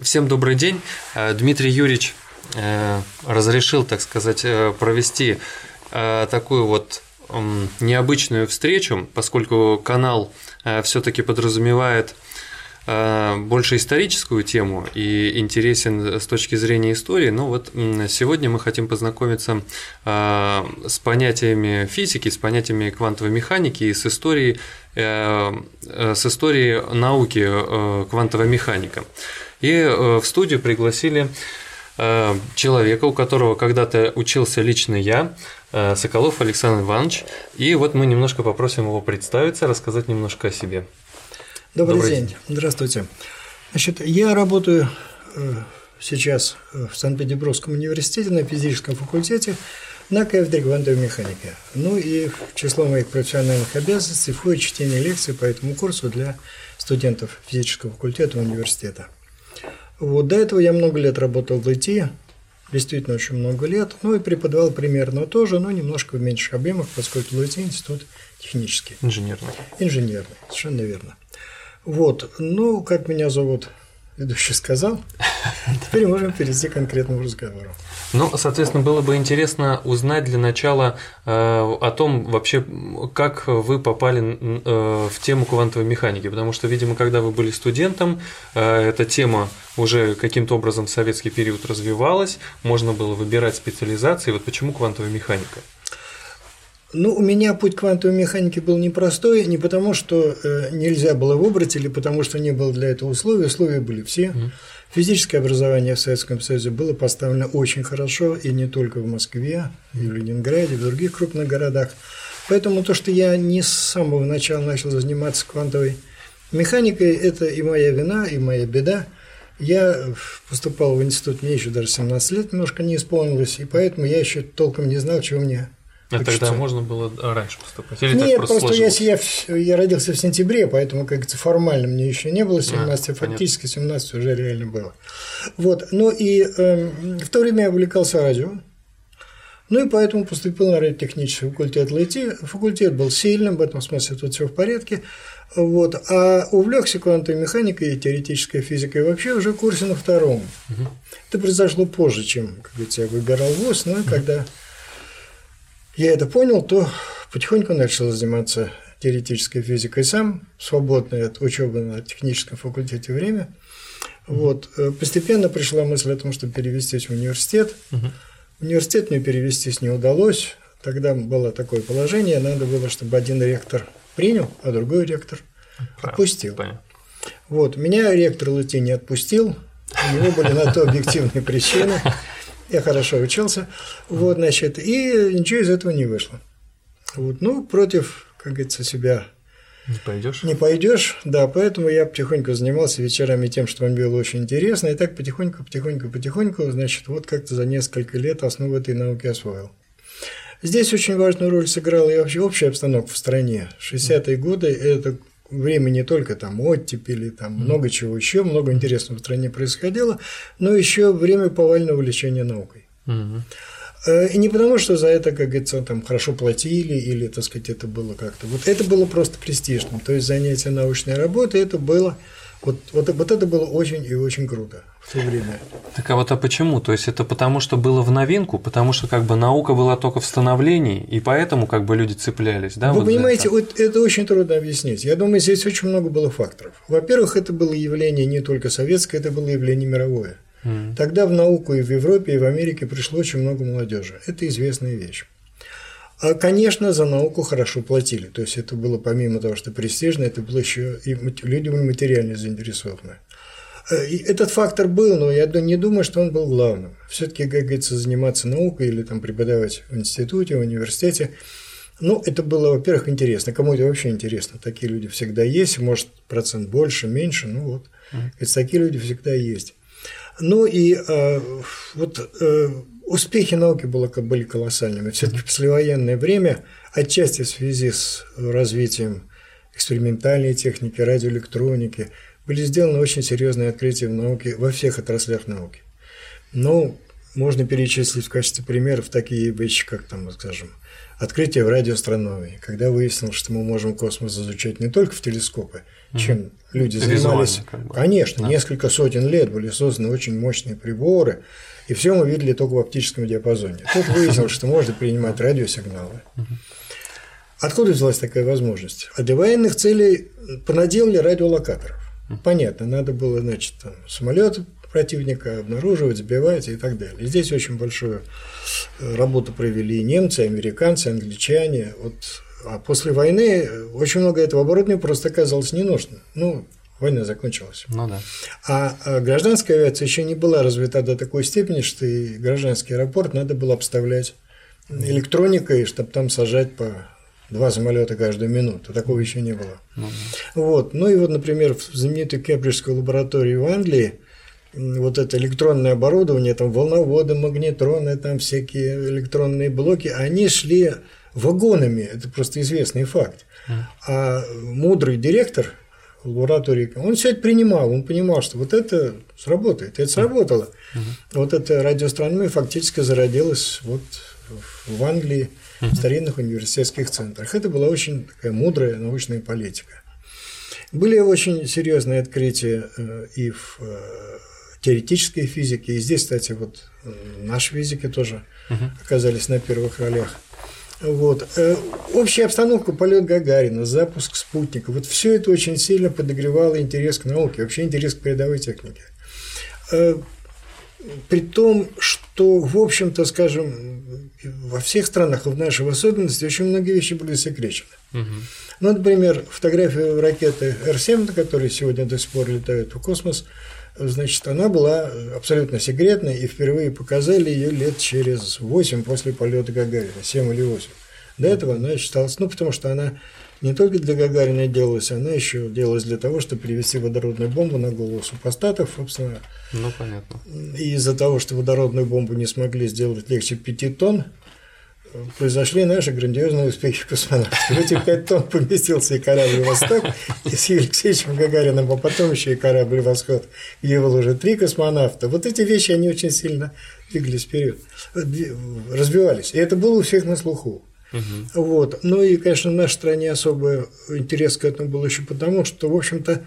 Всем добрый день. Э, Дмитрий Юрьевич э, разрешил, так сказать, э, провести такую вот необычную встречу, поскольку канал все-таки подразумевает больше историческую тему и интересен с точки зрения истории. Но вот сегодня мы хотим познакомиться с понятиями физики, с понятиями квантовой механики и с историей, с историей науки квантовая механика. И э, в студию пригласили э, человека, у которого когда-то учился лично я, э, Соколов Александр Иванович. И вот мы немножко попросим его представиться, рассказать немножко о себе. Добрый, Добрый день. день. Здравствуйте. Значит, я работаю сейчас в Санкт-Петербургском университете на физическом факультете на кафедре квантовой механики. Ну и в число моих профессиональных обязанностей входит чтение лекций по этому курсу для студентов физического факультета университета. Вот до этого я много лет работал в IT, действительно очень много лет, ну и преподавал примерно тоже, но немножко в меньших объемах, поскольку ЛИТ институт технический. Инженерный. Инженерный, совершенно верно. Вот, ну, как меня зовут, ведущий сказал. Теперь можем перейти к конкретному разговору. Ну, соответственно, было бы интересно узнать для начала э, о том вообще, как вы попали э, в тему квантовой механики, потому что, видимо, когда вы были студентом, э, эта тема уже каким-то образом в советский период развивалась, можно было выбирать специализации. Вот почему квантовая механика? Ну, у меня путь квантовой механики был непростой, не потому, что э, нельзя было выбрать, или потому, что не было для этого условий. Условия были все. Mm. Физическое образование в Советском Союзе было поставлено очень хорошо, и не только в Москве, и в Ленинграде, и в других крупных городах. Поэтому то, что я не с самого начала начал заниматься квантовой механикой, это и моя вина, и моя беда. Я поступал в институт, мне еще даже 17 лет немножко не исполнилось, и поэтому я еще толком не знал, чего мне а тогда можно было раньше поступать? Или Нет, просто, просто я, я, я родился в сентябре, поэтому, как говорится, формально мне еще не было 17, а, фактически понятно. 17 уже реально было. Вот. Ну и э, в то время я увлекался радио. Ну и поэтому поступил на радиотехнический факультет ЛИТИ. Факультет был сильным, в этом смысле тут все в порядке. Вот. А увлекся квантовой механикой и теоретической физикой вообще уже в курсе на втором. Угу. Это произошло позже, чем, как говорится, я выбирал ВУЗ, но угу. когда я это понял, то потихоньку начал заниматься теоретической физикой сам, свободное от учебы на техническом факультете время. Вот. Э, постепенно пришла мысль о том, чтобы перевестись в университет. университет мне перевестись не удалось. Тогда было такое положение, надо было, чтобы один ректор принял, а другой ректор отпустил. Понятно. Вот. Меня ректор Лати не отпустил, у него были на то объективные причины. Я хорошо учился, вот, значит, и ничего из этого не вышло. Вот, ну, против, как говорится, себя не пойдешь? Не пойдешь, да, поэтому я потихоньку занимался вечерами тем, что мне было очень интересно, и так потихоньку, потихоньку, потихоньку, значит, вот как-то за несколько лет основу этой науки освоил. Здесь очень важную роль сыграла и вообще общая обстановка в стране. 60-е годы – это время не только там оттепели, там mm-hmm. много чего еще, много интересного в стране происходило, но еще время повального увлечения наукой. Mm-hmm. И не потому, что за это, как говорится, там хорошо платили или, так сказать, это было как-то. Вот это было просто престижным. То есть занятие научной работой это было вот, вот, вот это было очень и очень круто в то время. Так а вот а почему? То есть это потому, что было в новинку, потому что как бы наука была только в становлении, и поэтому как бы люди цеплялись, да? Вы вот понимаете, это? вот это очень трудно объяснить. Я думаю, здесь очень много было факторов. Во-первых, это было явление не только советское, это было явление мировое. Mm. Тогда в науку и в Европе, и в Америке пришло очень много молодежи. Это известная вещь. А, конечно, за науку хорошо платили. То есть это было помимо того, что престижно, это было еще и люди были материально заинтересованы. Э, и этот фактор был, но я не думаю, что он был главным. Все-таки, как говорится, заниматься наукой или там преподавать в институте, в университете, ну, это было, во-первых, интересно. Кому это вообще интересно? Такие люди всегда есть, может, процент больше, меньше, ну вот. Mm-hmm. такие люди всегда есть. Ну и э, вот э, успехи науки были колоссальными. Все-таки в послевоенное время, отчасти в связи с развитием экспериментальной техники, радиоэлектроники, были сделаны очень серьезные открытия в науке во всех отраслях науки. Ну, можно перечислить в качестве примеров такие вещи, как там, скажем, открытие в радиоастрономии, когда выяснилось, что мы можем космос изучать не только в телескопы, чем люди занимались. Как бы. Конечно, да. несколько сотен лет были созданы очень мощные приборы, и все мы видели только в оптическом диапазоне. Тут выяснилось, что можно принимать радиосигналы. Откуда взялась такая возможность? А для военных целей понаделали радиолокаторов. Понятно, надо было, значит, там, самолет противника обнаруживать, сбивать и так далее. И здесь очень большую э, работу провели немцы, американцы, англичане. Вот, а после войны очень много этого оборудования просто оказалось не нужно. Ну, война закончилась. Ну да. А, а гражданская авиация еще не была развита до такой степени, что и гражданский аэропорт надо было обставлять электроникой, чтобы там сажать по два самолета каждую минуту. Такого еще не было. Ну, да. Вот. Ну и вот, например, в знаменитой Кембриджской лаборатории в Англии вот это электронное оборудование, там волноводы, магнитроны, там всякие электронные блоки, они шли вагонами, это просто известный факт. А мудрый директор лаборатории, он все это принимал, он понимал, что вот это сработает, это сработало. Вот эта радиоастрономия фактически зародилась вот в Англии, в старинных университетских центрах. Это была очень такая мудрая научная политика. Были очень серьезные открытия э, и в э, теоретической физики. И здесь, кстати, вот э, наши физики тоже угу. оказались на первых ролях. Вот. Э, общая обстановка полет Гагарина, запуск спутника, вот все это очень сильно подогревало интерес к науке, вообще интерес к передовой технике. Э, при том, что, в общем-то, скажем, во всех странах, в нашей в особенности, очень многие вещи были секречены. Угу. Ну, например, фотография ракеты Р-7, которые сегодня до сих пор летают в космос, значит, она была абсолютно секретной, и впервые показали ее лет через 8 после полета Гагарина, 7 или 8. До этого она считалась, ну, потому что она не только для Гагарина делалась, она еще делалась для того, чтобы перевести водородную бомбу на голову супостатов, собственно. Ну, понятно. И из-за того, что водородную бомбу не смогли сделать легче 5 тонн, произошли наши грандиозные успехи космонавтики. В эти пять тонн поместился и корабль «Восток», и с Алексеевичем Гагарином, а потом еще и корабль «Восход», где было уже три космонавта. Вот эти вещи, они очень сильно двигались вперед, развивались. И это было у всех на слуху. Угу. Вот. Ну и, конечно, в нашей стране особый интерес к этому был еще потому, что, в общем-то,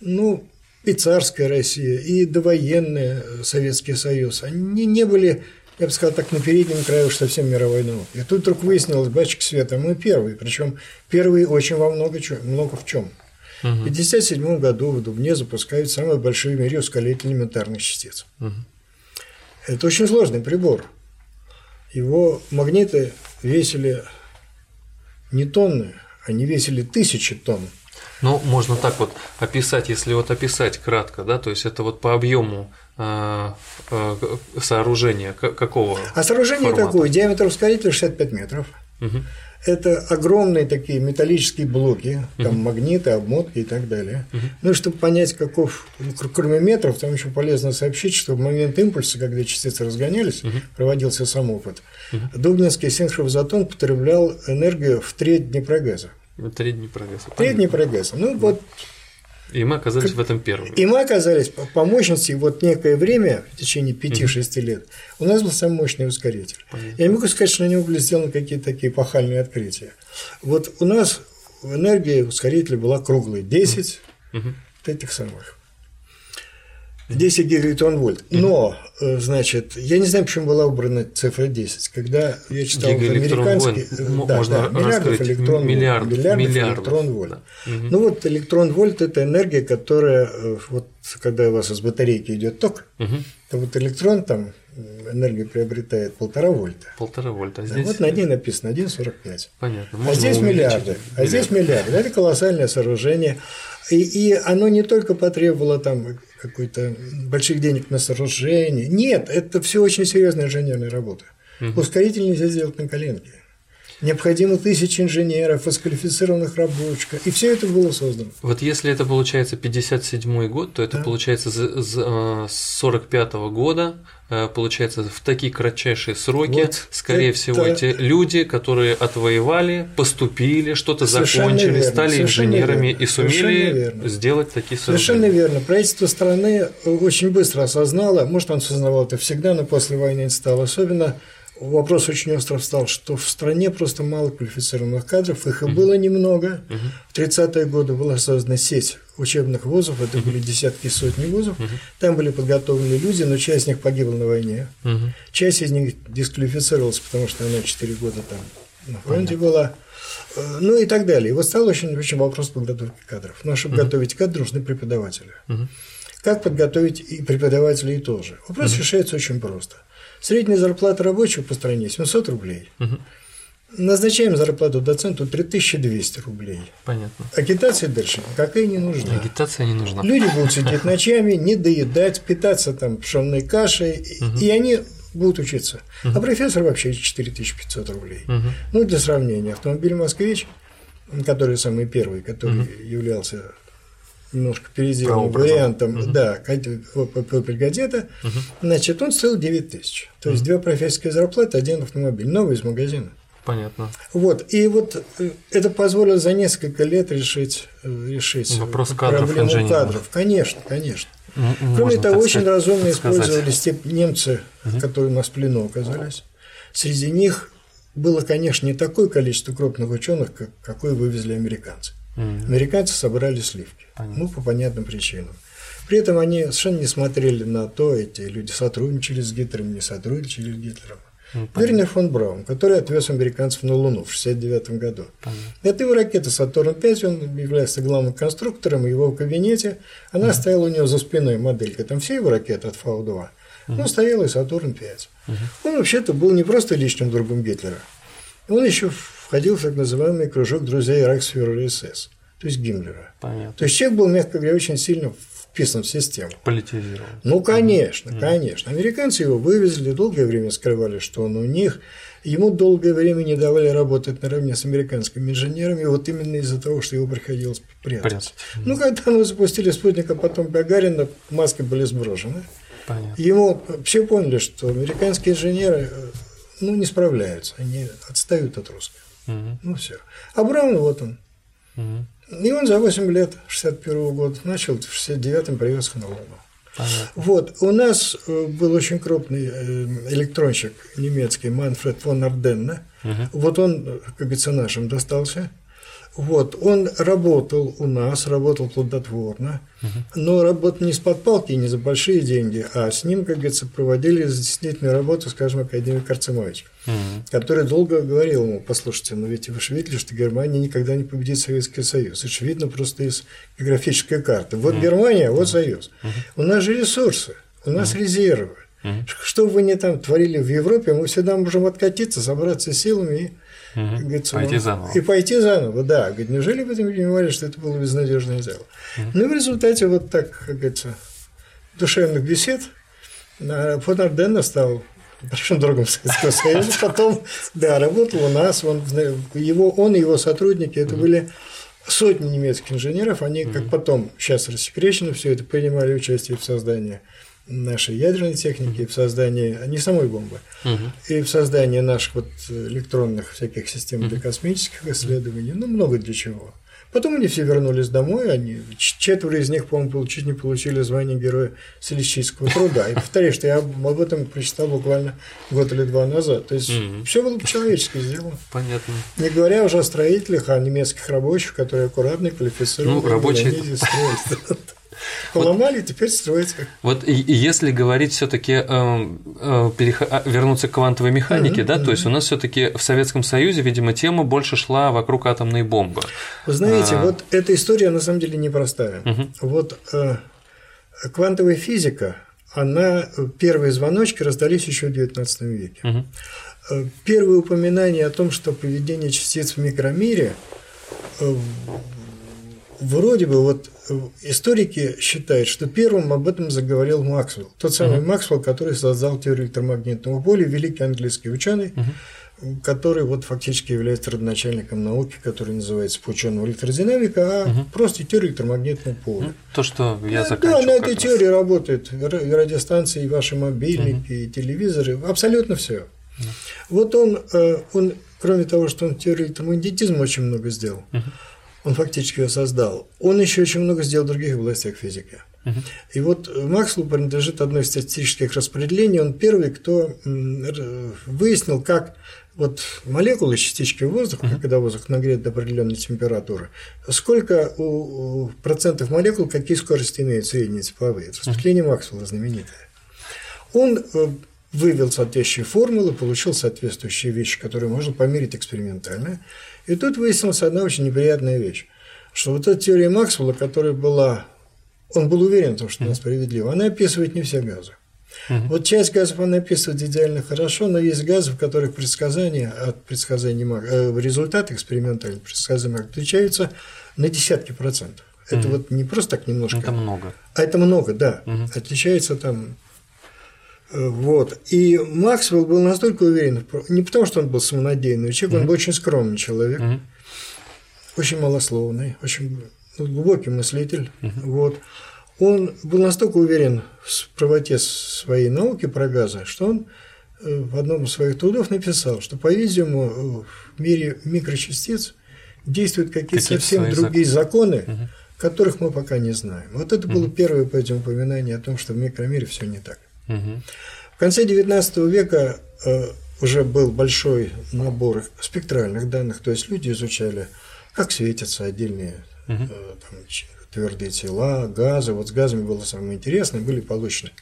ну, и царская Россия, и довоенная Советский Союз, они не были я бы сказал, так на переднем краю уж совсем мировой науки. И тут вдруг выяснилось, батчик света, мы первые, причем первые очень во много, много в чем. В 1957 году в Дубне запускают самый большой в мире ускоритель элементарных частиц. Угу. Это очень сложный прибор. Его магниты весили не тонны, они весили тысячи тонн. Ну, можно так вот описать, если вот описать кратко, да, то есть это вот по объему э, э, сооружения какого? А сооружение формата? такое, диаметр ускорителя 65 метров. Угу. Это огромные такие металлические блоки, там угу. магниты, обмотки и так далее. Угу. Ну и чтобы понять, каков, ну, кроме метров, там еще полезно сообщить, что в момент импульса, когда частицы разгонялись, угу. проводился сам опыт, угу. Дублинский синхров затон потреблял энергию в треть Днепрогаза. Три дни прогресса. Три дни прогресса. Ну, вот и мы оказались в этом первом. И мы оказались по мощности вот некое время, в течение 5-6 лет, у нас был самый мощный ускоритель. Понятно. Я не могу сказать, что на него были сделаны какие-то такие пахальные открытия. Вот у нас энергия ускорителя была круглой, 10 угу. вот этих самых 10 гигаэлектрон вольт. Но, э, значит, я не знаю, почему была убрана цифра 10. Когда я читал американский... Да, можно да, миллиардов электрон миллиард, миллиардов, миллиардов электрон вольт. Да. Ну вот электрон вольт – это энергия, которая, э, вот когда у вас из батарейки идет ток, угу. то вот электрон там энергию приобретает полтора вольта. Полтора вольта. А здесь... Вот на ней написано 1,45. Понятно. Можно а здесь миллиарды. А здесь миллиарды. Это колоссальное сооружение. И, и оно не только потребовало там какой-то больших денег на сооружение. Нет, это все очень серьезная инженерная работа. Угу. Ускоритель нельзя сделать на коленке. необходимо тысячи инженеров, высоквалифицированных рабочих, и все это было создано. Вот если это получается 57 год, то это да. получается с 45 -го года, получается в такие кратчайшие сроки, вот скорее это... всего, эти люди, которые отвоевали, поступили, что-то закончили, верно, стали инженерами верно, и сумели сделать такие сооружения. Совершенно верно. Правительство страны очень быстро осознало, может, он осознавал это всегда, но после войны стало особенно вопрос очень остро встал, что в стране просто мало квалифицированных кадров, их и было немного. В 30-е годы была создана сеть учебных вузов, это были десятки и сотни вузов, там были подготовлены люди, но часть из них погибла на войне, часть из них дисквалифицировалась, потому что она 4 года там на фронте была, э, ну и так далее. И вот стал очень, очень вопрос подготовки кадров. Но чтобы готовить кадры, нужны преподаватели. Как подготовить и преподавателей тоже? Вопрос решается очень просто – Средняя зарплата рабочего по стране 700 рублей. Угу. Назначаем зарплату доценту 3200 рублей. Понятно. Агитация дальше какая не нужна. Агитация не нужна. Люди будут сидеть ночами, не доедать, питаться там пшенной кашей, угу. и они будут учиться. Угу. А профессор вообще 4500 рублей. Угу. Ну, для сравнения, автомобиль «Москвич», который самый первый, который угу. являлся немножко переделанным вариантом, угу. да, Opel Гадета, угу. значит, он стоил 9 тысяч. То есть, две профессорские зарплаты, один автомобиль, новый из магазина. Понятно. Вот, и вот э, это позволило за несколько лет решить, э, решить Вопрос кадров проблему инженеров. кадров. Конечно, конечно. Можно, Кроме того, очень сказать, разумно использовались те немцы, угу. которые у нас в плену оказались. Среди них было, конечно, не такое количество крупных ученых, как, какое вывезли американцы. Угу. Американцы собрали сливки. Понятно. Ну, по понятным причинам. При этом они совершенно не смотрели на то, эти люди сотрудничали с Гитлером, не сотрудничали с Гитлером. Ну, Вернер фон Браун, который отвез американцев на Луну в 1969 году. Понятно. Это его ракета Сатурн-5, он является главным конструктором, его в кабинете, она угу. стояла у него за спиной, моделька, там все его ракеты от Фау-2, угу. но стояла и Сатурн-5. Угу. Он вообще-то был не просто личным другом Гитлера, он еще входил в так называемый кружок друзей Райхсфюрера СС то есть Гиммлера. Понятно. То есть человек был, мягко говоря, очень сильно вписан в систему. Политизирован. Ну, конечно, mm конечно. Американцы его вывезли, долгое время скрывали, что он у них. Ему долгое время не давали работать наравне с американскими инженерами, вот именно из-за того, что его приходилось прятать. прятать. Ну, когда мы запустили спутник, а потом Гагарина, маски были сброшены. Понятно. Ему все поняли, что американские инженеры ну, не справляются, они отстают от русских. Угу. Ну, все. А Браун, вот он. Угу. И он за 8 лет 61 года начал, в 69-м привез на Луну. Понятно. Вот, у нас э, был очень крупный э, электронщик немецкий Манфред фон Арденна. Угу. Вот он, говорится, нашим достался. Вот, он работал у нас, работал плодотворно, угу. но работал не с подпалки, не за большие деньги, а с ним, как говорится, проводили разъяснительную работу, скажем, академик Карцемович, угу. который долго говорил ему, послушайте, ну ведь вы же видели, что Германия никогда не победит Советский Союз. Это же видно просто из географической карты. Вот угу. Германия, вот Союз. У нас же ресурсы, у нас резервы. Что бы вы ни там творили в Европе, мы всегда можем откатиться, собраться силами и Угу. Говорит, пойти заново. И пойти заново, да. Говорит, неужели вы не понимали, что это было безнадежное дело? Угу. Ну, и в результате вот так, как говорится, душевных бесед фон Арденна стал большим другом Советского Союза. Потом, да, работал у нас, он, его, он и его сотрудники, это были сотни немецких инженеров, они, как потом, сейчас рассекречено, все это принимали участие в создании нашей ядерной техники, в создании не самой бомбы, угу. и в создании наших вот электронных всяких систем для космических исследований, ну, много для чего. Потом они все вернулись домой, они, четверо из них, по-моему, чуть не получили звание Героя Селищийского труда. И повторяю, что я об этом прочитал буквально год или два назад. То есть угу. все было по-человечески сделано. Понятно. Не говоря уже о строителях, о немецких рабочих, которые аккуратно, квалифицированы. Ну, рабочие. Поломали, вот, теперь строится. Вот если говорить все-таки э, э. А, вернуться к квантовой механике, mm-hmm, да, mm-hmm. то есть у нас все-таки в Советском Союзе, видимо, тема больше шла вокруг атомной бомбы. Вы знаете, а... вот эта история на самом деле непростая. Mm-hmm. Вот э, квантовая физика, она первые звоночки раздались еще в XIX веке. Mm-hmm. Первые упоминания о том, что поведение частиц в микромире э, вроде бы вот э, историки считают, что первым об этом заговорил Максвелл. Тот самый uh-huh. Максвелл, который создал теорию электромагнитного поля, великий английский ученый, uh-huh. который вот фактически является родоначальником науки, который называется по ученому электродинамика, а угу. просто теория электромагнитного поля. Ну, то, что я заканчивал. Да, на этой теории раз. работают и радиостанции, и ваши мобильники, угу. и телевизоры, абсолютно все. Угу. Вот он, э, он, кроме того, что он теорию электромагнетизма очень много сделал, угу. Он фактически ее создал, он еще очень много сделал в других областях физики. И вот Максвеллу принадлежит одно из статистических распределений. Он первый, кто выяснил, как вот молекулы, частички воздуха, uh-huh. когда воздух нагрет до определенной температуры, сколько у процентов молекул, какие скорости имеют средние тепловые. Это распределение uh-huh. Максвелла знаменитое. Он э, вывел соответствующие формулы, получил соответствующие вещи, которые можно померить экспериментально. И тут выяснилась одна очень неприятная вещь, что вот эта теория Максвелла, которая была, он был уверен в том, что она справедлива, она описывает не все газы. Угу. Вот часть газов она описывает идеально хорошо, но есть газы, в которых предсказания от предсказаний э, результаты экспериментальных предсказаний отличаются на десятки процентов. Это угу. вот не просто так немножко. Это много. А это много, да. Угу. Отличается там. Вот. И Максвелл был настолько уверен, не потому что он был самонадеянный человек, угу. он был очень скромный человек, угу. очень малословный, очень ну, глубокий мыслитель. Угу. Вот он был настолько уверен в правоте своей науки про газы, что он э, в одном из своих трудов написал, что, по-видимому, в мире микрочастиц действуют какие-то какие совсем другие законы, законы угу. которых мы пока не знаем. Вот это было угу. первое, по этим упоминание о том, что в микромире все не так. Угу. В конце XIX века э, уже был большой набор спектральных данных, то есть люди изучали, как светятся отдельные угу. там, твердые тела, газы. Вот с газами было самое интересное, были получены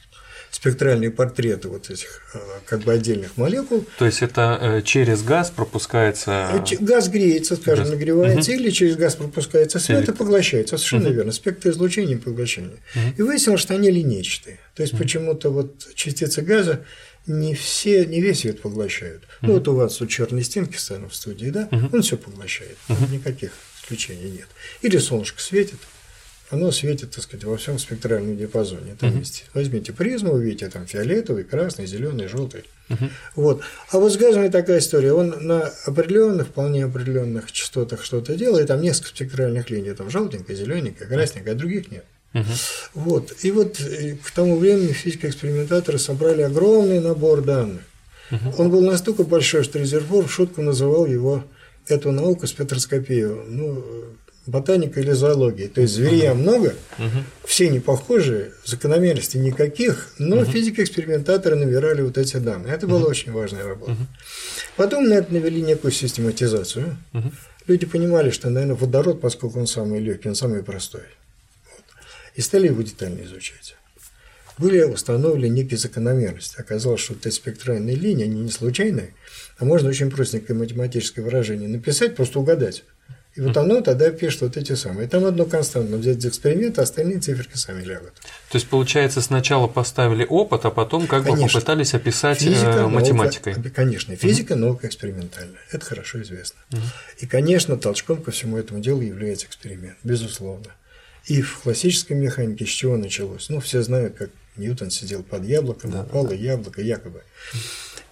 спектральные портреты вот этих э, как бы отдельных молекул. То есть это э, через газ пропускается. Э, газ греется, скажем, газ. нагревается, угу. или через газ пропускается свет, свет. и поглощается. Совершенно угу. верно. Спектр излучения и поглощения. Угу. И выяснилось, что они линейчатые. То есть угу. почему-то вот частицы газа не все, не весь свет поглощают. Угу. Ну вот у вас у черной стенки стоят в студии, да, угу. он все поглощает, угу. никаких исключений нет. Или солнышко светит, оно светит, так сказать, во всем спектральном диапазоне. Там uh-huh. есть, возьмите призму, увидите там фиолетовый, красный, зеленый, желтый. Uh-huh. Вот. А вот с газом такая история. Он на определенных, вполне определенных частотах что-то делает, там несколько спектральных линий, там желтенькая, зелененькая, красненькая, а других нет. Uh-huh. Вот. И вот э, к тому времени физико-экспериментаторы собрали огромный набор данных. Uh-huh. Он был настолько большой, что Резерфор в шутку называл его эту науку спектроскопию. Ну, ботаника или зоологии. То есть зверей uh-huh. много, uh-huh. все не похожие, закономерностей никаких, но uh-huh. физики-экспериментаторы набирали вот эти данные. Это была uh-huh. очень важная работа. Uh-huh. Потом на это навели некую систематизацию. Uh-huh. Люди понимали, что, наверное, водород, поскольку он самый легкий, он самый простой. Вот. И стали его детально изучать. Были установлены некие закономерности. Оказалось, что вот эти спектральные линии, они не случайные, а можно очень простенькое математическое выражение написать, просто угадать. И вот оно тогда пишет вот эти самые. Там одну константу взять из эксперимента, остальные циферки сами лягут. То есть, получается, сначала поставили опыт, а потом как конечно. бы попытались описать физика, э, математикой. Наука, конечно, физика, угу. наука экспериментальная. Это хорошо известно. Угу. И, конечно, толчком ко всему этому делу является эксперимент, безусловно. И в классической механике с чего началось? Ну, все знают, как Ньютон сидел под яблоком, да, упало да. яблоко, якобы.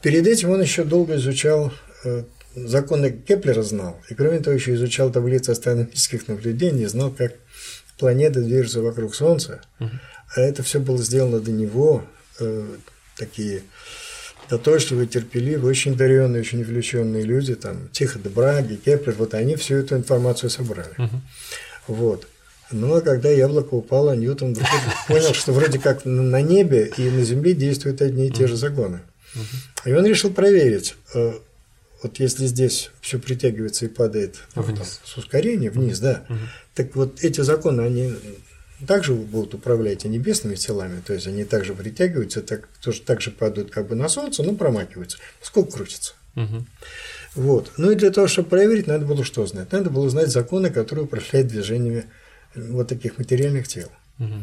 Перед этим он еще долго изучал э, законы Кеплера знал, и кроме того еще изучал таблицы астрономических наблюдений, знал, как планеты движутся вокруг Солнца, угу. а это все было сделано до него, э, такие дотошливые, терпеливые, очень одаренные, очень увлеченные люди, там, Тихо Браге, Кеплер, вот они всю эту информацию собрали. Угу. Вот. Ну, а когда яблоко упало, Ньютон понял, что вроде как на небе и на Земле действуют одни и те же законы. И он решил проверить, э, вот если здесь все притягивается и падает вниз. Там, с ускорением вниз, да, угу. так вот эти законы, они также будут управлять и небесными телами, то есть они также притягиваются, так, тоже так же падают как бы на Солнце, но промакиваются. Сколько крутится? Угу. Вот. Ну и для того, чтобы проверить, надо было что знать? Надо было знать законы, которые управляют движениями вот таких материальных тел. Угу.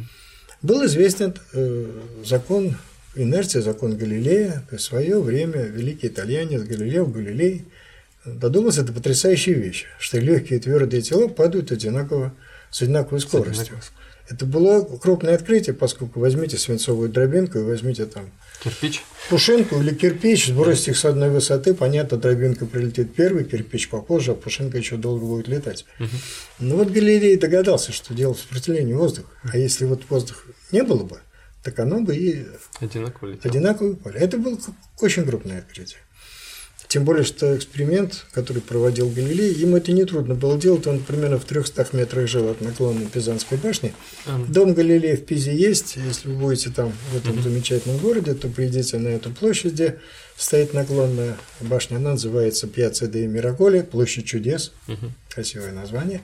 Был известен э, закон инерция, закон Галилея, то есть в свое время великий итальянец Галилео Галилей додумался до потрясающей вещи, что легкие и твердые тела падают одинаково с одинаковой скоростью. Это было крупное открытие, поскольку возьмите свинцовую дробинку и возьмите там Кирпич? Пушинку или кирпич, сбросьте их с одной высоты, понятно, дробинка прилетит первый, кирпич попозже, а пушинка еще долго будет летать. Угу. Ну вот Галилей догадался, что дело в сопротивлении воздуха. А если вот воздух не было бы, так оно бы и одинаково летело. Одинаково поле. Это было очень крупное открытие. Тем более, что эксперимент, который проводил Галилей, ему это нетрудно было делать. Он примерно в 300 метрах жил от наклона Пизанской башни. Mm. Дом Галилея в Пизе есть. Если вы будете там, в этом замечательном городе, то придите на эту площадь, где стоит наклонная башня. Она называется Пьяцца де Мираколи, площадь чудес. Mm-hmm. Красивое название.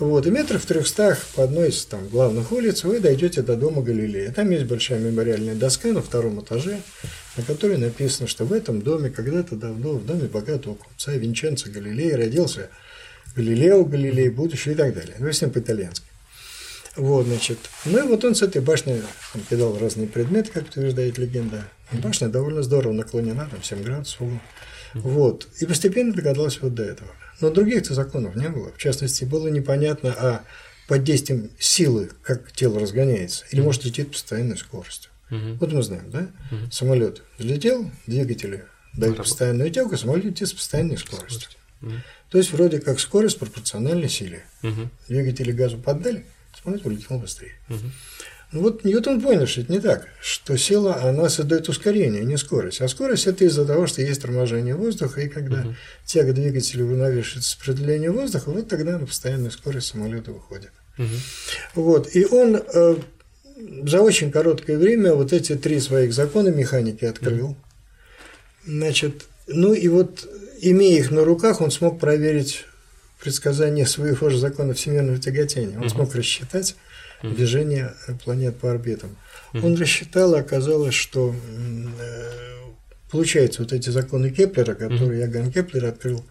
Вот, и метров в трехстах по одной из там, главных улиц вы дойдете до дома Галилея. Там есть большая мемориальная доска на втором этаже, на которой написано, что в этом доме когда-то давно, в доме богатого купца Винченцо Галилея родился Галилео Галилей, будущий и так далее. Ну, если по-итальянски. Вот, значит. Ну и вот он с этой башни он кидал разные предметы, как утверждает легенда. И башня довольно здорово наклонена, там 7 градусов. Вот. И постепенно догадался вот до этого. Но других-то законов не было. В частности, было непонятно, а под действием силы, как тело разгоняется, или может летит постоянной скоростью. Угу. Вот мы знаем, да? Угу. Самолет взлетел, двигатели дают постоянную тягу, самолет летит с постоянной скоростью. Угу. То есть вроде как скорость пропорциональна силе. Угу. Двигатели газу поддали, самолет улетел быстрее. Угу. Ну вот Ньютон понял, что это не так, что сила, она создает ускорение, не скорость. А скорость – это из-за того, что есть торможение воздуха, и когда угу. тяга двигателя вынавешивается с определением воздуха, вот тогда на постоянную скорость самолета выходит. Угу. Вот, и он э, за очень короткое время вот эти три своих закона механики открыл. Угу. Значит, ну и вот, имея их на руках, он смог проверить предсказание своего же закона всемирного тяготения. Он угу. смог рассчитать движения планет по орбитам. Он рассчитал, и оказалось, что э, получается вот эти законы Кеплера, которые Иоганн Кеплер открыл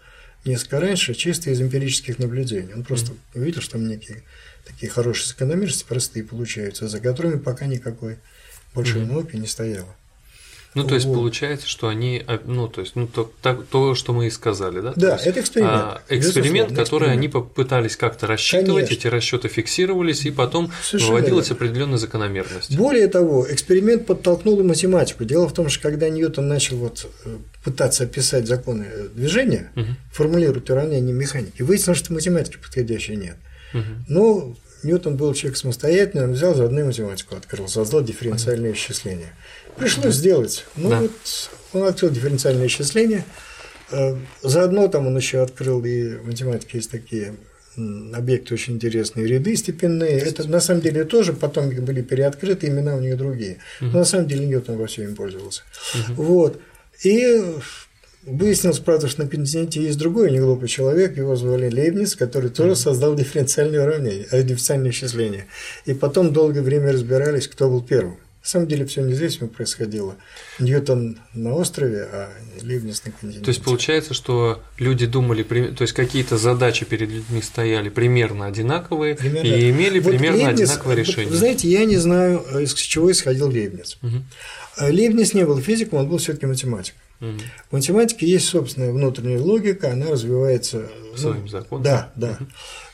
несколько раньше, чисто из эмпирических наблюдений. Он просто увидел, что там некие такие хорошие закономерности, простые получаются, за которыми пока никакой большой науки не стояло. Ну, то есть вот. получается, что они, а, ну, то есть, ну, то, так, то что мы и сказали, да? Да, есть, это эксперимент. А, эксперимент, который эксперимент. они попытались как-то рассчитывать, Конечно. эти расчеты фиксировались, и потом Совершенно выводилась определенная закономерность. Более того, эксперимент подтолкнул и математику. Дело в том, что когда Ньютон начал вот э, пытаться описать законы движения, угу. формулировать уравнения механики, выяснилось, что математики подходящей нет. Угу. Ну, Ньютон был человек самостоятельный, он взял заодно математику открыл, создал дифференциальное исчисление. Пришлось сделать. Ну, да. вот он открыл дифференциальное исчисление. Э, заодно там он еще открыл и в математике есть такие объекты очень интересные, ряды степенные. Это на самом деле тоже потом были переоткрыты, имена у них другие. Но на самом деле Ньютон во всем им пользовался. Вот. И Выяснилось, правда, что на континенте есть другой неглупый человек, его звали Лейбниц, который тоже создал дифференциальное уравнение, э, дифференциальное исчисление. И потом долгое время разбирались, кто был первым. На самом деле все независимо происходило. Ньютон на острове, а Лейбниц на континенте. То есть получается, что люди думали, то есть какие-то задачи перед людьми стояли примерно одинаковые примерно. и имели вот примерно Лейбниц, одинаковое решение. Вы знаете, я не знаю, из чего исходил Лейбниц. Угу. Лейбниц не был физиком, он был все-таки математиком. Угу. В математике есть собственная внутренняя логика, она развивается своим ну, законом. Да, да. Угу.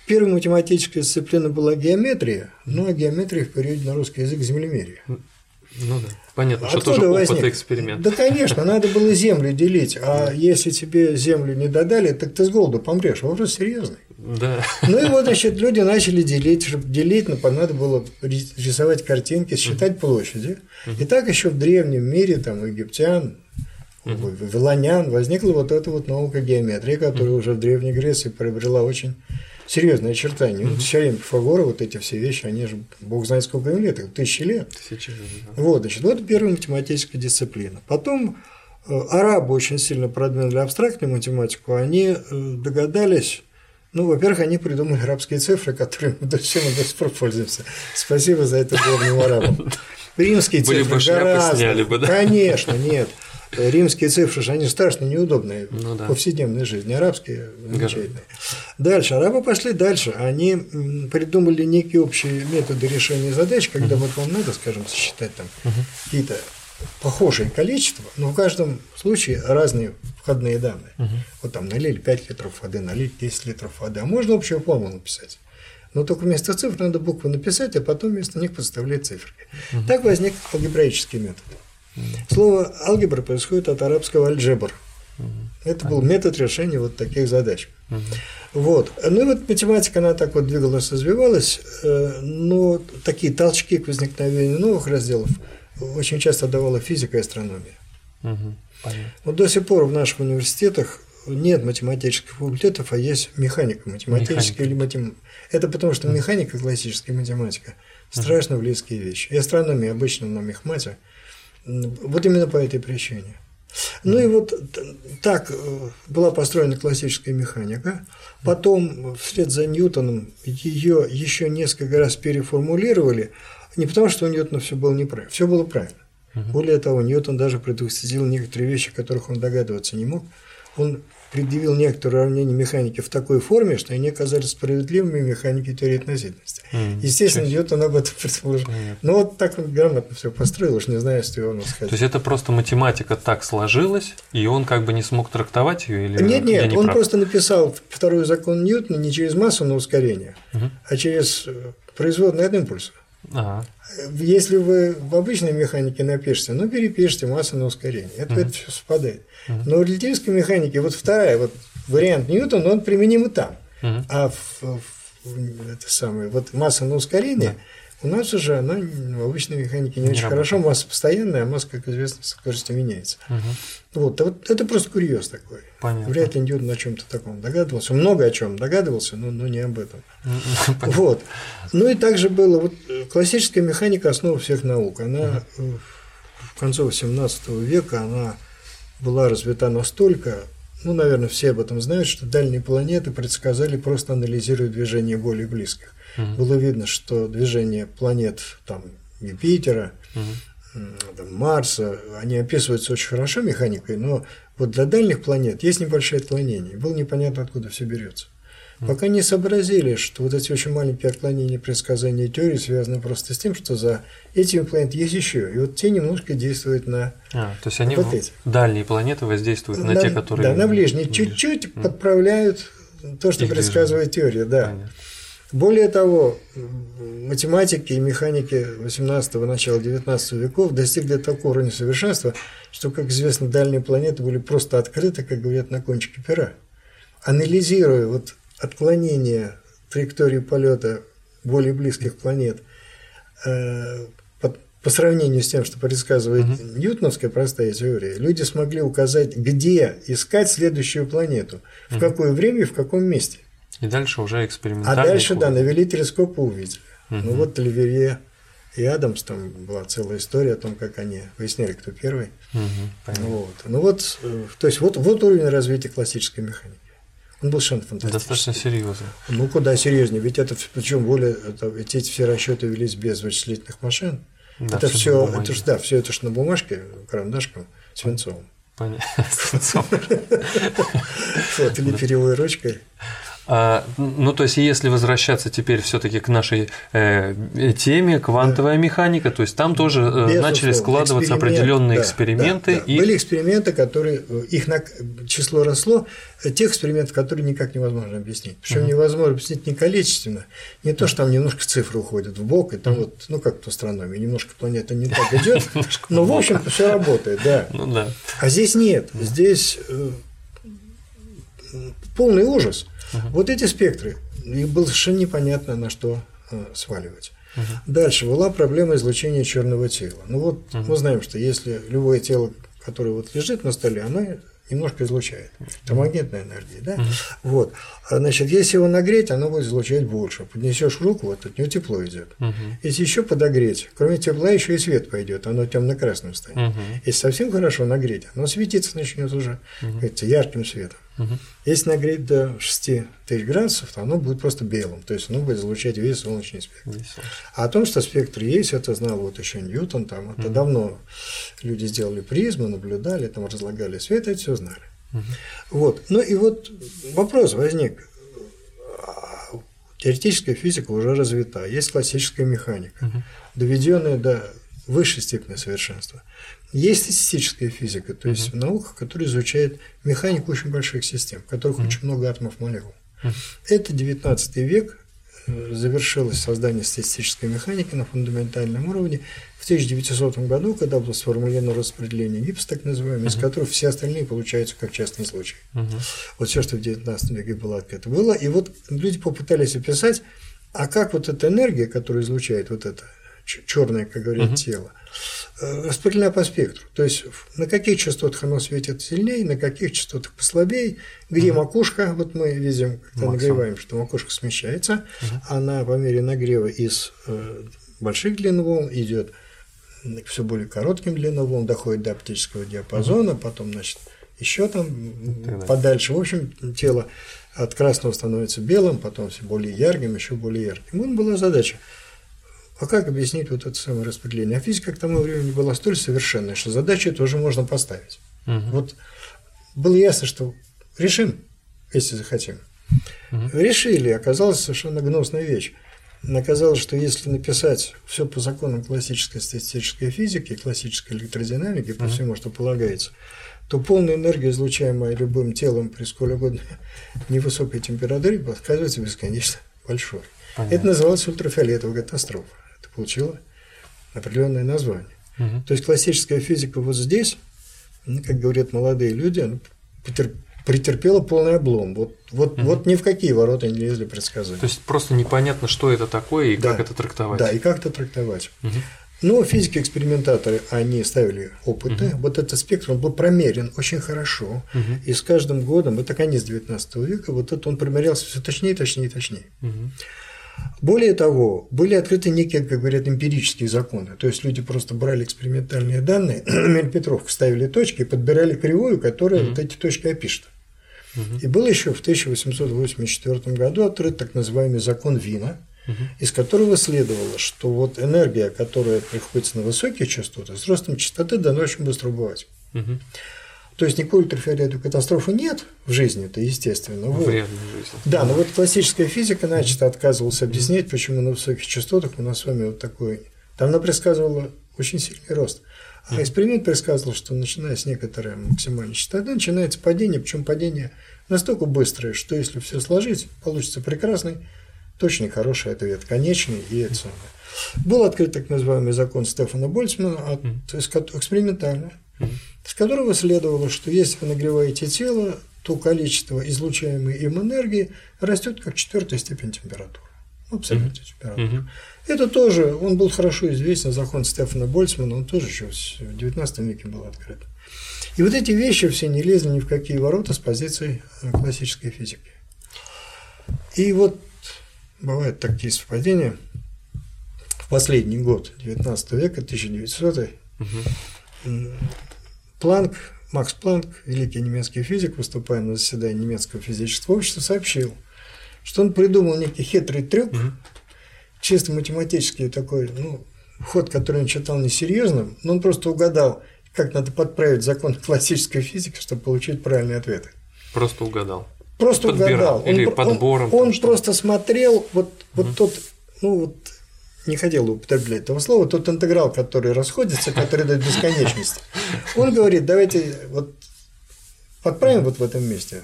Первая математическая дисциплина была геометрия, но геометрия в периоде на русский язык землемерие. Ну да. Понятно, Откуда что тоже возник? опыт эксперимент. Да, конечно, надо было землю делить, а если тебе землю не додали, так ты с голоду помрешь. Вопрос серьезный. Да. Ну и вот, значит, люди начали делить, чтобы делить, но надо было рисовать картинки, считать площади. И так еще в древнем мире, там, египтян, угу. вавилонян возникла вот эта вот наука геометрии, которая угу. уже в Древней Греции приобрела очень серьезные очертания. Угу. Ну, теорема Пифагора, вот эти все вещи, они же, бог знает сколько им лет, тысячи лет. Тысячи лет, да. Вот, значит, вот первая математическая дисциплина. Потом э, арабы очень сильно продвинули абстрактную математику, они э, догадались ну, во-первых, они придумали арабские цифры, которыми мы до сих пор пользуемся. Спасибо за это горным арабам. Римские Были цифры бы гораздо. сняли бы, да? Конечно, нет римские цифры же, они страшно неудобные ну, да. в повседневной жизни, арабские замечательные. Дальше, арабы пошли дальше, они придумали некие общие методы решения задач, когда вот вам надо, скажем, сосчитать там какие-то похожие количества, но в каждом случае разные входные данные. Вот там налили 5 литров воды, налить 10 литров воды, а можно общую формулу написать. Но только вместо цифр надо буквы написать, а потом вместо них подставлять цифры. Угу. Так возник алгебраический метод. Слово алгебра происходит от арабского альджебр. Это был метод решения вот таких задач. Вот. Ну и вот математика, она так вот двигалась, развивалась, э, но такие толчки к возникновению новых разделов очень часто давала физика и астрономия. Угу. Вот до сих пор в наших университетах нет математических факультетов, а есть механика математическая или математика. Это потому, что механика классическая математика страшно близкие вещи. И астрономия обычно на мехмате. Вот именно по этой причине. Ну и вот так э, была построена классическая механика. Потом, вслед за Ньютоном, ее еще несколько раз переформулировали. Не потому, что у Ньютона все было неправильно, все было правильно. Более того, Ньютон даже предусмотрел некоторые вещи, которых он догадываться не мог. Он предъявил некоторые уравнения механики в такой форме, что они оказались справедливыми механики теории относительности. Mm, Естественно, Ньютон об этом предположил. Mm. Но вот так он грамотно все построил, уж не знаю, что его сказать. То есть это просто математика так сложилась, и он как бы не смог трактовать ее или Нет, нет, не он прав? просто написал второй закон Ньютона не через массу на ускорение, mm а через э, производные от импульса. Ага. Если вы в обычной механике напишете, ну, перепишите массу на ускорение. Это, uh это все совпадает. uh Но в релятивистской механике вот вторая, вот вариант Ньютона, он применим и там. uh А в, в, это самое, вот масса на ускорение, uh у нас уже она в обычной механике не, не очень работает. хорошо, масса постоянная, а масса, как известно, с скоростью меняется. Угу. Вот, а вот это просто курьез такой. Понятно. Вряд ли Ньютон о чем-то таком догадывался. много о чем догадывался, но, но не об этом. Понятно. Вот. Ну и также было, вот э, классическая механика основа всех наук. Она угу. в конце XVIII века она была развита настолько, ну, наверное, все об этом знают, что дальние планеты предсказали, просто анализируя движение более близких. Угу. Было видно, что движение планет там, Юпитера, угу. там, Марса, они описываются очень хорошо механикой, но вот для дальних планет есть небольшое отклонение. Было непонятно, откуда все берется. Пока не сообразили, что вот эти очень маленькие отклонения предсказания теории связаны просто с тем, что за этими планетами есть еще. И вот те немножко действуют на а, То есть они вот эти. дальние планеты воздействуют на, на те, которые. Да, на ближние. Чуть-чуть подправляют то, что Их предсказывает движение. теория, да. Понятно. Более того, математики и механики 18-го, начала 19 веков достигли такого уровня совершенства, что, как известно, дальние планеты были просто открыты, как говорят, на кончике пера. Анализируя вот отклонение траектории полета более близких планет э, по сравнению с тем, что предсказывает угу. ньютоновская простая теория, люди смогли указать, где искать следующую планету, в угу. какое время и в каком месте. И дальше уже экспериментально. А дальше, да, навели телескоп и увидели. Угу. Ну вот Леверье и Адамс, там была целая история о том, как они выясняли, кто первый. Угу, вот. Ну вот, э, то есть вот, вот уровень развития классической механики. Он был совершенно фантастический. Достаточно серьезно. Ну, куда серьезнее. Ведь это, причем более, это, эти все расчеты велись без вычислительных машин. Да, это все, это ж, да, все это ж на бумажке, карандашком, свинцовым. Понятно. Свинцовым. Вот, или перьевой ручкой. А, ну, то есть, если возвращаться теперь все-таки к нашей э, теме, квантовая да. механика, то есть там тоже э, Безусловно. начали складываться Эксперимент, определенные да, эксперименты. Да, да. И... Были эксперименты, которые э, их на... число росло, э, тех экспериментов, которые никак невозможно объяснить. Причем угу. невозможно объяснить не количественно, не то, что там немножко цифры уходят в бок, и там угу. вот, ну как в астрономии, немножко планета не так идет, но в общем все работает. Ну да. А здесь нет, здесь полный ужас. Угу. Вот эти спектры, их было совершенно непонятно, на что э, сваливать. Угу. Дальше была проблема излучения черного тела. Ну вот угу. мы знаем, что если любое тело, которое вот лежит на столе, оно немножко излучает. Это магнитная энергия, да? Угу. Вот. А, значит, если его нагреть, оно будет излучать больше. Поднесешь руку, вот от него тепло идет. Угу. Если еще подогреть, кроме тепла еще и свет пойдет, оно темно-красным станет. Угу. Если совсем хорошо нагреть, оно светиться начнет уже угу. ярким светом. Угу. Если нагреть до 6 тысяч градусов, то оно будет просто белым, то есть оно будет излучать весь солнечный спектр. Весь. А о том, что спектр есть, это знал вот еще Ньютон, там это угу. давно люди сделали призмы, наблюдали, там разлагали свет, это все знали. Угу. Вот. Ну и вот вопрос возник. Теоретическая физика уже развита, есть классическая механика, угу. доведенная до высшей степени совершенства. Есть статистическая физика, то есть uh-huh. наука, которая изучает механику очень больших систем, в которых uh-huh. очень много атомов молекул. Uh-huh. Это 19 век, э, завершилось создание статистической механики на фундаментальном уровне в 1900 году, когда было сформулировано распределение ГИПС, так называемое, из которого все остальные получаются как частный случай. Вот все, что в 19 веке было открыто, было. И вот люди попытались описать, а как вот эта энергия, которую излучает вот это черное, как говорят, тело, Э, распределена по спектру. То есть на каких частотах оно светит сильнее, на каких частотах послабее, где угу. макушка, вот мы видим, когда Максимум. нагреваем, что макушка смещается, угу. она по мере нагрева из э, больших длин волн идет к все более коротким длинным волн, доходит до оптического диапазона, угу. потом, значит, еще там подальше. В общем, тело от красного становится белым, потом все более ярким, еще более ярким. Вот была задача а как объяснить вот это самое распределение? А физика к тому времени была столь совершенная, что задачи тоже можно поставить. Угу. Вот было ясно, что решим, если захотим. Угу. Решили, оказалось совершенно гнусная вещь. Оказалось, что если написать все по законам классической статистической физики, классической электродинамики, по всему, что полагается, то полная энергия, излучаемая любым телом при сколь угодно невысокой температуре, оказывается бесконечно большой. Понятно. Это называлось ультрафиолетовая катастрофа получила определенное название. Угу. То есть классическая физика вот здесь, ну, как говорят молодые люди, она претерпела полный облом. Вот, вот, угу. вот ни в какие ворота не лезли предсказать. То есть просто непонятно, что это такое и да, как это трактовать. Да, и как это трактовать. Угу. Но физики-экспериментаторы, они ставили опыты. Угу. Вот этот спектр, он был промерен очень хорошо. Угу. И с каждым годом, это конец 19 века, вот это он промерялся все точнее, точнее, точнее. Угу. Более того, были открыты некие, как говорят, эмпирические законы. То есть люди просто брали экспериментальные данные, на Петровку ставили точки и подбирали кривую, которая mm-hmm. вот эти точки опишет. Mm-hmm. И был еще в 1884 году открыт так называемый закон Вина, угу. из которого следовало, что вот энергия, которая приходится на высокие частоты, с ростом частоты должна очень быстро убывать. Угу. То есть никакой ультрафиолетовой катастрофы нет в жизни, это естественно. В вот. реальной жизни. Да, но вот классическая физика начисто отказывалась объяснять, почему на высоких частотах у нас с вами вот такой. Там она предсказывала очень сильный рост. А эксперимент предсказывал, что начиная с некоторой максимальной частоты начинается падение, причем падение настолько быстрое, что если все сложить, получится прекрасный, точный, хороший ответ, конечный и это самое. Был открыт так называемый закон Стефана Больцмана, от, экспериментально, из которого следовало, что если вы нагреваете тело, то количество излучаемой им энергии растет как четвертая степень температуры. Ну, абсолютная mm-hmm. температура. Mm-hmm. Это тоже, он был хорошо известен, закон Стефана Больцмана, он тоже еще в XIX веке был открыт. И вот эти вещи все не лезли ни в какие ворота с позиции э, классической физики. И вот бывают такие совпадения. В последний год XIX века, 1900 угу. Планк, Макс Планк, великий немецкий физик, выступая на заседании немецкого физического общества, сообщил, что он придумал некий хитрый трюк, угу. чисто математический такой, ну, ход, который он считал несерьезным, но он просто угадал, как надо подправить закон классической физики, чтобы получить правильные ответы. Просто угадал. Просто Подбирал. угадал. Или он, подбором. Он, он просто смотрел, вот, вот угу. тот, ну вот не хотел употреблять этого слова, тот интеграл, который расходится, который дает бесконечность. Он говорит, давайте вот подправим вот в этом месте.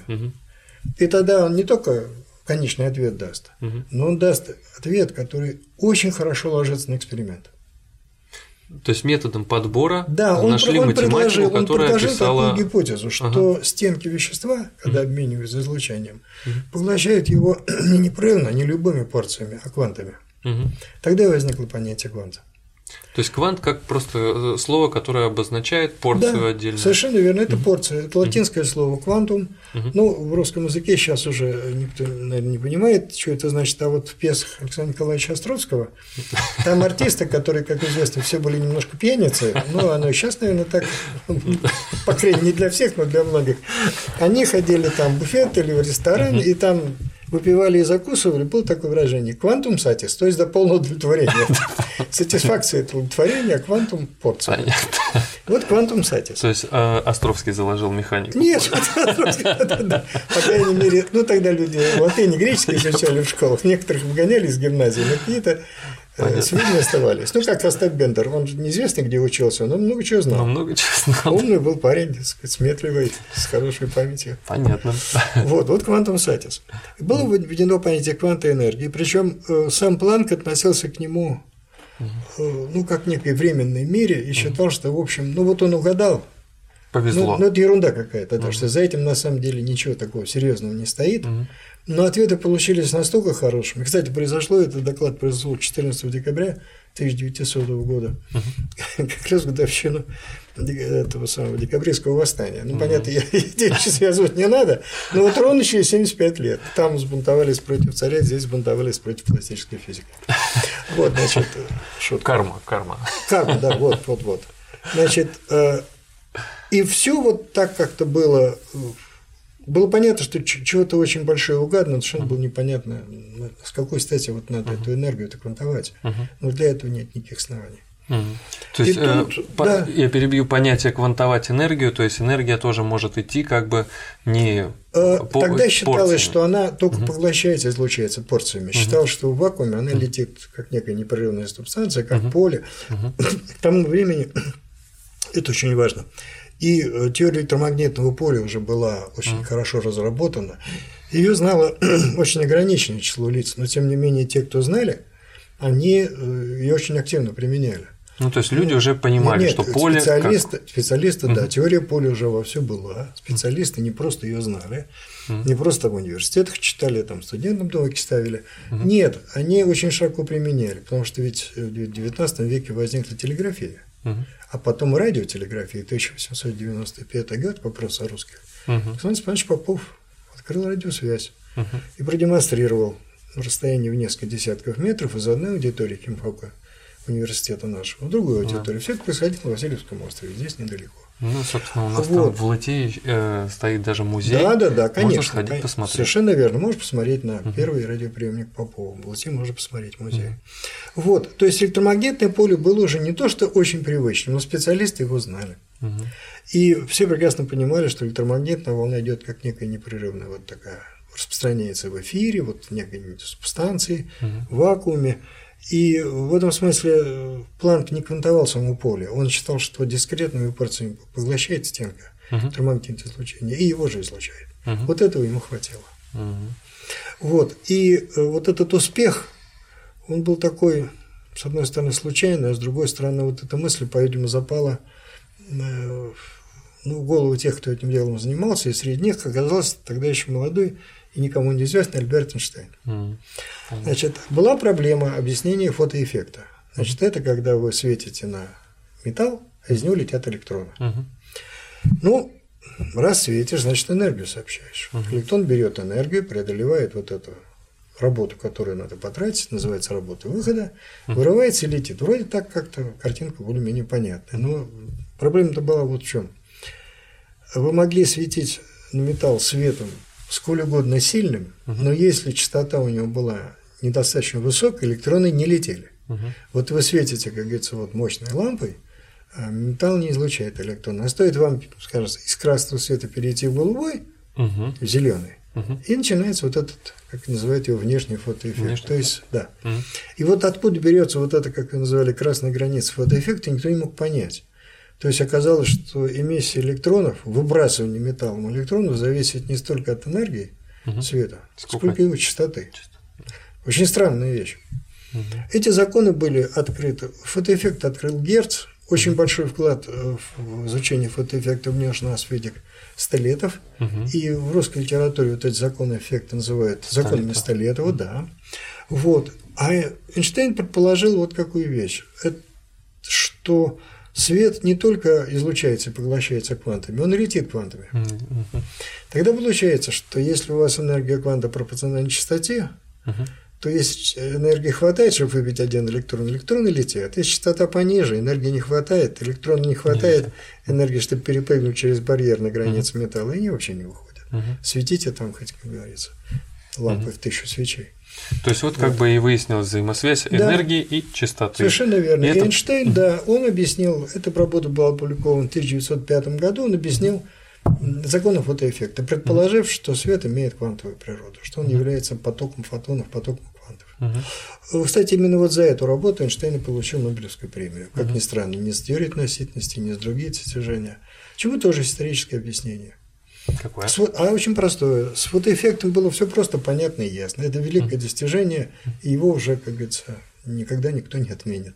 И тогда он не только конечный ответ даст, но он даст ответ, который очень хорошо ложится на эксперимент. То есть методом подбора да, нашли он математику, предложил, которая он предложил описала... такую гипотезу, что ага. стенки вещества, когда угу. обмениваются излучением, угу. поглощают его не непрерывно, не любыми порциями, а квантами. Угу. Тогда и возникло понятие кванта. То есть квант как просто э, слово, которое обозначает порцию да, отдельно. Совершенно верно, это порция. Это латинское слово квантум. Ну, в русском языке сейчас уже никто, наверное, не понимает, что это значит. А вот в пьесах Александра Николаевича Островского там артисты, которые, как известно, все были немножко пьяницы, ну, оно и сейчас, наверное, так, по крайней мере, не для всех, но для многих. Они ходили там в буфет или в ресторан, и там выпивали и закусывали, было такое выражение «квантум сатис», то есть до полного удовлетворения. Сатисфакция – это удовлетворение, а квантум – порция. Понятно. Вот квантум сатис. То есть э, Островский заложил механику? Нет, по крайней мере, ну тогда люди латыни греческий изучали в школах, некоторых выгоняли из гимназии, но какие-то Понятно. Сведения оставались. Ну, как Остап Бендер, он же неизвестно, где учился, но много чего знал. Но много чего знал. Умный был парень, так сказать, сметливый, с хорошей памятью. Понятно. Вот, вот квантум сатис. Было введено понятие кванта энергии, причем э, сам Планк относился к нему, э, ну, как некой временной мере, и считал, что, в общем, ну, вот он угадал, Повезло. Ну, ну это ерунда какая-то, угу. что за этим на самом деле ничего такого серьезного не стоит. Но ответы получились настолько хорошими. Кстати, произошло, этот доклад произошел 14 декабря 1900 года, uh-huh. как раз годовщину этого самого декабристского восстания. Ну, uh-huh. понятно, я вещи связывать не надо, но вот через 75 лет. Там сбунтовались против царя, здесь сбунтовались против классической физики. Вот, значит, шутка. Карма, карма. Карма, да, вот, вот, вот. Значит, э, и все вот так как-то было было понятно, что чего-то очень большое угадано, но совершенно было непонятно, с какой стати вот надо uh-huh. эту энергию это квантовать. Uh-huh. Но для этого нет никаких оснований. Угу. То есть, э, тут, по, да. я перебью понятие квантовать энергию, то есть энергия тоже может идти как бы не э, по, Тогда считалось, порциями. что она только угу. поглощается, излучается порциями. Угу. Считалось, что в вакууме она летит как некая непрерывная субстанция, как угу. поле. Угу. К тому времени это очень важно. И э, теория электромагнитного поля уже была очень mm. хорошо разработана. Ее знало очень ограниченное число лиц, но тем не менее те, кто знали, они э, ее очень активно применяли. Ну, то есть люди уже понимали, Нет, что поле. Специалисты, как... специалисты угу. да, теория поля уже во все была. Специалисты не просто ее знали, угу. не просто в университетах читали, там студентам домики ставили. Угу. Нет, они очень широко применяли, потому что ведь в XIX веке возникла телеграфия. Угу. А потом радиотелеграфия, 1895 год, вопрос о русских. Угу. Александр Степанович Попов открыл радиосвязь угу. и продемонстрировал на расстоянии в несколько десятков метров из одной аудитории химфака университета нашего в другую аудиторию. Да. Все это происходило на Васильевском острове, здесь недалеко. Ну, собственно, у нас вот. там в Латии э, стоит даже музей. Да, да, да, конечно. Можно сходить конечно, посмотреть. Совершенно верно. Можешь посмотреть на угу. первый радиоприемник Попова. В Латии можно посмотреть музей. Угу. Вот. То есть электромагнитное поле было уже не то, что очень привычным, но специалисты его знали. Угу. И все прекрасно понимали, что электромагнитная волна идет как некая непрерывная вот такая распространяется в эфире, вот в некой субстанции, угу. в вакууме. И в этом смысле э, Планк не квантовал само поле. Он считал, что дискретными порциями поглощает стенка uh-huh. термомагнитное излучение, и его же излучает. Uh-huh. Вот этого ему хватило. Uh-huh. Вот. И э, вот этот успех, он был такой, с одной стороны, случайный, а с другой стороны, вот эта мысль, по-видимому, запала э, ну, в голову тех, кто этим делом занимался, и среди них оказался тогда еще молодой и никому неизвестный Альберт Эйнштейн. Mm. Значит, была проблема объяснения фотоэффекта. Значит, это когда вы светите на металл, а из него летят электроны. Ну, раз светишь, значит, энергию сообщаешь. Электрон берет энергию, преодолевает вот эту работу, которую надо потратить, называется работа выхода, вырывается и летит. Вроде так как-то картинка более-менее понятная. Но проблема-то была вот в чем. Вы могли светить на металл светом сколь угодно сильным, угу. но если частота у него была недостаточно высокой, электроны не летели. Угу. Вот вы светите, как говорится, вот мощной лампой, а металл не излучает электроны. А стоит вам, скажем, из красного света перейти в голубой, угу. в зеленый, угу. и начинается вот этот, как называют его, внешний фотоэффект. Внешний, То есть, да. да. Угу. И вот откуда берется вот это, как называли, красная граница фотоэффекта, никто не мог понять. То есть оказалось, что эмиссия электронов, выбрасывание металлом электронов зависит не столько от энергии угу. света, сколько, сколько его частоты. Очень странная вещь. Угу. Эти законы были открыты. Фотоэффект открыл Герц. Очень большой вклад в изучение фотоэффекта внес наш физик Столетов. Угу. И в русской литературе вот эти законы эффекта называют законами Столетова, угу. да. Вот. А Эйнштейн предположил вот какую вещь. Это, что свет не только излучается и поглощается квантами, он летит квантами. Тогда получается, что если у вас энергия кванта пропорциональна частоте, то если энергии хватает, чтобы выбить один электрон, электроны летят. Если частота пониже, энергии не хватает, электрона не хватает, энергии, чтобы перепрыгнуть через барьер на границе металла, и они вообще не выходят. Светите там, хоть как говорится, лампой в тысячу свечей. То есть вот как бы и выяснилась взаимосвязь да. энергии и частоты. Совершенно верно. И это... Эйнштейн, да, он объяснил, эта работа была опубликована в 1905 году, он объяснил законы фотоэффекта, предположив, что свет имеет квантовую природу, что он является потоком фотонов, потоком квантов. Угу. Кстати, именно вот за эту работу Эйнштейн получил Нобелевскую премию. Как угу. ни странно, не с теорией относительности, не с другие достижения. Чему тоже историческое объяснение. Какое? А очень простое. С фотоэффектом было все просто понятно и ясно. Это великое достижение, и его уже, как говорится, никогда никто не отменит.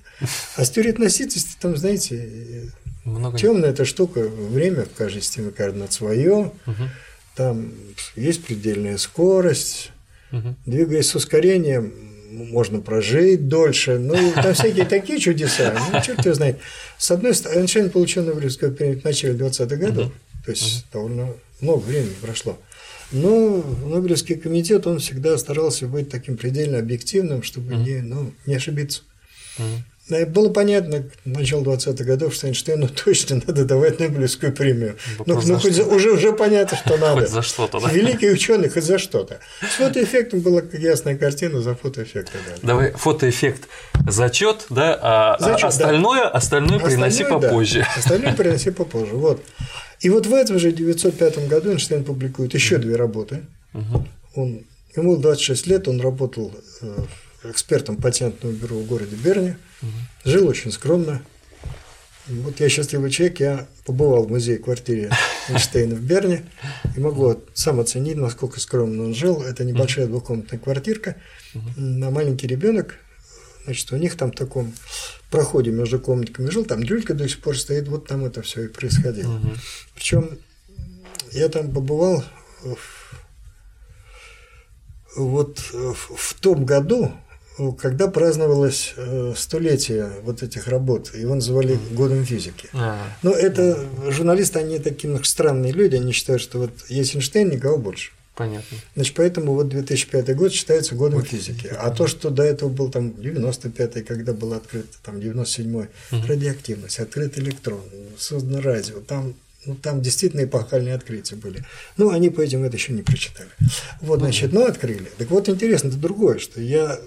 А с теорией относительности, там, знаете, Много темная эта штука, время в каждой системе координат свое, угу. там есть предельная скорость, угу. двигаясь с ускорением, можно прожить дольше, ну, там всякие такие чудеса, ну, черт его знает. С одной стороны, Эйнштейн получил Нобелевскую премию в начале 20-х годов, то есть довольно много времени прошло. Но Нобелевский комитет, он всегда старался быть таким предельно объективным, чтобы uh-huh. не, ну, не ошибиться. Uh-huh. Было понятно к началу 20-х годов, что Эйнштейну точно надо давать Нобелевскую премию. Ну, ну хоть за, уже, уже понятно, что надо. Хоть за что-то, да? Великий ученый, хоть за что-то. С фотоэффектом была ясная картина, за фотоэффект. Да. Давай, фотоэффект зачет, да, а, а остальное, да. остальное приноси остальное, попозже. Да. Остальное приноси попозже. Вот. И вот в этом же 1905 году Эйнштейн публикует еще две работы. Он, ему 26 лет, он работал э, экспертом патентного бюро в городе Берне, жил очень скромно. Вот я счастливый человек, я побывал в музее-квартире Эйнштейна в Берне и могу сам оценить, насколько скромно он жил. Это небольшая двухкомнатная квартирка, на маленький ребенок, значит, у них там в таком проходе между комнатками жил, там люлька до сих пор стоит, вот там это все и происходило. Угу. Причем я там побывал вот в том году, когда праздновалось э, столетие вот этих работ, его называли годом физики. А, Но это журналисты, они такие странные люди, они считают, что вот есть Эйнштейн, никого больше. Понятно. Значит, поэтому вот 2005 год считается годом вот физики. А то, что до этого был там 95-й, когда был открыт, там 97-й, угу. радиоактивность, открыт электрон, создано радио, там ну, там действительно эпохальные открытия были. Ну, они по этим это еще не прочитали. Вот, значит, ну, открыли. Так вот, интересно, это другое, что я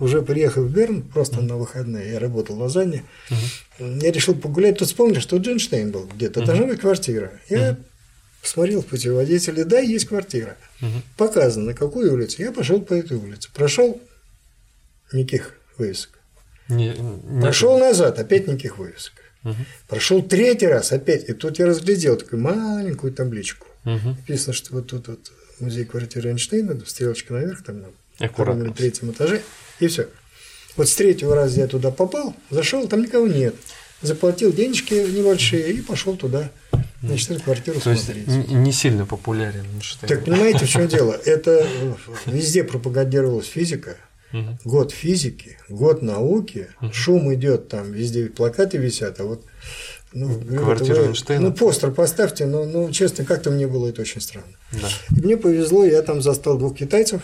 уже приехал в Берн, просто на выходные, я работал в Лозанне, uh-huh. я решил погулять, тут вспомнил, что Джинштейн был где-то, uh-huh. должна быть квартира. Я uh-huh посмотрел в путеводителе, да, есть квартира. Угу. Показано, на какую улицу. Я пошел по этой улице. Прошел никаких вывесок. Не, не Прошел назад, опять никаких вывесок. Угу. Прошел третий раз, опять. И тут я разглядел такую маленькую табличку. Угу. Написано, что вот тут вот музей квартиры Эйнштейна, стрелочка наверх, там на втором или третьем этаже, и все. Вот с третьего раза я туда попал, зашел, там никого нет. Заплатил денежки небольшие и пошел туда. Значит, квартиру То смотреть. Есть не сильно популярен Эйнштейн. Так понимаете, в чем дело? Это везде пропагандировалась физика, год физики, год науки, шум идет там, везде плакаты висят, а вот ну, Квартира вы, Эйнштейна. Ну, постер поставьте, но, ну, честно, как-то мне было это очень странно. Да. И мне повезло, я там застал двух китайцев,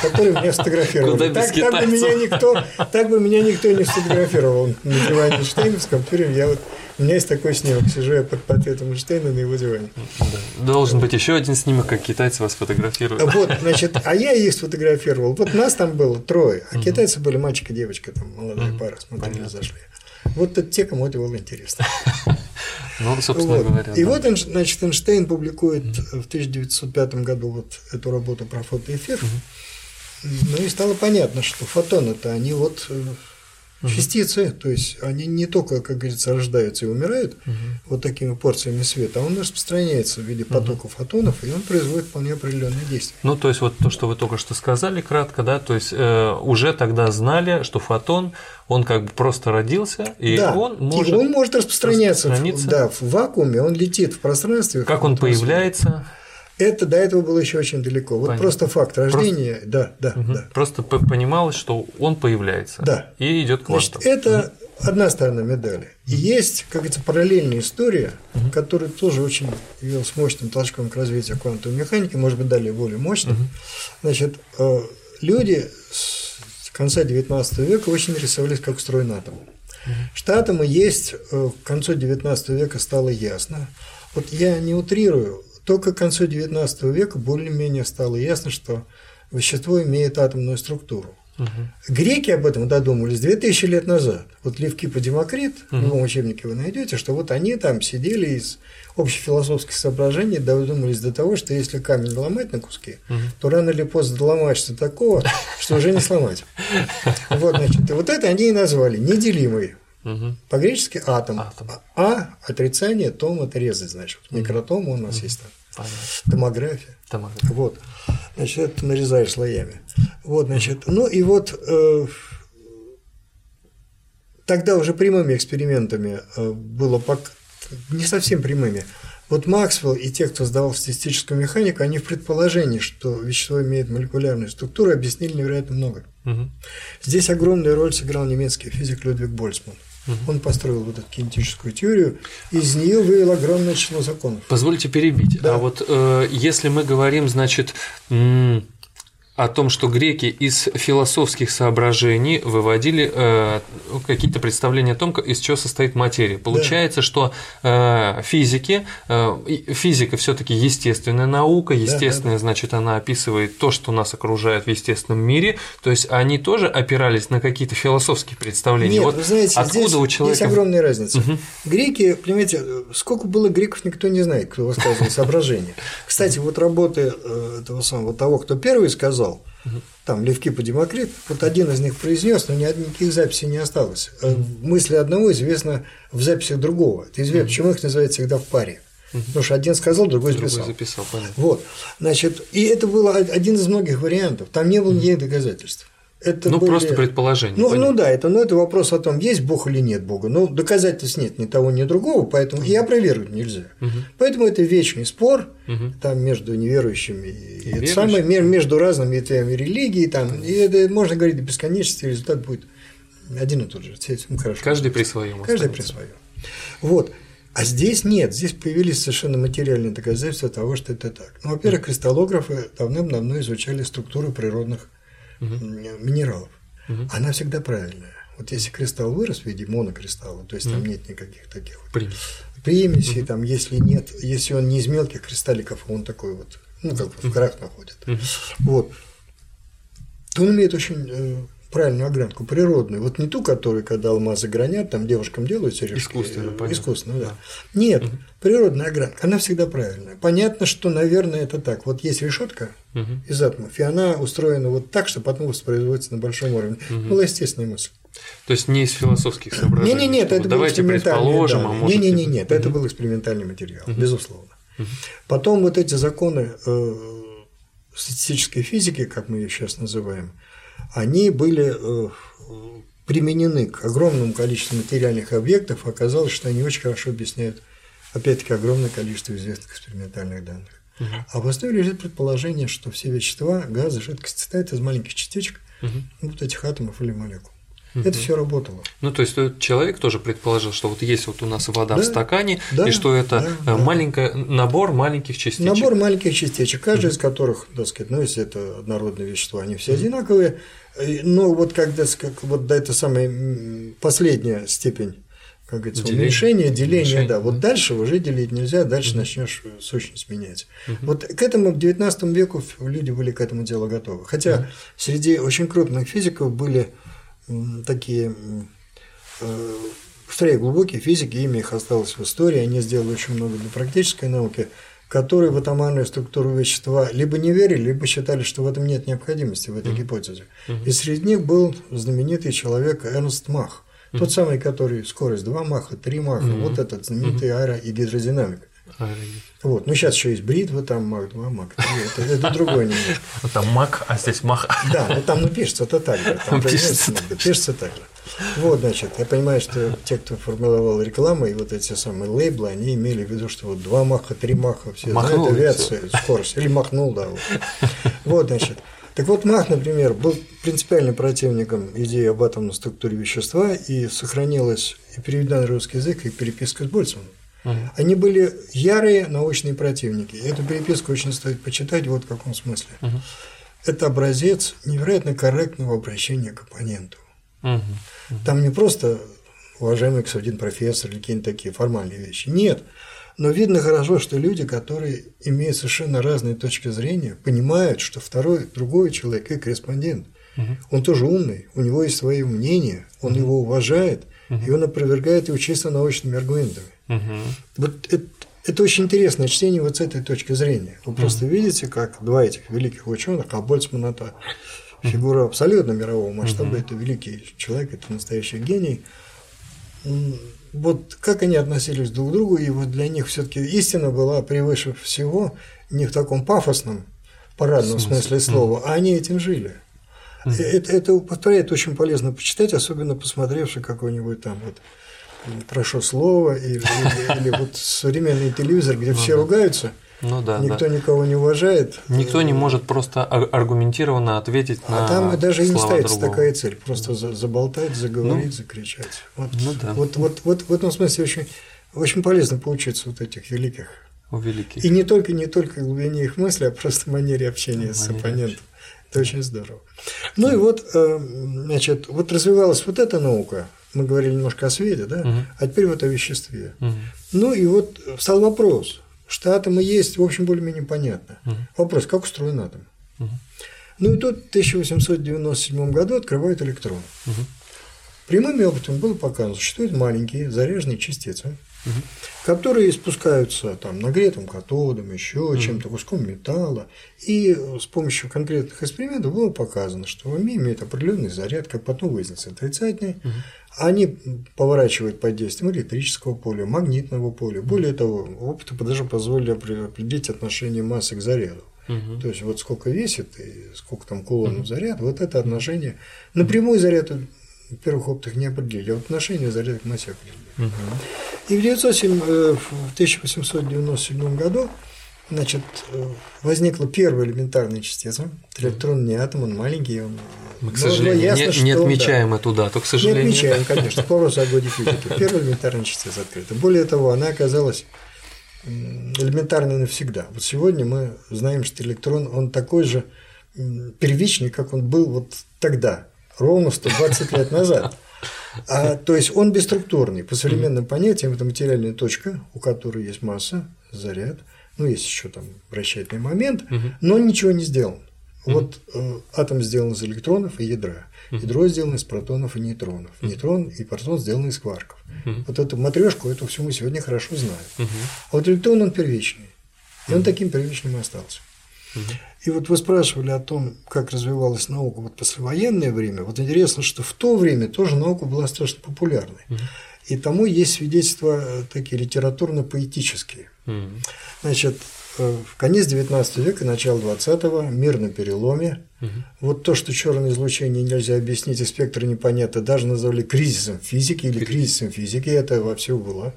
которые меня сфотографировали. Куда без так, так, бы меня никто, так бы меня никто не сфотографировал на диване Эйнштейновском. Я вот, у меня есть такой снимок, сижу я под портретом Эйнштейна на его диване. Да. Должен быть еще один снимок, как китайцы вас фотографируют. Вот, значит, а я их сфотографировал. Вот нас там было трое, а китайцы были мальчик и девочка, там молодая пара, смотрели, зашли. Вот это те, кому это было интересно. Ну, собственно вот. говоря. И да. вот, значит, Эйнштейн публикует в 1905 году вот эту работу про фотоэффект. Угу. Ну и стало понятно, что фотоны-то они вот э, угу. частицы, то есть они не только, как говорится, рождаются и умирают угу. вот такими порциями света, а он распространяется в виде потока угу. фотонов, и он производит вполне определенные действия. Ну, то есть вот то, что вы только что сказали кратко, да, то есть э, уже тогда знали, что фотон, он как бы просто родился, и да, он может, и он может распространяться, в, да, в вакууме, он летит в пространстве. Как он появляется? Это до этого было еще очень далеко. Вот Понятно. просто факт рождения, просто, да, да, угу. да. Просто понималось, что он появляется. Да. И идет к Значит, это угу. одна сторона медали. И есть, как говорится, параллельная история, угу. которая тоже очень явилась мощным толчком к развитию квантовой механики, может быть, далее более мощным. Угу. Значит, э, люди с конца XIX века очень рисовались, как устроен атом. Угу. Что атомы есть э, к концу XIX века стало ясно. Вот я не утрирую, только к концу XIX века более-менее стало ясно, что вещество имеет атомную структуру. Греки об этом додумались 2000 лет назад. Вот Левкипа Демокрит, угу. в любом учебнике вы найдете, что вот они там сидели из общефилософских соображений додумались до того, что если камень ломать на куски, угу. то рано или поздно доломаешься такого, что уже не сломать. Вот, значит, и вот это они и назвали неделимый. Угу. По-гречески атом. атом. А отрицание, том это резать, значит. Микротом у нас угу. есть там. Понятно. Томография. Томография. Вот. Значит, это нарезаешь слоями. Вот, значит, ну и вот э, тогда уже прямыми экспериментами э, было пок... не совсем прямыми. Вот Максвелл и те, кто сдавал статистическую механику, они в предположении, что вещество имеет молекулярную структуру, объяснили невероятно много. Угу. Здесь огромную роль сыграл немецкий физик Людвиг Больцман. Он построил вот эту кинетическую теорию, из нее вывел огромное число законов. Позвольте перебить. Да. А вот э, если мы говорим, значит, о том, что греки из философских соображений выводили э, какие-то представления о том, из чего состоит материя. Получается, да. что э, физики, э, физика все-таки естественная наука, естественная, да, да. значит, она описывает то, что нас окружает в естественном мире. То есть они тоже опирались на какие-то философские представления. Нет, вот вы знаете, откуда здесь у человека есть огромная разница. Угу. Греки, понимаете, сколько было греков, никто не знает, кто высказывал соображения. Кстати, вот работы э, этого самого того, кто первый сказал там Левкипа Демокрит, вот один из них произнес, но ни никаких записей не осталось. Э, мысли одного известно в записях другого. Это известно, почему их называют всегда в паре. Потому что один сказал, другой записал. Другой записал понятно. Вот. Значит, и это был один из многих вариантов. Там не было никаких доказательств. Это ну, были... просто предположение. Ну, ну да, это, ну, это вопрос о том, есть Бог или нет Бога. Ну, доказательств нет ни того, ни другого, поэтому и опровергнуть нельзя. Угу. Поэтому это вечный спор угу. там между неверующими и, и это самое, между разными ветвями религии. Там, и это можно говорить до бесконечности, результат будет один и тот же. Ну, хорошо. Каждый при своем. Каждый при своем. Вот. А здесь нет, здесь появились совершенно материальные доказательства того, что это так. Ну, во-первых, кристаллографы давным-давно изучали структуру природных угу. минералов, угу. она всегда правильная. Вот если кристалл вырос в виде монокристалла, то есть угу. там нет никаких таких вот примесей, примесей угу. там, если нет, если он не из мелких кристалликов, а он такой вот, ну, как бы в горах находит, угу. вот, то он имеет очень э, правильную огранку, природную. Вот не ту, которую, когда алмазы гранят, там девушкам делают сережки. Искусственно, понятно. Искусственно, да. да. Нет, угу. природная огранка, она всегда правильная. Понятно, что, наверное, это так. Вот есть решетка угу. из атомов, и она устроена вот так, что потом воспроизводится на большом уровне. Угу. Была естественная мысль. То есть не из философских соображений. Не, не, нет, это Давайте был предположим, а может. Не, не, не, нет, угу. это был экспериментальный материал, угу. безусловно. Угу. Потом вот эти законы э, статистической физики, как мы ее сейчас называем, они были э, применены к огромному количеству материальных объектов, оказалось, что они очень хорошо объясняют, опять-таки, огромное количество известных экспериментальных данных. Угу. А в основе лежит предположение, что все вещества, газы, жидкости состоят из маленьких частичек, угу. вот этих атомов или молекул. Угу. Это все работало. Ну, то есть человек тоже предположил, что вот есть вот у нас вода да, в стакане, да, и что это да, маленький да. набор маленьких частичек. Набор маленьких частичек, каждая угу. из которых, так сказать, ну, если это однородные вещества, они все угу. одинаковые. Но вот когда как, вот до это самая последняя степень как говорится, деление. уменьшение, деление, Уменьшение, да. Вот дальше уже делить нельзя, дальше угу. начнешь сущность менять. Угу. Вот к этому к 19 веку люди были к этому делу готовы. Хотя угу. среди очень крупных физиков были такие э, быстрее глубокие физики, имя их осталось в истории, они сделали очень много для практической науки, которые в атомарную структуру вещества либо не верили, либо считали, что в этом нет необходимости, в этой гипотезе. И среди них был знаменитый человек Эрнст Мах, тот самый, который скорость 2 маха, 3 маха, вот этот знаменитый аэро- и гидродинамик. Вот. Ну, сейчас еще есть бритва, там маг 2, маг 3. Это, это другое немножко. Там маг, а здесь мах. Да, ну там ну, пишется это так же. Там пишется, пишется так же. Вот, значит, я понимаю, что те, кто формулировал рекламу и вот эти самые лейблы, они имели в виду, что вот два маха, три маха, все Махнул, знают авиацию, скорость. Или махнул, да. Вот. вот, значит. Так вот, Мах, например, был принципиальным противником идеи об атомной структуре вещества, и сохранилась и переведена на русский язык, и переписка с. Угу. Они были ярые научные противники. Эту переписку очень стоит почитать вот в каком смысле. Угу. Это образец невероятно корректного обращения к оппоненту. Угу. Угу. Там не просто уважаемый господин профессор или какие-нибудь такие формальные вещи. Нет. Но видно хорошо, что люди, которые имеют совершенно разные точки зрения, понимают, что второй, другой человек и корреспондент. Он тоже умный, у него есть свое мнение, он его уважает, и он опровергает его чисто научными аргументами. Вот это, это очень интересное чтение вот с этой точки зрения. Вы просто видите, как два этих великих ученых, а Больцман это фигура абсолютно мирового масштаба, это великий человек, это настоящий гений. Вот как они относились друг к другу, и вот для них все-таки истина была превыше всего не в таком пафосном, парадном смысле слова, а они этим жили. Это, это, повторяет, очень полезно почитать, особенно посмотревши какой-нибудь там вот прошу слова или, или, или вот современный телевизор, где все ругаются. Ну да. Никто да. никого не уважает. Никто не может просто аргументированно ответить а на. А там даже и не ставится другого. такая цель, просто заболтать, заговорить, ну, закричать. Вот, ну да. Вот, вот, вот в этом смысле очень, очень полезно поучиться вот этих великих. У великих. И не только не только глубине их мысли, а просто манере общения манере с оппонентом. Это очень здорово. Ну и вот, э, значит, вот развивалась вот эта наука, мы говорили немножко о свете, да, угу. а теперь вот о веществе. Угу. Ну и вот встал вопрос, что атомы есть, в общем, более-менее понятно. Угу. Вопрос, как устроен атом? Угу. Ну и тут в 1897 году открывают электрон. Угу. Прямым опытом было показано, что существуют маленькие заряженные частицы, угу. которые спускаются там нагретым катодом, еще угу. чем-то, куском металла. И с помощью конкретных экспериментов было показано, что они имеют определенный заряд, как потом выяснится, отрицательный. Угу. Они поворачивают под действием электрического поля, магнитного поля. Более того, опыты даже позволили определить отношение массы к заряду. Угу. То есть вот сколько весит и сколько там кулонов угу. заряд, вот это отношение. Напрямую заряд в первых опытах не определили, а вот отношение заряда к массе определили. Угу. И в, 907, э, в 1897 году значит, э, возникла первая элементарная частица. Электрон не атом, он маленький, он мы, к сожалению, ясно, не, не отмечаем да, эту дату, к сожалению. Не отмечаем, конечно, по вопросу о годе физики. Первая элементарная частица открыта. Более того, она оказалась элементарной навсегда. Вот сегодня мы знаем, что электрон, он такой же первичный, как он был вот тогда, ровно 120 лет назад. А, то есть он бесструктурный. По современным понятиям это материальная точка, у которой есть масса, заряд, ну есть еще там вращательный момент, но он ничего не сделан. Вот э, атом сделан из электронов и ядра. Ядро сделано из протонов и нейтронов. Нейтрон и протон сделаны из кварков. Вот эту матрешку, эту всю мы сегодня хорошо знаем. А вот электрон, он первичный. И он таким первичным и остался. И вот вы спрашивали о том, как развивалась наука вот послевоенное время. Вот интересно, что в то время тоже наука была страшно популярной. И тому есть свидетельства э, такие литературно-поэтические. Значит, Э, в конец XIX века, начало XX, мир на переломе. Угу. Вот то, что черное излучение нельзя объяснить, и спектр непонятно, даже назвали кризисом физики или кризисом физики, это во все было.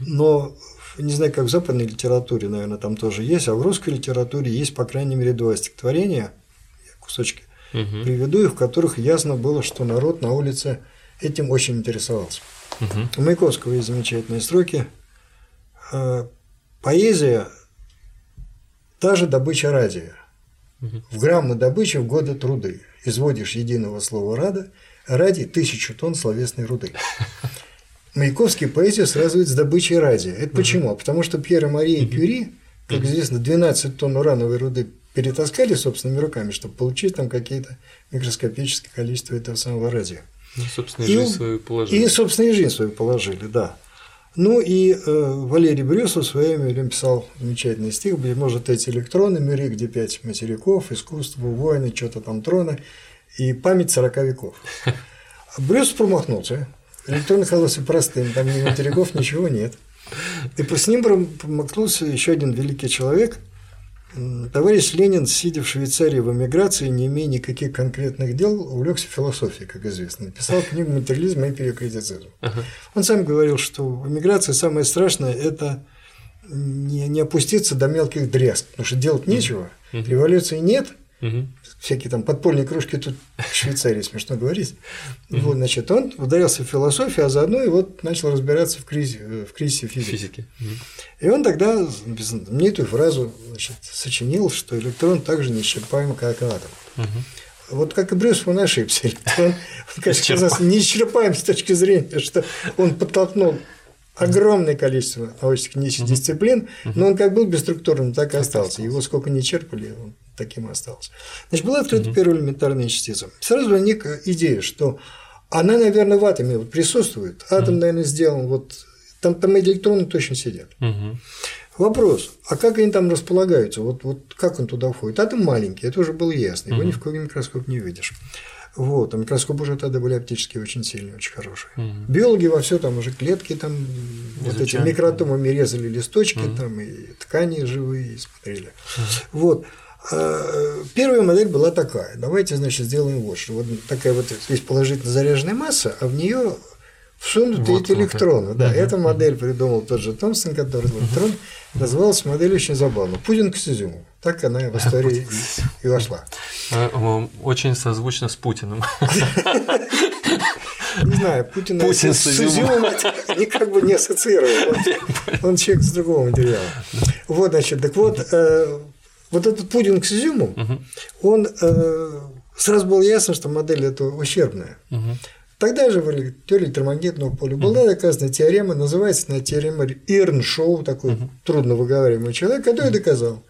Но не знаю, как в западной литературе, наверное, там тоже есть, а в русской литературе есть, по крайней мере, два стихотворения, кусочки угу. приведу их, в которых ясно было, что народ на улице этим очень интересовался. Угу. У Маяковского есть замечательные строки. «Э, поэзия Та же добыча радия. В граммы добычи в годы труды. Изводишь единого слова рада, ради тысячу тонн словесной руды. Маяковский поэзию сравнивает с добычей радия. Это почему? Потому что Пьера Мария Кюри, как известно, 12 тонн урановой руды перетаскали собственными руками, чтобы получить там какие-то микроскопическое количество этого самого радия. Ну, собственно, и жизнь свою положили. И, собственно, жизнь свою положили, да. Ну и э, Валерий Брюсов в свое время писал замечательный стих, быть может, эти электроны, миры, где пять материков, искусство, войны, что-то там троны, и память сорока веков. Брюсов промахнулся. Электрон оказался простым, там ни материков, ничего нет. И с ним промахнулся еще один великий человек – Товарищ Ленин, сидя в Швейцарии в эмиграции, не имея никаких конкретных дел, увлекся философией, как известно. Написал книгу «Материализм и периокритицизм». Uh-huh. Он сам говорил, что в эмиграции самое страшное – это не, не опуститься до мелких дрязг, потому что делать нечего, революции нет – Угу. Всякие там подпольные кружки тут в Швейцарии, смешно говорить. Вот, значит, он ударился в философию, а заодно и вот начал разбираться в кризисе, в кризисе физики. физики. И он тогда мне эту фразу значит, сочинил, что электрон так же неисчерпаем, как атом. Угу. Вот как и Брюс, он ошибся. Электрон, он, конечно, неисчерпаем с точки зрения, что он подтолкнул огромное количество научно-технических дисциплин, но он как был бесструктурным, так и остался. Его сколько не черпали, он таким и остался. Значит, была открыта первая элементарная частица. Сразу возникла идея, что она, наверное, в атоме присутствует. Атом, наверное, сделан вот там, там электроны точно сидят. Вопрос, а как они там располагаются? Вот, вот как он туда входит? Атом маленький, это уже было ясно, его ни в какой микроскоп не видишь. Вот, а микроскопы уже тогда были оптические очень сильные, очень хорошие. Угу. Биологи во все там уже клетки там Изучали. вот эти микротомами резали листочки угу. там и ткани живые смотрели. Угу. Вот. А, первая модель была такая. Давайте, значит, сделаем вот что. Вот такая вот есть положительно заряженная масса, а в нее всунуты вот, эти электроны. Вот. Да, угу. эту модель придумал тот же Томпсон, который электрон. Называлась модель очень забавно. Путин к изюму. Так она в истории и, вошла. Э, очень созвучно с Путиным. Не знаю, Путин, Путин с, с изюмом никак бы не ассоциировал. Он человек с другого материала. Вот, значит, так вот, э, вот этот пудинг с изюмом, он э, сразу было ясно, что модель эта ущербная. Тогда же в теории электромагнитного поля. Была доказана теорема, называется она теорема Ирншоу, такой uh-huh. трудно выговариваемый человек, который доказал,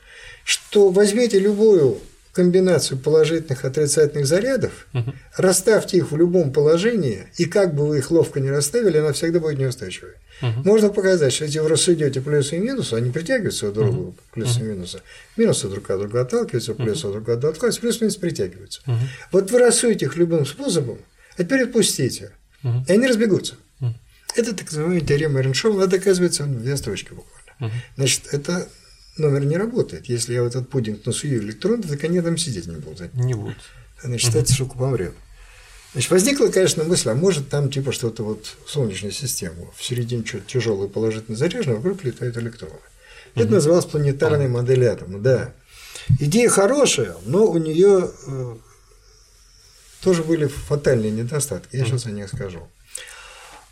что возьмите любую комбинацию положительных и отрицательных зарядов, угу. расставьте их в любом положении, и как бы вы их ловко не расставили, она всегда будет неустойчивой. Угу. Можно показать, что если вы рассудете плюсы и минусы, они притягиваются друг к другу, плюсы и минусы. Минусы друг от друга отталкиваются, плюсы друг от друга отталкиваются, плюсы и минусы притягиваются. Угу. Вот вы рассудите их любым способом, а теперь отпустите, угу. и они разбегутся. Угу. Это так называемая теорема Эрншова, она доказывается в две строчки буквально. Угу. Значит, это номер не работает. Если я в этот пудинг насую электрон, так они там сидеть не будут. Не будут. Значит, угу. эта штука помрет. Значит, возникла, конечно, мысль, а может там типа что-то вот солнечная система, в середине что-то тяжелое положительно заряженное, вокруг летают электроны. Угу. Это называлось планетарной угу. модель атома, да. Идея хорошая, но у нее э, тоже были фатальные недостатки. Я угу. сейчас о них скажу.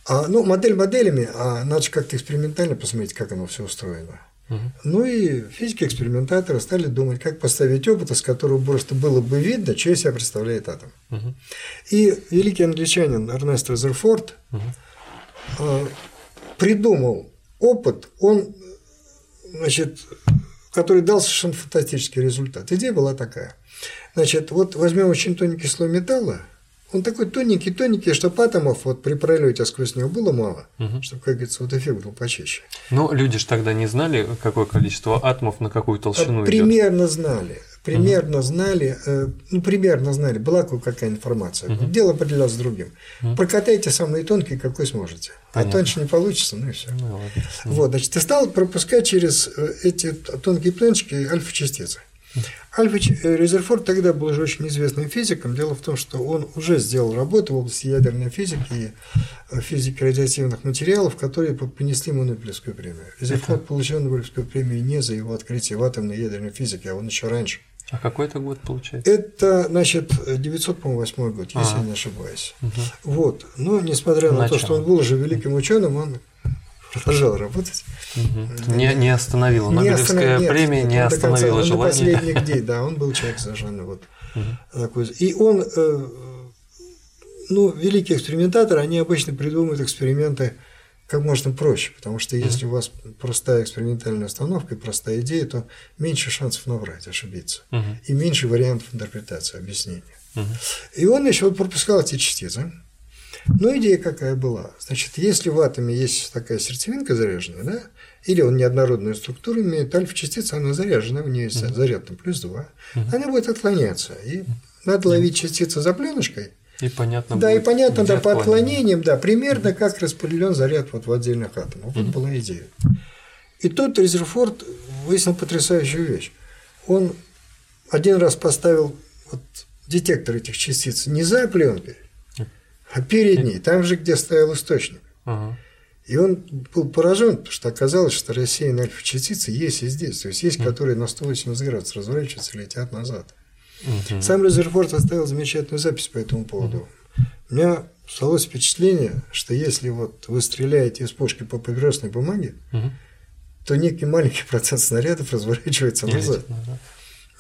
А, ну, модель моделями, а надо же как-то экспериментально посмотреть, как оно все устроено. Ну и физики-экспериментаторы стали думать, как поставить опыт, из которого просто было бы видно, что из себя представляет атом. Угу. И великий англичанин Эрнест Резерфорд угу. придумал опыт, он, значит, который дал совершенно фантастический результат. Идея была такая. Значит, вот возьмем очень тоненький слой металла, он такой тоненький-тоненький, что атомов вот при пролете сквозь него было мало, угу. чтобы, как говорится, вот эффект был почище. Но люди же тогда не знали, какое количество атомов на какую толщину Примерно идет. знали. Примерно угу. знали, э, ну, примерно знали, была какая информация. Угу. Дело определялось другим. Угу. Прокатайте самые тонкие, какой сможете. А Понятно. А тоньше не получится, ну и все. Ну, ладно. вот, значит, ты стал пропускать через э, эти тонкие пленочки альфа-частицы. Альфич э, Резерфорд тогда был уже очень известным физиком. Дело в том, что он уже сделал работу в области ядерной физики и э, физики радиоактивных материалов, которые понесли ему Нобелевскую премию. Резерфорд получил Нобелевскую премию не за его открытие в атомной ядерной физике, а он еще раньше. А какой это год получается? Это, значит, 908 год, если я не ошибаюсь. Угу. Вот. Но несмотря на Начало. то, что он был уже великим ученым, он продолжал работать. Угу. Не, не остановила. Нобелевская не премия не остановила конца, желание. До последних дней, да, он был человек совершенно вот угу. такой. И он, э, ну, великие экспериментаторы, они обычно придумывают эксперименты как можно проще, потому что если у вас простая экспериментальная установка и простая идея, то меньше шансов наврать, ошибиться, угу. и меньше вариантов интерпретации, объяснения. Угу. И он еще пропускал эти частицы, но идея какая была? Значит, если в атоме есть такая сердцевинка заряженная, да, или он неоднородную структуру имеет, альфа-частица, она заряжена, у нее есть uh-huh. заряд там, плюс 2, uh-huh. она будет отклоняться. И надо ловить частицу за пленочкой. И понятно Да, будет, и понятно, да, по отклонениям, да, примерно как распределен заряд вот в отдельных атомах. Вот uh-huh. была идея. И тут Резерфорд выяснил потрясающую вещь. Он один раз поставил вот детектор этих частиц не за пленкой, а передний, там же, где стоял источник. Ага. И он был поражен, потому что оказалось, что рассеянные альфа-частицы есть и здесь. То есть есть, которые на 180 градусов разворачиваются и летят назад. Угу. Сам Резерфорд оставил замечательную запись по этому поводу. Угу. У меня создалось впечатление, что если вот вы стреляете из пушки по папиросной бумаге, угу. то некий маленький процент снарядов разворачивается назад. назад.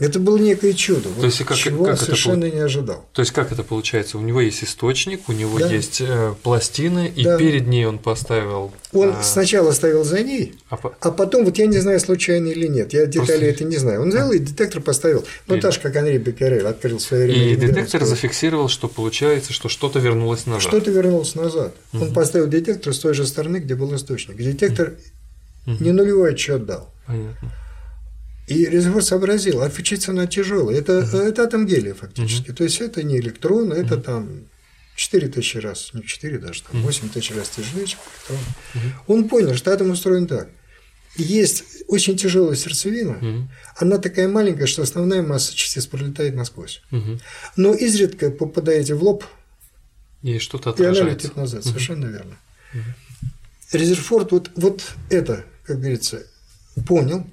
Это было некое чудо, То есть, как, чего как он совершенно это, не ожидал. То есть, как это получается? У него есть источник, у него Да. есть э, пластины, и Да. перед ней он поставил. Он а, сначала ставил за ней, а по- а потом, вот я не знаю, случайно или нет, я детали Просто- это не знаю. Он взял и детектор поставил. Ну, И- так же, как Андрей Беккерель открыл свое время. И детектор зафиксировал, что получается, что что-то вернулось назад. Что-то вернулся назад. Он поставил детектор с той же стороны, где был источник. Детектор не нулевой отчет дал. Понятно. И резервуар сообразил, а фичица она тяжелая. Это, это атом гелия фактически. То есть это не электрон, это там 4000 раз, не 4 даже, там 8 тысяч раз тяжелее, чем электрон. Он понял, что атом устроен так. Есть очень тяжелая сердцевина, Мгм. она такая маленькая, что основная масса частиц пролетает насквозь. Мгм. Но изредка попадаете в лоб, И что-то и она отражается. летит назад. Совершенно верно. Резерфорд вот, вот это, как говорится, понял,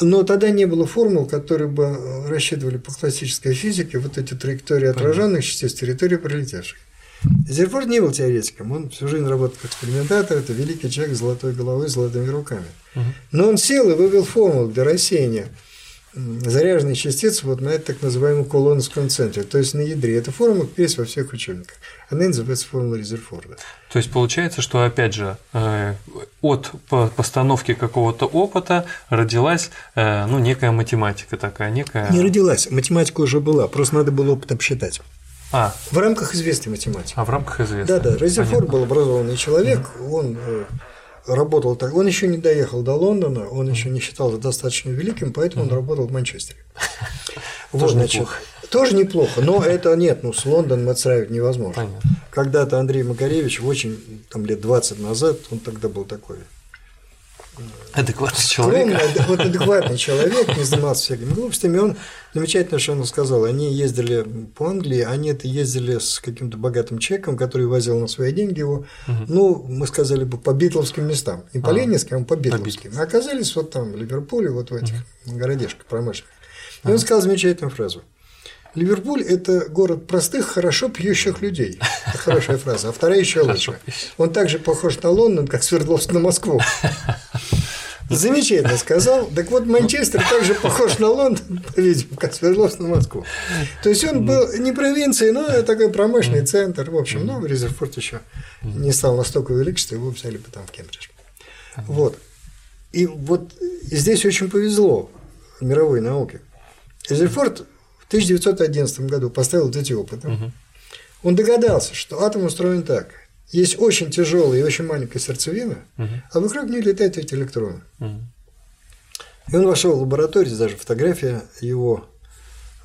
но тогда не было формул, которые бы э, рассчитывали по классической физике вот эти траектории отраженных частиц, территории пролетевших. Резерфорд не был теоретиком, он всю жизнь работал как экспериментатор, это великий человек с золотой головой, с золотыми руками. Но он сел и вывел формулу для рассеяния заряженной частицы вот на этом так называемом колоновском центре, то есть на ядре. Эта формула есть во всех учебниках. Она называется формула Резерфорда. То есть получается, что опять же э, от по- постановки какого-то опыта родилась э, ну, некая математика такая, некая. Не родилась, математика уже была, просто надо было опыт обсчитать. А, В рамках известной математики. а в рамках известного. Да, да, Резерфорд был образованный человек, он э, работал так, он еще не доехал до Лондона, он еще не считался достаточно великим, поэтому он работал в Манчестере. Вот, значит. Тоже неплохо, но это нет, ну с Лондоном отстраивать невозможно. Понятно. Когда-то Андрей Макаревич, очень, там лет 20 назад, он тогда был такой Адекватный человек. скромный, вот адекватный человек, не занимался всякими глупостями, он замечательно, что он сказал, они ездили по Англии, они это ездили с каким-то богатым человеком, который возил на свои деньги его, ну, мы сказали бы, по битловским местам, не по А, ленинским, а по битловским. А оказались вот там, в Ливерпуле, вот в этих городишках промышленных. И он сказал замечательную фразу. Ливерпуль – это город простых, хорошо пьющих людей. Это хорошая фраза. А вторая еще лучше. Он также похож на Лондон, как Свердловск на Москву. Замечательно сказал. Так вот, Манчестер также похож на Лондон, по-видимому, как Свердловск на Москву. То есть он был не провинцией, но такой промышленный центр. В общем, ну, Резерфорд еще не стал настолько велик, что его взяли бы там в Кембридж. Вот. И вот здесь очень повезло мировой науке. Резерфорд 1911 году поставил вот эти опыты. Он догадался, что атом устроен так. Есть очень тяжелая и очень маленькая сердцевина, а вокруг нее летают эти электроны. Мгм. И он вошел в лабораторию, даже фотография его.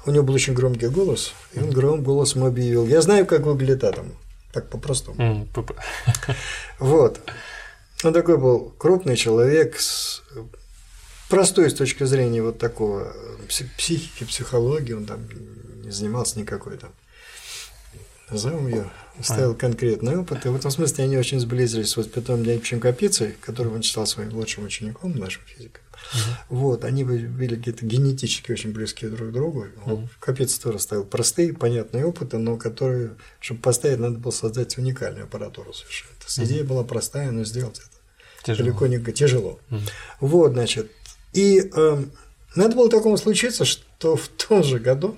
У него был очень громкий голос, и он громким голосом объявил: Я знаю, как выглядит атом. Так по-простому. Вот. Он такой был крупный человек, с простой с точки зрения вот такого пси- психики, психологии, он там не занимался никакой там. Назовем ее, ставил конкретный опыт. И в этом смысле они очень сблизились с Петром Леонидовичем Капицей, которого он считал своим лучшим учеником, нашим физиком. Вот, они были какие-то генетически очень близкие друг к другу. Вот Капица тоже ставил простые, понятные опыты, но которые, чтобы поставить, надо было создать уникальную аппаратуру совершенно. То есть идея была простая, но сделать это Тяжело. далеко не тяжело. Вот, значит. И э, надо было такому случиться, что в том же году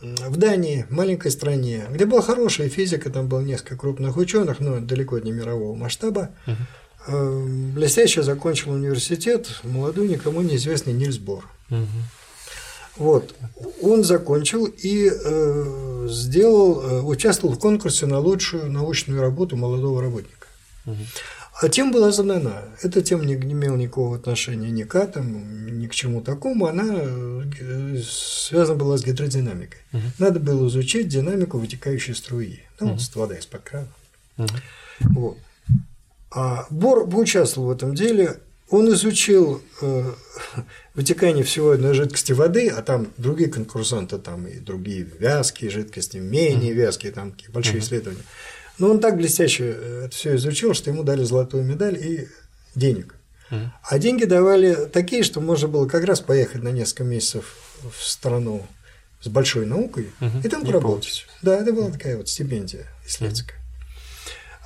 в Дании, маленькой стране, где была хорошая физика, там было несколько крупных ученых, но далеко не мирового масштаба, э, блестяще закончил университет молодой, никому неизвестный Нильс Бор. Мгм. Вот. Он закончил и э, сделал, э, участвовал в конкурсе на лучшую научную работу молодого работника. А тема была задана. Эта тема не, имела никакого отношения ни к атому, ни к чему такому. Она э, связана была с гидродинамикой. Надо было изучить динамику вытекающей струи. Ну, вот вода из-под крана. Мгм. Вот. А Бор поучаствовал в этом деле. Он изучил э, вытекание всего одной жидкости воды, а там другие конкурсанты, там и другие вязкие жидкости, менее вязкие, там такие большие исследования. Но он так блестяще э, это все изучил, что ему дали золотую медаль и денег. А деньги давали такие, что можно было как раз поехать на несколько месяцев в страну с большой наукой Мгм. и там И поработать. Да, это была такая вот стипендия исследовательская.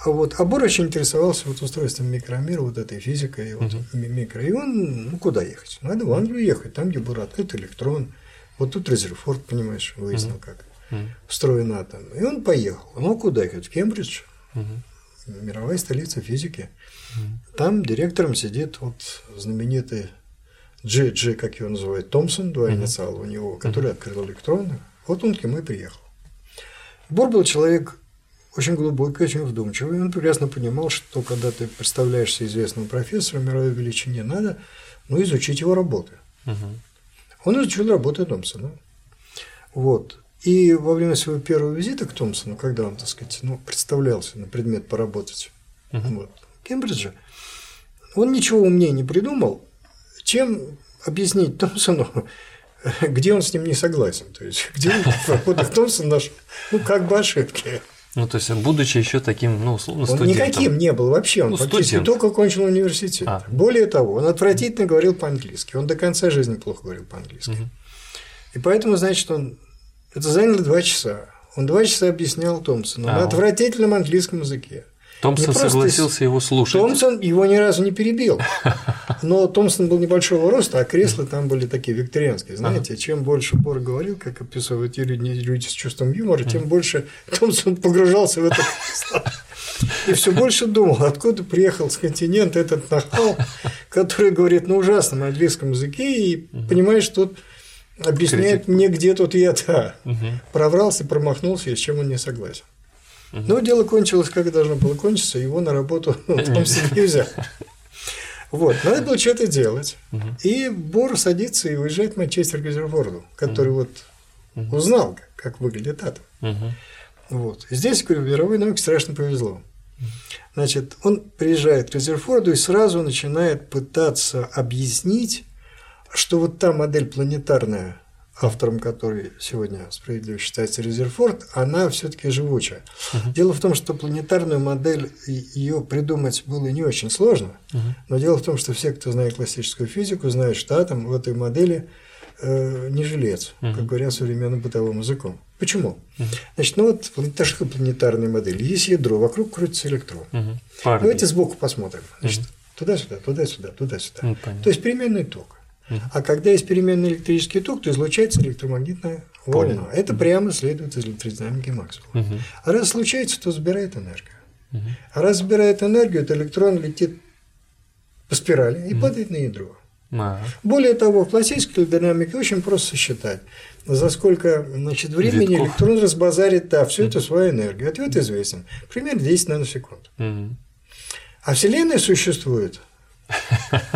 А вот а Бор очень интересовался вот устройством микромира, вот этой физикой, вот ми- микро. И он, ну, куда ехать? Надо в Англию ехать, там, где был открыт электрон. Вот тут Резерфорд, понимаешь, выяснил, как Мгм. устроен атом. И он поехал. Ну, куда ехать? В Кембридж, Мгм. мировая столица физики. Мгм. Там директором сидит вот знаменитый Джи, Джи, как его называют, Томпсон, два Мгм. инициала у него, который открыл электроны. Вот он к нему и приехал. Бор был человек очень глубокий, очень вдумчивый. Он прекрасно понимал, что когда ты представляешься известному профессору мировой величине, надо ну, изучить его работы. Мгм. Он изучил работы Томпсона. Вот. И во время своего первого визита к Томпсону, когда он, так сказать, ну, представлялся на предмет поработать Мгм. вот, в Кембридже, он ничего умнее не придумал, чем объяснить Томпсону, где он с ним не согласен. То есть, где он в работах Томпсона нашел, ну, как бы ошибки. Ну, то есть, будучи еще таким, ну, условно, Он студентом. никаким не был вообще, он Ну, фактически студент. только кончил университет. А. Более того, он отвратительно говорил по-английски, он до конца жизни плохо говорил по-английски. Мгм. И поэтому, значит, он это заняло два часа. Он два часа объяснял Томпсону А, на он- отвратительном английском языке. Томпсон просто согласился его слушать. Томпсон его ни разу не перебил. Но Томпсон был небольшого роста, а кресла там были такие викторианские. Знаете, чем больше Бор говорил, как описывают люди, люди с чувством юмора, тем больше Томпсон погружался в это кресло. И все больше думал, откуда приехал с континента этот нахал, который говорит на ужасном английском языке и понимаешь, что тут объясняет мне, где тут я-то. Мгм. Проврался, промахнулся, и с чем он не согласен. Но дело кончилось, как должно было кончиться, его на работу Томпсон не взял. Вот, надо было что-то делать. И Бор садится и уезжает в Манчестер к Резерфорду, который вот узнал, как, выглядит атом. Вот. Здесь, говорю, мировой науке страшно повезло. Значит, он приезжает к Резерфорду и сразу начинает пытаться объяснить, что вот та модель планетарная, автором которой сегодня справедливо считается Резерфорд, она все-таки живучая. Дело в том, что планетарную модель ее придумать было не очень сложно, Мгм. но дело в том, что все, кто знает классическую физику, знают, что атом в этой модели э, не жилец, как Мгм. говорят современным бытовым языком. Почему? Мгм. Значит, ну вот же планетарная модель. Есть ядро, вокруг крутится электрон. Парни. Давайте сбоку посмотрим. Значит, туда-сюда, туда-сюда, туда-сюда. Ну, понятно. То есть переменный ток. А когда есть переменный электрический ток, то излучается электромагнитная волна. Это прямо следует из электродинамики Максвелла. А раз случается, то забирает энергию. А раз забирает энергию, то электрон летит по спирали и падает на ядро. А. Более того, в классической динамике очень просто сосчитать, за сколько значит, времени Витков. электрон разбазарит да, всю эту свою энергию. Ответ известен. Примерно 10 наносекунд. А Вселенная существует,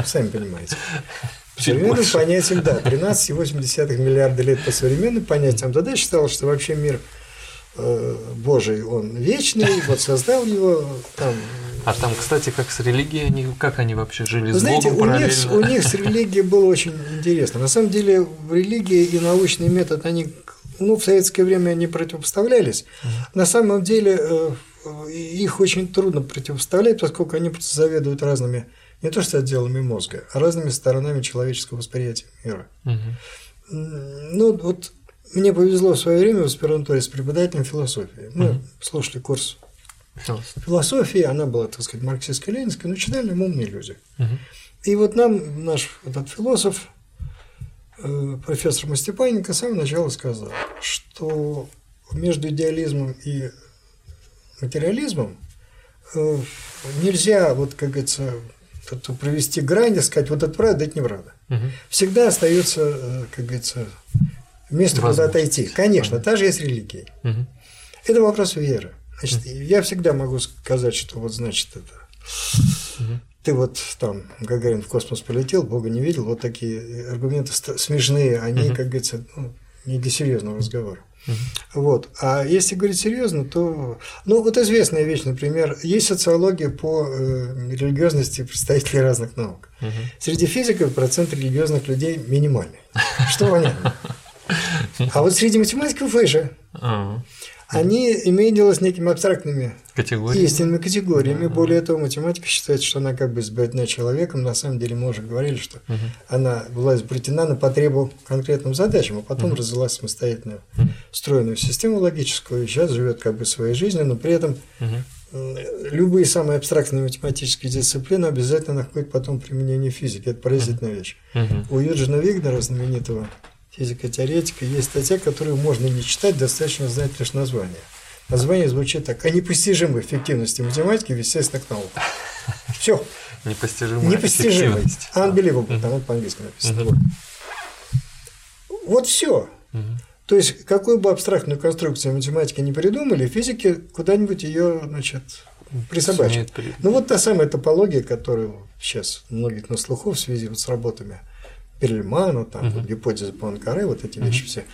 сами понимаете, по современным понятиям, да, 13,8 миллиарда лет по современным понятиям. Тогда считалось, что вообще мир э, Божий, он вечный, вот создал его там. А там, кстати, как с религией, они, как они вообще жили Вы с знаете, Богом у них, параллельно? у них с религией было очень интересно. На самом деле, в религии и научный метод, они, ну, в советское время они противопоставлялись. На самом деле, э, их очень трудно противопоставлять, поскольку они заведуют разными, не то что отделами мозга, а разными сторонами человеческого восприятия мира. М, Ну, вот мне повезло в свое время в аспирантуре с преподавателем философии. Мы Мгм. слушали курс философии, она была, так сказать, марксистской ленинской но читали мы умные люди. Мгм. И вот нам наш этот философ, э, профессор Мастепаненко, с самого начала сказал, что между идеализмом и материализмом э, нельзя, вот как говорится, эту провести грань и сказать, вот это правда, это неправда. Мгм. Всегда остается, э, как говорится, место куда отойти. Конечно, та же есть религия. Мгм. Это вопрос веры. Значит, я всегда могу сказать, что вот значит это. Мгм. Ты вот там, Гагарин в космос полетел, Бога не видел, вот такие аргументы ст- смешные, они, Мгм. как говорится, ну, не для серьезного разговора. Мгм. Вот. А если говорить серьезно, то, ну, вот известная вещь, например, есть социология по э, религиозности представителей разных наук. Мгм. Среди физиков процент религиозных людей минимальный. Что понятно. А вот среди математиков выше. Они имеют дело с некими абстрактными Категории. истинными категориями. Да. Более того, математика считает, что она как бы избавлена человеком. На самом деле мы уже говорили, что Мгм. она была изобретена на потребу конкретным задачам, а потом Мгм. развилась самостоятельную Мгм. стройную систему логическую, и сейчас живет как бы своей жизнью, но при этом Мгм. любые самые абстрактные математические дисциплины обязательно находят потом применение в физике. Это поразительная вещь. Мгм. У Юджина Вигнера, знаменитого физика-теоретика, есть статья, которую можно не читать, достаточно знать лишь название. Название звучит так. О непостижимой эффективности математики в естественных науках. Все. Непостижимая эффективность. Unbelievable, там по-английски написано. Вот. Все. То есть, какую бы абстрактную конструкцию математики не придумали, физики куда-нибудь ее, значит, присобачат. Ну, вот та самая топология, которая сейчас многих на слуху в связи вот с работами Перлемана, там, вот гипотеза Пуанкаре, вот эти вещи все,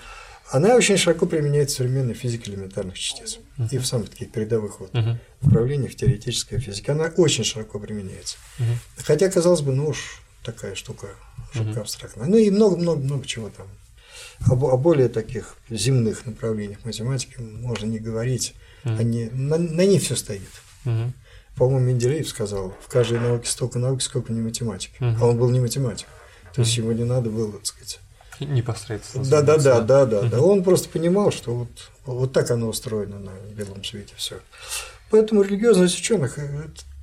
она очень широко применяется в современной физике элементарных частиц и в самых таких передовых вот Мгм. направлениях теоретической физики. Она очень широко применяется. Мгм. Хотя, казалось бы, ну уж такая штука, штука абстрактная. Ну и много-много-много чего там. О, о более таких земных направлениях математики можно не говорить. Они, на, на них все стоит. Мгм. По-моему, Менделеев сказал, в каждой науке столько науки, сколько не математики. Мгм. А он был не математик. То есть ему не надо было, так сказать. Непосредственно. Да, да, да, да, да, да. Он просто понимал, что вот, вот так оно устроено на белом свете все. Поэтому религиозность ученых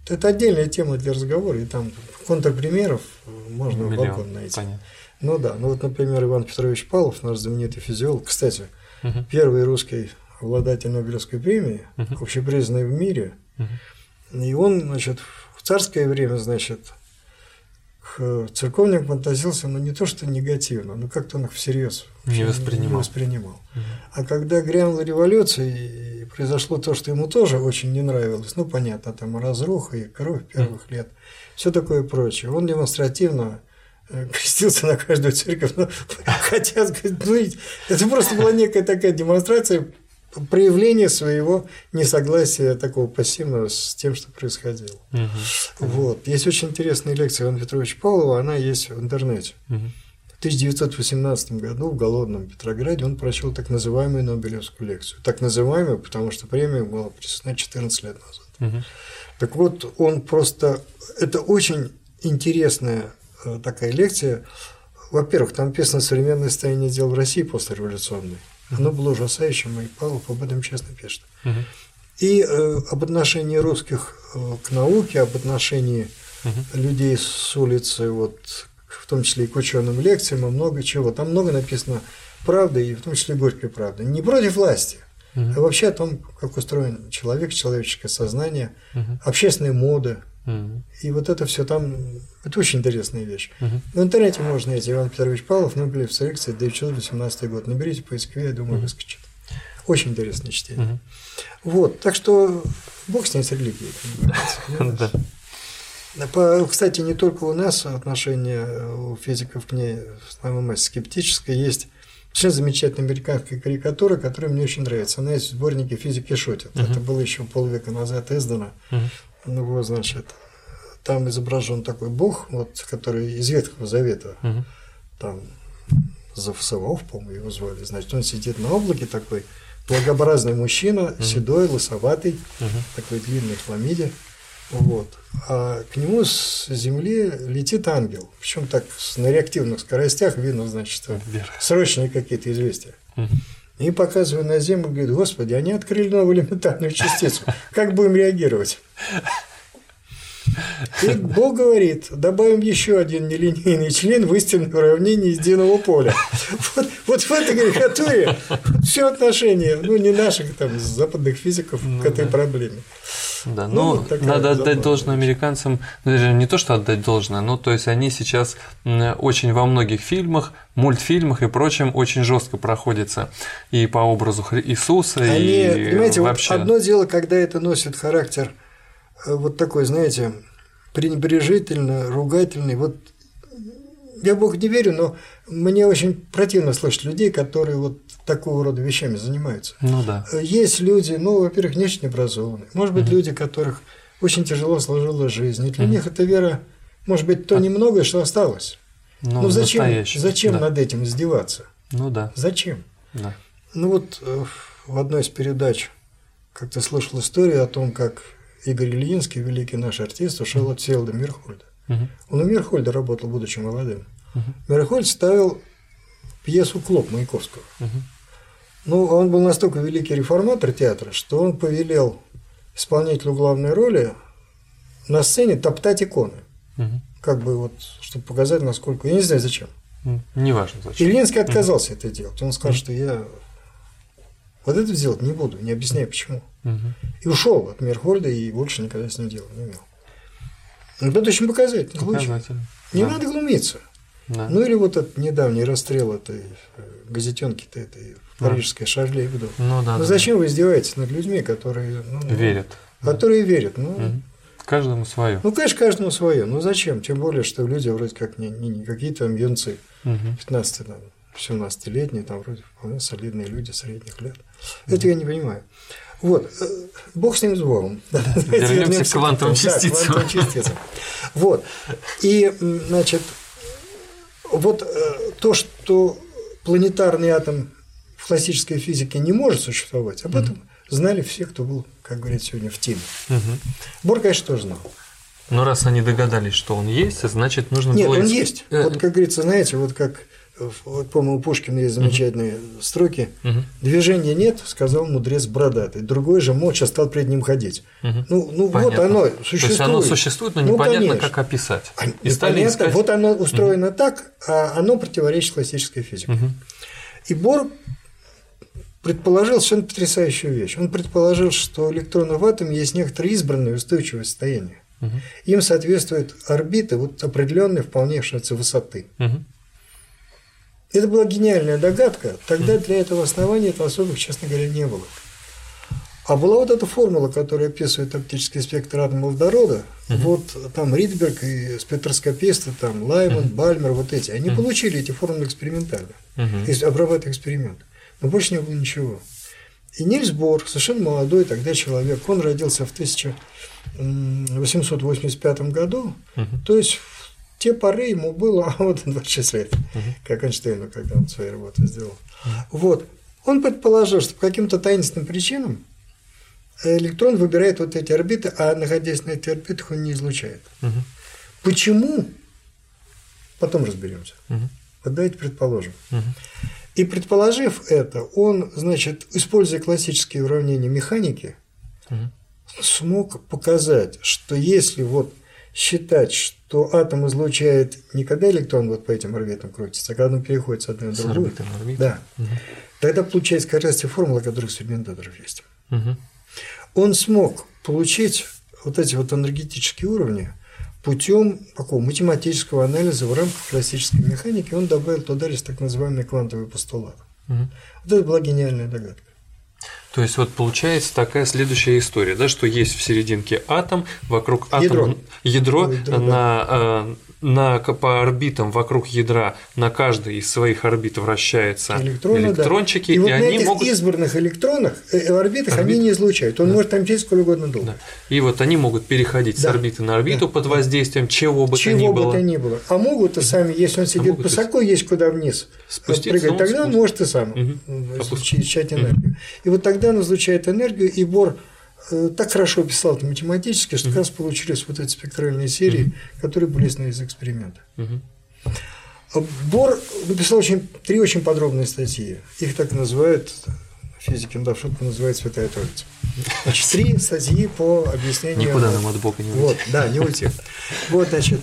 это, отдельная тема для разговора, и там контрпримеров можно Миллион, вагон найти. понятно. Ну да, ну вот, например, Иван Петрович Павлов, наш знаменитый физиолог, кстати, Мгм. первый русский обладатель Нобелевской премии, Мгм. общепризнанный в мире, Мгм. и он, значит, в царское время, значит, к церковникам относился, ну, не то что негативно, но как-то он их всерьез Не воспринимал. не воспринимал. Мгм. А когда грянула революция, и произошло то, что ему тоже очень не нравилось, ну, понятно, там разруха и кровь первых лет, все такое прочее, он демонстративно э, крестился на каждую церковь, ну, хотя, ну, это просто была некая такая демонстрация проявления своего несогласия такого пассивного с тем, что происходило. Мгм. Вот. Есть очень интересная лекция Ивана Петровича Павлова, она есть в интернете. Мгм. В 1918 году в голодном Петрограде он прочел так называемую Нобелевскую лекцию. Так называемую, потому что премия была присуждена 14 лет назад. Мгм. Так вот, он просто... Это очень интересная э, такая лекция. Во-первых, там написано современное состояние дел в России послереволюционной. Оно было ужасающим, и Павлов об этом честно пишет. Мгм. И э, об отношении русских э, к науке, об отношении Мгм. людей с улицы, вот, в том числе и к ученым лекциям, и много чего. Там много написано правды, и в том числе горькой правды. Не против власти, Мгм. а вообще о том, как устроен человек, человеческое сознание, Мгм. общественная мода. И вот это все там, это очень интересная вещь. Мгм. В интернете можно найти Иван Петрович Павлов, Нобелевская лекция, 2018 год. Наберите по я думаю, выскочит. Очень интересное чтение. Мгм. Вот, так что бог с ней с религией. По- Кстати, не только у нас отношение у физиков к ней самое массе скептическое. Есть очень замечательная американская карикатура, которая мне очень нравится. Она есть в сборнике «Физики шутят». Мгм. Это было еще полвека назад издано. Мгм. Ну вот, значит, там изображен такой бог, вот, который из Ветхого Завета, Мгм. там Завсовов, по-моему, его звали. Значит, он сидит на облаке такой, благообразный мужчина, седой, лысоватый, Мгм. такой длинной хламиде. Вот. А к нему с земли летит ангел. Причем так на реактивных скоростях видно, значит, Вверх. срочные какие-то известия. Мгм. И показывая на Землю, говорит, господи, они открыли новую элементарную частицу. Как будем реагировать? И Бог говорит, добавим еще один нелинейный член в истинное уравнение единого поля. Вот, вот в этой карикатуре все отношение, ну, не наших там западных физиков к этой проблеме. Да, Ну, ну, вот надо отдать должное вещь. американцам, ну, даже не то, что отдать должное, ну, то есть они сейчас очень во многих фильмах, мультфильмах и прочем очень жестко проходятся и по образу Иисуса, Они, и понимаете, вообще. вот одно дело, когда это носит характер вот такой, знаете, пренебрежительно, ругательный. Вот я в Бога не верю, но мне очень противно слышать людей, которые вот такого рода вещами занимаются. Ну да. Э, Есть люди, ну, во-первых, не очень образованные. Может быть, люди, которых очень тяжело сложилась жизнь. И для них эта вера, может быть, то немногое, что осталось. Ну, Ну, зачем, настоящий, зачем да. над этим издеваться? Ну да, Зачем? да. Ну вот э, в одной из передач как-то слышал историю о том, как Игорь Ильинский, великий наш артист, ушел от Селда Мирхольда. Мгм. Он у Мирхольда работал, будучи молодым. Мгм. Мирхольд ставил пьесу «Клоп» Маяковского. Мгм. Ну, он был настолько великий реформатор театра, что он повелел исполнителю главной роли на сцене топтать иконы. Мгм. Как бы вот, чтобы показать, насколько... Я не знаю, зачем. М, Неважно И зачем. Ленинский отказался это делать. Он сказал, что я вот это делать не буду, не объясняю почему. Мгм. И ушел от Мирхольда и больше никогда с ним дела не имел. Ну, Это очень показательный случай. Показательно. Не Да. надо глумиться. Да. Ну или вот этот недавний расстрел этой э, газетенки-то этой парижской Шарле Эбдо. Ну да. Ну да, зачем вы издеваетесь над людьми, которые ну, да. Верят. Которые верят. Ну, Мгм. Каждому свое. ну, конечно, каждому свое. Ну зачем? Тем более, что люди вроде как не, не, не какие-то там юнцы, Мгм. 15 там, 17-летние, там вроде вполне солидные люди средних лет. Это я не понимаю. Вот, э, бог с ним с Богом. Вернемся вернемся к квантовым да, частицам. квантовым частицам. Вот. И, значит, вот э, то, что планетарный атом в классической физике не может существовать, об этом знали все, кто был, как говорят сегодня, в теме. Бор, конечно, тоже знал. Но раз они догадались, что он есть, значит, нужно Нет, было... он ис- есть. Э, Вот, как говорится, знаете, вот как, вот, по-моему, у Пушкина есть замечательные строки. Мгм. Движения нет, сказал мудрец бородатый. Другой же молча стал пред ним ходить. Мгм. Ну, ну вот Понятно. оно То существует. есть оно существует, но Ну, непонятно, конечно. как описать. А, И стали искать... Вот оно устроено так, а оно противоречит классической физике. Мгм. И Бор предположил совершенно потрясающую вещь. Он предположил, что электроны в атоме есть некоторое избранное устойчивое состояние. Мгм. Им соответствуют орбиты вот определенной вполне называется, высоты. Мгм. Это была гениальная догадка. Тогда для этого основания это особых, честно говоря, не было. А была вот эта формула, которая описывает оптический спектр атома водорода. Вот там Ридберг и спектроскописты, там Лайман, Бальмер, вот эти. Они получили эти формулы экспериментально, Мгм. если обрабатывать эксперимент. Но больше не было ничего. И Нильс Бор, совершенно молодой тогда человек, он родился в 1885 году, Мгм. то есть те поры ему было а вот 26 лет, как Эйнштейну, когда он свои работы сделал. Вот. Он предположил, что по каким-то таинственным причинам электрон выбирает вот эти орбиты, а находясь на этих орбитах, он не излучает. Мгм. Почему? Потом разберемся. Мгм. Вот давайте предположим. Мгм. И предположив это, он, значит, используя классические уравнения механики, Мгм. смог показать, что если вот считать, что атом излучает не когда электрон вот по этим орбитам крутится, а когда он переходит с одной на другую, орбиты на орбиту. да, Мгм. тогда получается как раз те формулы, которые у есть. Мгм. Он смог получить вот эти вот энергетические уровни путем такого математического анализа в рамках классической механики. Он добавил туда лишь так называемый квантовый постулат. Мгм. Вот это была гениальная догадка. То есть вот получается такая следующая история, да, что есть в серединке атом, вокруг атома Ядро. ядро, Ой, ядро, да. на, э, на по орбитам вокруг ядра на каждой из своих орбит вращаются Электроны, да. электрончики, И, и, вот на они этих могут избранных электронах, э, э, орбитах, они Орбит. не излучают. Он может там сидеть сколько угодно долго. да. и вот они могут переходить с Да. орбиты на орбиту Да. под воздействием чего бы то ни Чего бы было. то ни было. А могут и сами, если он сидит могут и высоко, есть куда вниз Спуститься, прыгать, он тогда он спустится. может и сам э, Опуститься. излучать энергию. И вот тогда он излучает энергию, и Бор э, так хорошо описал это математически, что как раз получились вот эти спектральные серии, которые были из эксперимента. Мгм. Бор написал очень, три очень подробные статьи. Их так называют, физики ну да, шутку называют Святая Троица. Значит, три статьи по объяснению... Никуда нам от Бога не уйти. Вот, да, не уйти. Вот, значит,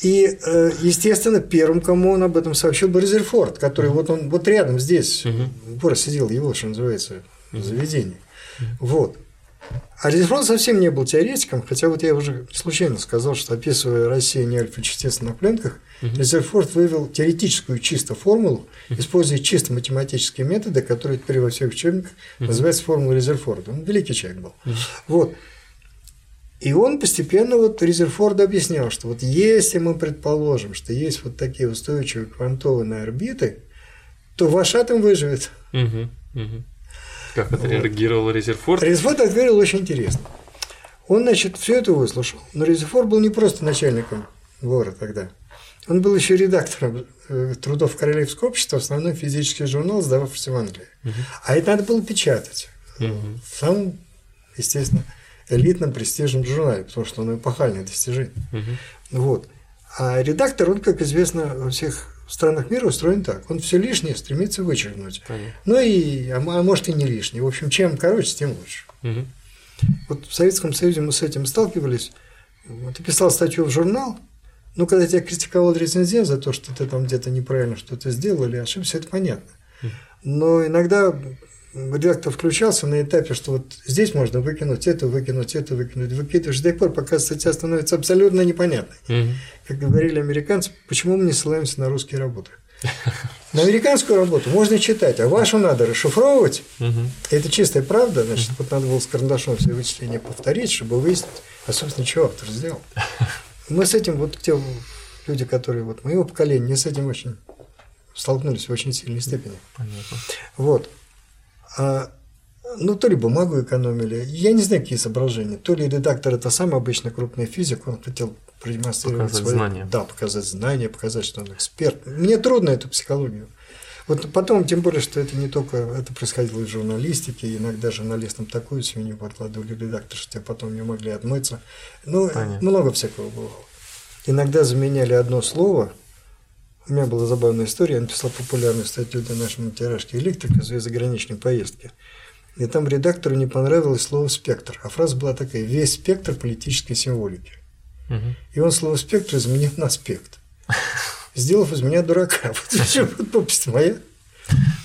и, э, естественно, первым, кому он об этом сообщил, был Резерфорд, который вот он вот рядом здесь, Бор сидел, его, что называется, заведение. Вот. А Резерфорд совсем не был теоретиком, хотя вот я уже случайно сказал, что описывая рассеяние альфа-частиц на пленках, Резерфорд вывел теоретическую чисто формулу, используя чисто математические методы, которые теперь во всех учебниках называются формулой Резерфорда. Он великий человек был. Вот. И он постепенно, вот Резерфорд объяснял, что вот если мы предположим, что есть вот такие устойчивые квантованные орбиты, то ваш атом выживет. Мгм. Мгм. Как Вот. отреагировал Резерфорд? Резерфорд ответил очень интересно. Он, значит, все это выслушал. Но Резерфорд был не просто начальником ВОРа тогда. Он был еще редактором э, трудов Королевского общества, основной физический журнал, сдававшийся в Англии. А это надо было печатать. Мгм. В самом, естественно, элитном престижном журнале, потому что он эпохальное достижение. Мгм. Вот. А редактор, он, как известно, во всех странах мира устроен так. Он все лишнее стремится вычеркнуть. Понятно. Ну и, а а может и не лишнее. В общем, чем короче, тем лучше. Мгм. Вот в Советском Союзе мы с этим сталкивались. Ты писал статью в журнал, ну, когда тебя критиковал рецензент за то, что ты там где-то неправильно что-то сделал или ошибся, это понятно. Но иногда редактор включался на этапе, что вот здесь можно выкинуть это, выкинуть это, выкинуть. Выкидываешь до тех пор, пока статья становится абсолютно непонятной. Mm-hmm. Как говорили американцы, почему мы не ссылаемся на русские работы? На американскую работу можно читать, а вашу надо расшифровывать. Угу. Это чистая правда, значит, вот надо было с карандашом все вычисления повторить, чтобы выяснить, а, собственно, что автор сделал. Мы с этим, вот те люди, которые вот моего поколения, не с этим очень столкнулись в очень сильной степени. Понятно. Вот. А, ну, то ли бумагу экономили, я не знаю, какие соображения. То ли редактор это сам обычно крупный физик, он хотел продемонстрировать показать свои, знания. Да, показать знания, показать, что он эксперт. Мне трудно эту психологию. Вот потом, тем более, что это не только, это происходило в журналистике, иногда журналистам такую свинью подкладывали редактор, что потом не могли отмыться. Ну, Понятно. много всякого бывало. Иногда заменяли одно слово. У меня была забавная история, я написал популярную статью для нашей тиражки «Электрика» за заграничной поездки. И там редактору не понравилось слово «спектр», а фраза была такая «весь спектр политической символики». Угу. И он слово «спектр» изменил на «спект», сделав из меня дурака. Вот подпись моя.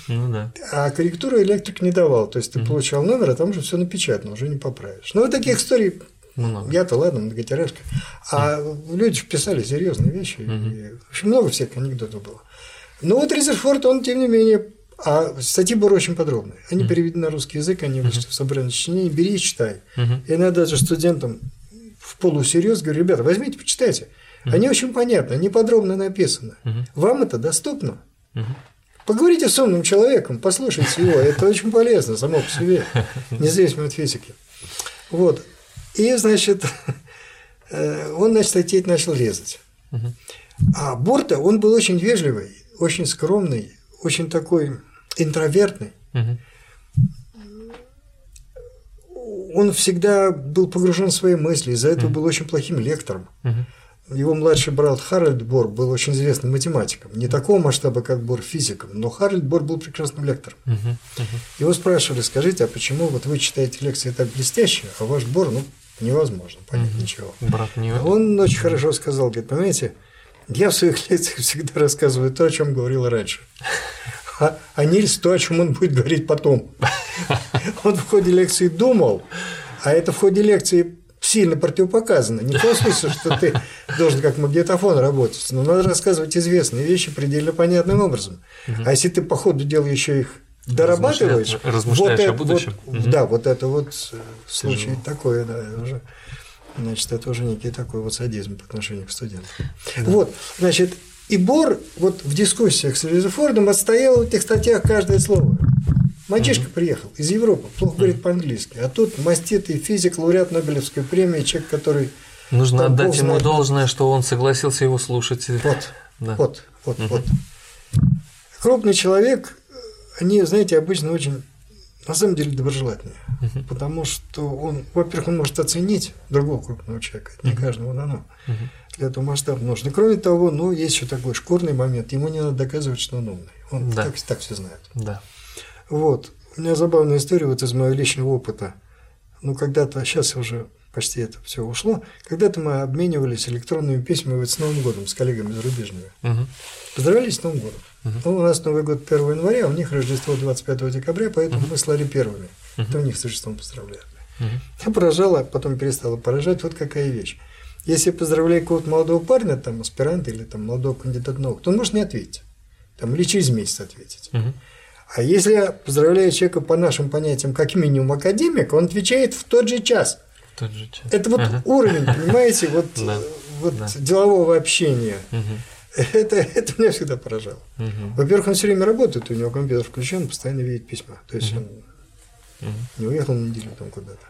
Ну да. А корректуру электрик не давал. То есть ты угу. получал номер, а там уже все напечатано, уже не поправишь. Ну, вот таких историй много. Я-то ладно, многотиражка. А mm. люди писали серьезные вещи. Mm-hmm. И, в общем, много всяких анекдотов было. Но вот Резерфорд, он, тем не менее, а статьи были очень подробные. Они mm-hmm. переведены на русский язык, они вышли mm-hmm. в сочинение. Бери и читай. Mm-hmm. И иногда даже студентам в полусерьез говорю, ребята, возьмите, почитайте. Mm-hmm. Они очень понятны, они подробно написаны. Mm-hmm. Вам это доступно. Mm-hmm. Поговорите с умным человеком, послушайте его, это очень полезно само по себе, независимо от физики. Вот. И, значит, э, он, значит, статей начал резать. А Борта, он был очень вежливый, очень скромный, очень такой интровертный. Он всегда был погружен в свои мысли, из-за этого был очень плохим лектором. Его младший брат Харальд Бор был очень известным математиком. Не такого масштаба, как Бор физиком, но Харальд Бор был прекрасным лектором. Его спрашивали, скажите, а почему вот вы читаете лекции так блестяще, а ваш Бор, ну, невозможно понять угу. ничего. Брат не... Он очень хорошо сказал, говорит, понимаете, я в своих лекциях всегда рассказываю то, о чем говорил раньше. А, а Нильс то, о чем он будет говорить потом. Он в ходе лекции думал, а это в ходе лекции сильно противопоказано. Не в том смысле, что ты должен как магнитофон работать, но надо рассказывать известные вещи предельно понятным образом. А если ты по ходу дела еще их дорабатываешь, размышляешь вот о будущем. Вот, угу. Да, вот это вот случай Тяжело. такое, да, уже, значит, это уже некий такой вот садизм по отношению к студентам. Да. Вот, значит, и Бор вот в дискуссиях с Резефордом отстоял в этих статьях каждое слово. Мальчишка mm приехал из Европы, плохо mm говорит по-английски, а тут маститый физик, лауреат Нобелевской премии, человек, который... Нужно отдать ему знает... должное, что он согласился его слушать. Вот, да. вот, вот, mm вот. Крупный человек, они, знаете, обычно очень, на самом деле, доброжелательные. Uh-huh. Потому что он, во-первых, он может оценить другого крупного человека, не uh-huh. каждому дано. Uh-huh. Для этого масштаба нужно. И кроме того, ну, есть еще такой шкурный момент, ему не надо доказывать, что он умный. Он да. так, так все знает. Да. Вот. У меня забавная история вот из моего личного опыта. Ну, когда-то, сейчас уже почти это все ушло, когда-то мы обменивались электронными письмами вот с Новым годом, с коллегами зарубежными. Угу. Поздравлялись с Новым годом. Угу. Ну, у нас Новый год 1 января, а у них Рождество 25 декабря, поэтому угу. мы слали первыми. Угу. Это у них с Рождеством поздравляли. Угу. Я поражала, потом перестала поражать. Вот какая вещь. Если поздравляю какого-то молодого парня, там, аспиранта или там, молодого кандидата наук, то он может не ответить. Там, или через месяц ответить. Угу. А если я поздравляю человека по нашим понятиям как минимум академик, он отвечает в тот же час. В тот же час. Это вот ага. уровень, понимаете, вот, да. вот да. делового общения. Угу. Это, это меня всегда поражало. Угу. Во-первых, он все время работает, у него компьютер включен, постоянно видит письма. То есть угу. он угу. не уехал на неделю там куда-то.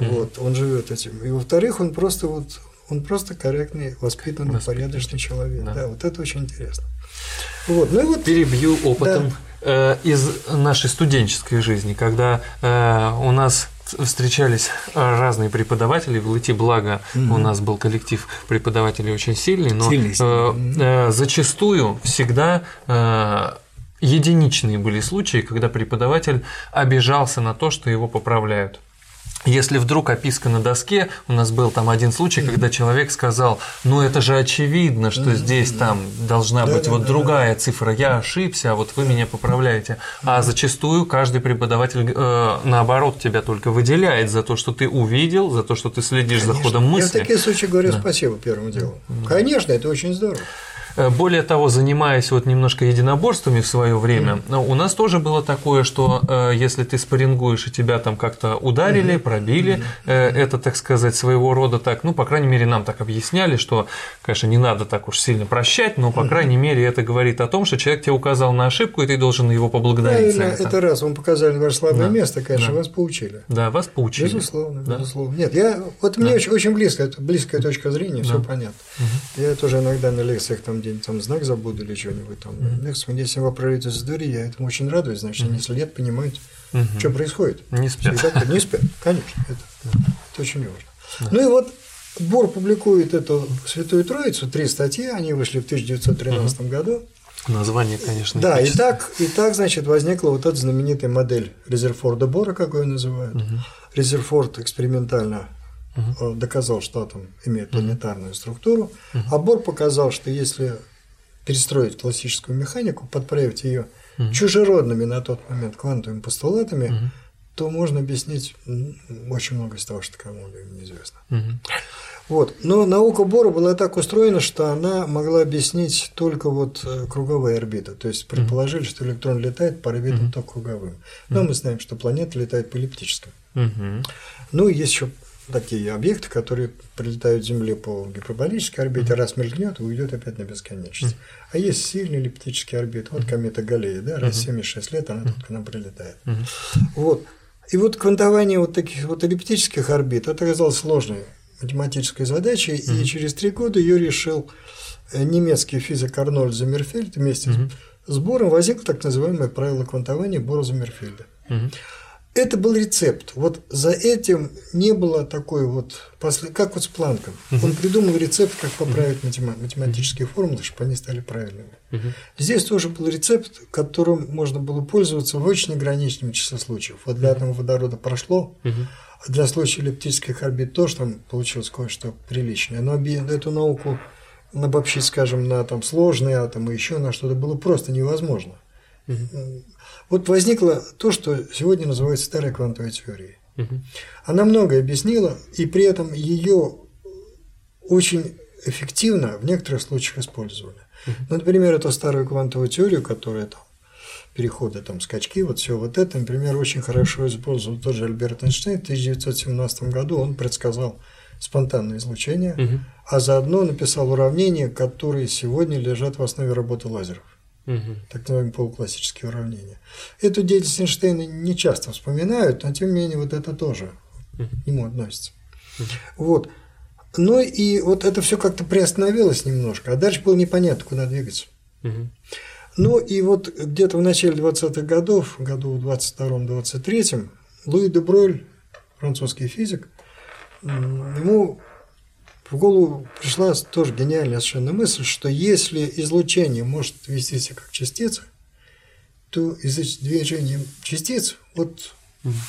Угу. Вот, он живет этим. И во-вторых, он просто вот он просто корректный, воспитанный, порядочный человек. Да. да, вот это очень интересно. Вот, ну и вот, Перебью опытом да. э, из нашей студенческой жизни, когда э, у нас встречались разные преподаватели в ЛИТИ, благо угу. у нас был коллектив преподавателей очень сильный, но сильный, сильный. Э, э, зачастую всегда э, единичные были случаи, когда преподаватель обижался на то, что его поправляют. Если вдруг описка на доске, у нас был там один случай, когда человек сказал, ну это же очевидно, что здесь там должна быть вот другая цифра, я ошибся, а вот вы меня поправляете. А зачастую каждый преподаватель э, наоборот тебя только выделяет за то, что ты увидел, за то, что ты следишь Конечно. за ходом мысли. Я в такие случаи говорю да. спасибо первому делу. Конечно, это очень здорово. Э, более того, занимаясь вот немножко единоборствами в свое время, mm-hmm. у нас тоже было такое, что э, если ты спаррингуешь и тебя там как-то ударили, mm-hmm. пробили, mm-hmm. это, так сказать, своего рода так, ну, по крайней мере, нам так объясняли, что, конечно, не надо так уж сильно прощать, но, по mm-hmm. крайней мере, это говорит о том, что человек тебе указал на ошибку, и ты должен его поблагодарить. Правильно, это. это раз, вам показали ваше слабое да. место, конечно, да. вас поучили. Да, вас поучили. Безусловно, да. безусловно. Нет, я, вот мне очень, очень близко, близкая точка зрения, да. все понятно. Угу. Я тоже иногда на лекциях там день там знак забыл, буду или что-нибудь там. Mm-hmm. Если вы пролите за дверь, я этому очень радуюсь, значит, mm-hmm. они следят, понимают, mm-hmm. что происходит. Не спят. Не спят, конечно, это, это очень важно. Mm-hmm. Ну и вот Бор публикует эту Святую Троицу, три статьи, они вышли в 1913 mm-hmm. году. Название, конечно. Да, и так, и так, значит, возникла вот эта знаменитая модель Резерфорда Бора, как ее называют. Угу. Резерфорд экспериментально угу. доказал, что атом имеет планетарную структуру, угу. а Бор показал, что если перестроить классическую механику, подправить ее угу. чужеродными на тот момент квантовыми постулатами, угу. то можно объяснить очень много из того, что кому-либо неизвестно. Угу. Вот. Но наука Бора была так устроена, что она могла объяснить только вот э, круговые орбиты. То есть предположили, что электрон летает по орбитам mm только круговым. Но мы знаем, что планета летает по эллиптическим. Mm Ну есть еще такие объекты, которые прилетают к Земле по гиперболической орбите, mm-hmm. раз мелькнет уйдет опять на бесконечность. Mm-hmm. А есть сильный эллиптический орбит, вот комета Галлея, да, раз в 76 лет она тут к нам прилетает. Mm-hmm. Вот. И вот квантование вот таких вот эллиптических орбит, это оказалось сложной математической задачей, mm-hmm. и через три года ее решил э, немецкий физик Арнольд Замерфельд вместе mm-hmm. с Бором возникло так называемое правило квантования Бора-Замерфельда. Mm-hmm. Это был рецепт. Вот за этим не было такой вот, как вот с Планком. Uh-huh. Он придумал рецепт, как поправить uh-huh. математические формулы, чтобы они стали правильными. Uh-huh. Здесь тоже был рецепт, которым можно было пользоваться в очень ограниченном числе случаев. Вот для атома водорода прошло, uh-huh. а для случая эллиптических орбит тоже там получилось кое-что приличное. Но эту науку обобщить, скажем, на там, сложные атомы, еще на что-то было просто невозможно. Uh-huh. Вот возникло то, что сегодня называется старой квантовой теорией. Угу. Она многое объяснила, и при этом ее очень эффективно в некоторых случаях использовали. Угу. Ну, например, эту старую квантовую теорию, которая там переходы, там, скачки, вот все вот это, например, очень хорошо использовал тот же Альберт Эйнштейн в 1917 году, он предсказал спонтанное излучение, угу. а заодно написал уравнения, которые сегодня лежат в основе работы лазеров угу. так называемые полуклассические уравнения. Эту деятельность Эйнштейна не часто вспоминают, но тем не менее вот это тоже угу. к нему относится. Угу. Вот. Ну и вот это все как-то приостановилось немножко, а дальше было непонятно, куда двигаться. Угу. Ну и вот где-то в начале 20-х годов, году в 22-23, Луи де Бройль, французский физик, ему в голову пришла тоже гениальная совершенно мысль, что если излучение может вести себя как частица, то из-за движения частиц вот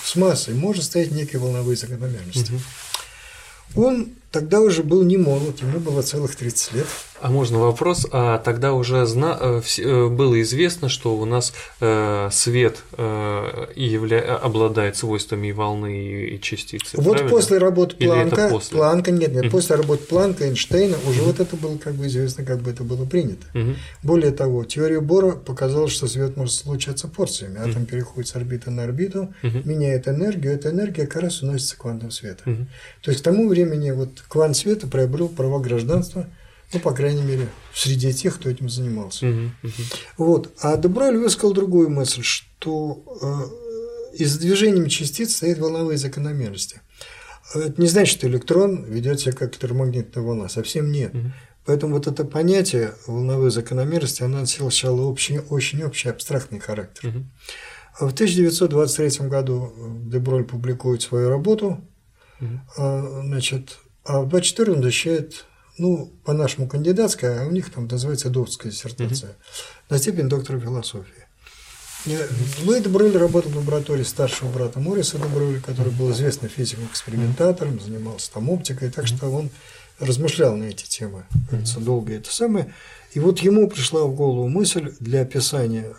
с массой может стоять некие волновые закономерности. Угу. Он тогда уже был не молод, ему было целых 30 лет. А можно вопрос? А тогда уже зна... Э, э, было известно, что у нас э, свет явля... обладает свойствами и волны, и частицы. Вот правильно? после работы Планка, после? Планка, нет, нет, после работы Планка, Эйнштейна уже вот это было как бы известно, как бы это было принято. Более того, теория Бора показала, что свет может случаться порциями. Атом переходит с орбиты на орбиту, меняет энергию, эта энергия как раз уносится квантом света. То есть к тому времени вот квант света приобрел права гражданства, ну, по крайней мере, среди тех, кто этим занимался. Uh-huh, uh-huh. Вот. А Деброль высказал другую мысль, что э, из-за движениями частиц стоят волновые закономерности. Это не значит, что электрон ведет себя как электромагнитная волна, совсем нет. Uh-huh. Поэтому вот это понятие волновой закономерности, оно сначала очень, очень общий абстрактный характер. Uh-huh. В 1923 году Деброль публикует свою работу, uh-huh. значит, а в 24 он защищает, ну, по-нашему кандидатская, а у них там называется докторская диссертация, угу. на степень доктора философии. Луи Деброль работал в лаборатории старшего брата Мориса Деброля, который был известным физиком-экспериментатором, занимался там оптикой, так что он размышлял на эти темы, кажется, долго это самое. И вот ему пришла в голову мысль для описания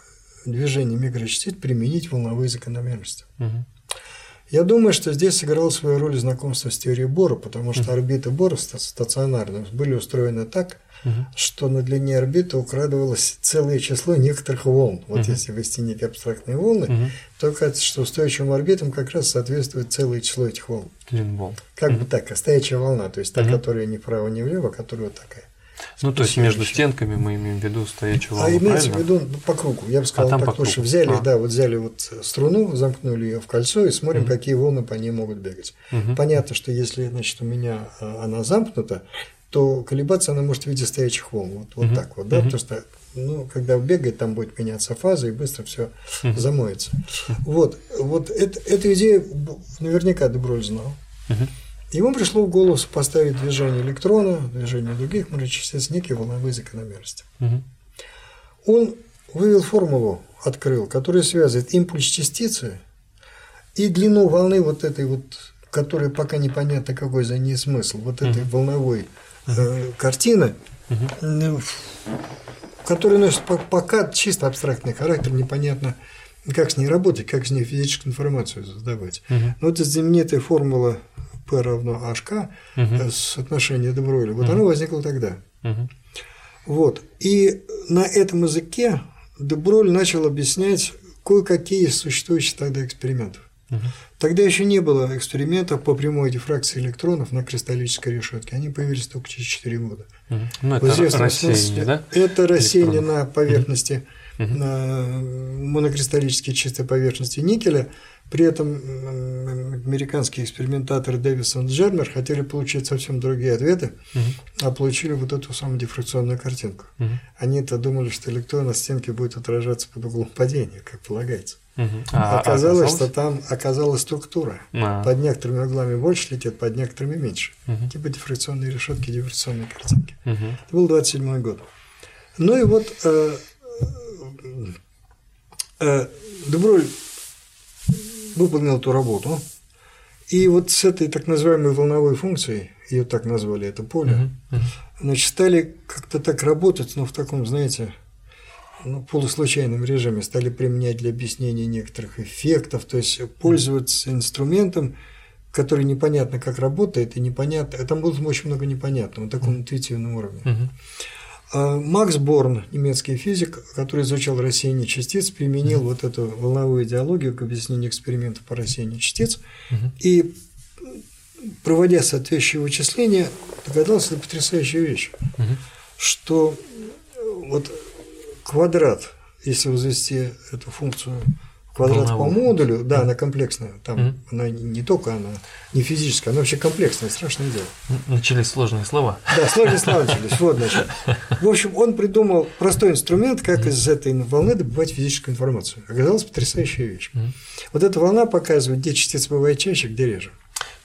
движения микрочастиц применить волновые закономерности. Я думаю, что здесь сыграло свою роль знакомство с теорией Бора, потому что орбиты Бора стационарные были устроены так, угу. что на длине орбиты украдывалось целое число некоторых волн. Вот угу. если ввести некие абстрактные волны, угу. то кажется, что устойчивым орбитам как раз соответствует целое число этих волн. Длин волн. Как угу. бы так, стоячая волна, то есть та, угу. которая ни вправо, ни влево, которая вот такая. Ну, то есть между стенками мы имеем в виду стоячую волну, А имеется в виду ну, по кругу, я бы сказал, а так, что взяли, а. да, вот взяли вот струну, замкнули ее в кольцо и смотрим, угу. какие волны по ней могут бегать. Угу. Понятно, что если, значит, у меня а, она замкнута, то колебаться она может в виде стоячих волн, вот, вот угу. так вот, да, угу. потому что ну, когда бегает, там будет меняться фаза, и быстро все замоется. Вот, вот это, эту идею наверняка Деброль знал. Ему пришло в голову поставить движение электрона, движение других частиц, некие волновые закономерности. Угу. Он вывел формулу, открыл, которая связывает импульс частицы и длину волны вот этой вот, которая пока непонятно какой за ней смысл, вот этой угу. волновой э, картины, угу. которая носит пока чисто абстрактный характер, непонятно, как с ней работать, как с ней физическую информацию создавать. Угу. Но вот эта знаменитая формула P равно HK угу. соотношение Дебройля, вот угу. оно возникло тогда. Угу. Вот. И на этом языке Деброль начал объяснять кое-какие существующие тогда экспериментов. Угу. Тогда еще не было экспериментов по прямой дифракции электронов на кристаллической решетке. Они появились только через 4 года. Угу. Ну, это рассеяние, смысле, да? Это рассеяние на поверхности, угу. на монокристаллической чистой поверхности никеля при этом американские экспериментаторы Дэвисон и Джермер хотели получить совсем другие ответы, угу. а получили вот эту самую дифракционную картинку. Угу. Они-то думали, что электрон на стенке будет отражаться под углом падения, как полагается. Угу. А, оказалось, что там оказалась структура. А. Под некоторыми углами больше летит, под некоторыми меньше. Угу. Типа дифракционные решетки, дифракционные картинки. Угу. Это был 27 год. Ну и вот э, э, Деброль выполнил эту работу. И вот с этой так называемой волновой функцией, ее так назвали, это поле, значит, стали как-то так работать, но в таком, знаете, ну, полуслучайном режиме, стали применять для объяснения некоторых эффектов, то есть пользоваться инструментом, который непонятно как работает, и непонятно, там было очень много непонятного, на таком интуитивном уровне. Uh-huh. А Макс Борн, немецкий физик, который изучал рассеяние частиц, применил mm-hmm. вот эту волновую идеологию к объяснению экспериментов по рассеянию частиц mm-hmm. и, проводя соответствующие вычисления, догадался до потрясающей вещи, mm-hmm. что вот квадрат, если возвести эту функцию квадрат по модулю, да, она комплексная. Там mm-hmm. она не только она не физическая, она вообще комплексная, страшное дело. Начались сложные слова. Да, сложные слова начались. Вот, значит. В общем, он придумал простой инструмент, как из этой волны добывать физическую информацию. Оказалась потрясающая вещь. Вот эта волна показывает, где частицы бывают чаще, где реже.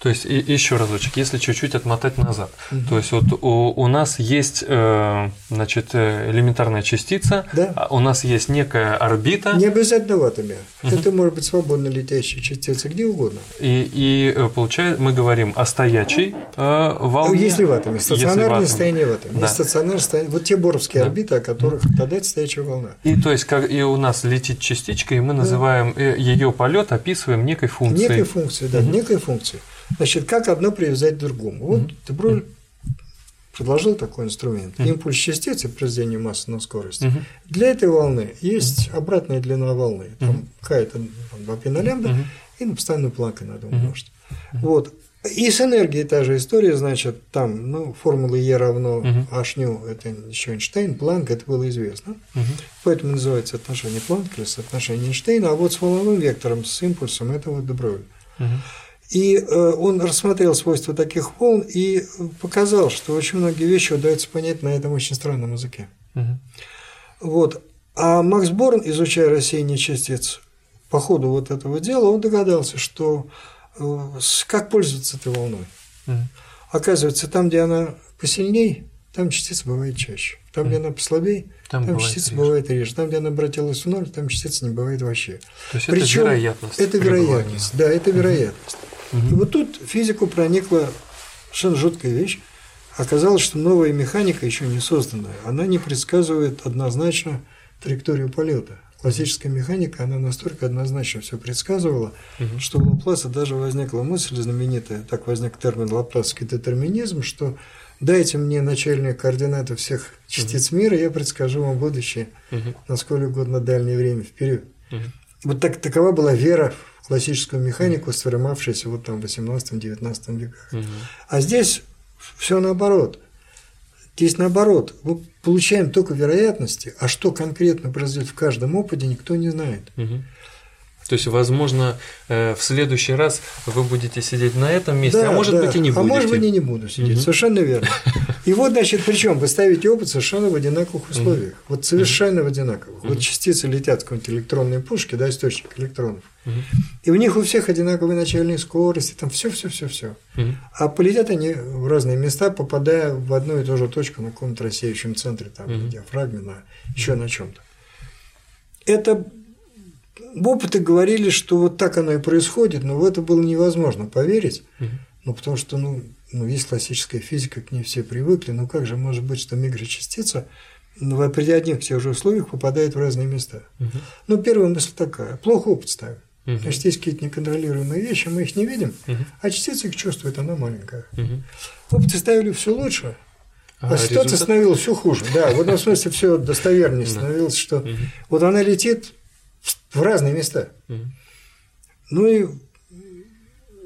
То есть и, еще разочек, если чуть-чуть отмотать назад, угу. то есть вот у, у нас есть э, значит э, элементарная частица, да. А у нас есть некая орбита. Не обязательно в атоме. Угу. Это может быть свободно летящая частица где угодно. И, и э, получается, мы говорим о стоячей э, волне. Если в атоме, стационарное состояние в атоме. Да. стационарное состояние, вот те боровские да. орбиты, о которых тогда это стоячая волна. И то есть как и у нас летит частичка, и мы называем да. ее полет, описываем некой функцией. Некой функцией, да, угу. некой функцией. Значит, как одно привязать к другому? Вот. Деброль предложил такой инструмент. Импульс частицы при произведению массы на скорость. Для этой волны есть обратная длина волны. Там какая-то два пи лямбда, mm-hmm. и на постоянную планку надо умножить. Вот. И с энергией та же история, значит, там, ну, формула Е равно uh-huh. H это еще Эйнштейн, Планк, это было известно. Uh-huh. Поэтому называется отношение Планка или соотношение Эйнштейна, а вот с волновым вектором, с импульсом, это вот Деброль. Uh-huh. И э, он рассмотрел свойства таких волн и показал, что очень многие вещи удается понять на этом очень странном языке. Угу. Вот. А Макс Борн, изучая рассеяние частиц по ходу вот этого дела, он догадался, что э, как пользоваться этой волной. Угу. Оказывается, там, где она посильней, там частица бывает чаще. Там, где она послабее, Там там, бывает частица реже. бывает реже. Там, где она обратилась в ноль, там частица не бывает вообще. То есть Причем это вероятность. Это вероятность, да, это вероятность. И вот тут физику проникла совершенно жуткая вещь. Оказалось, что новая механика еще не созданная. Она не предсказывает однозначно траекторию полета. Классическая механика, она настолько однозначно все предсказывала, Мгм. что у Лапласа даже возникла мысль знаменитая, так возник термин лапласский детерминизм, что дайте мне начальные координаты всех частиц мира, я предскажу вам будущее Мгм. на сколь угодно дальнее время вперед. Мгм. Вот так, такова была вера классическую механику, сформировавшаяся вот там в 18-19 веках. Мгм. А здесь все наоборот. Здесь наоборот. Мы получаем только вероятности, а что конкретно произойдет в каждом опыте, никто не знает. Мгм. То есть, возможно, э, в следующий раз вы будете сидеть на этом месте, а может да. быть и не А будете. может быть и не буду сидеть. Мгм. Совершенно верно. И вот, значит, причем вы ставите опыт совершенно в одинаковых условиях. Вот совершенно в одинаковых. Вот частицы летят с какой-нибудь электронной пушки, да, источник электронов. Мгм. И у них у всех одинаковые начальные скорости, там все, все, все, все. А полетят они в разные места, попадая в одну и ту же точку на каком-то рассеющем центре, там, на диафрагме, на еще на чем-то. Это опыты говорили, что вот так оно и происходит, но в это было невозможно поверить, Мгм. ну, потому что, ну, ну, есть классическая физика, к ней все привыкли, ну, как же может быть, что микрочастица ну, при одних тех же условиях попадает в разные места? Мгм. Ну, первая мысль такая, плохо опыт ставим. Мгм. Значит, есть какие-то неконтролируемые вещи, мы их не видим, Мгм. а частица их чувствует, она маленькая. Мгм. Опыты ставили все лучше, а, А ситуация результат? становилась все хуже. Да, в этом смысле все достовернее становилось, что вот она летит в разные места. Мгм. Ну и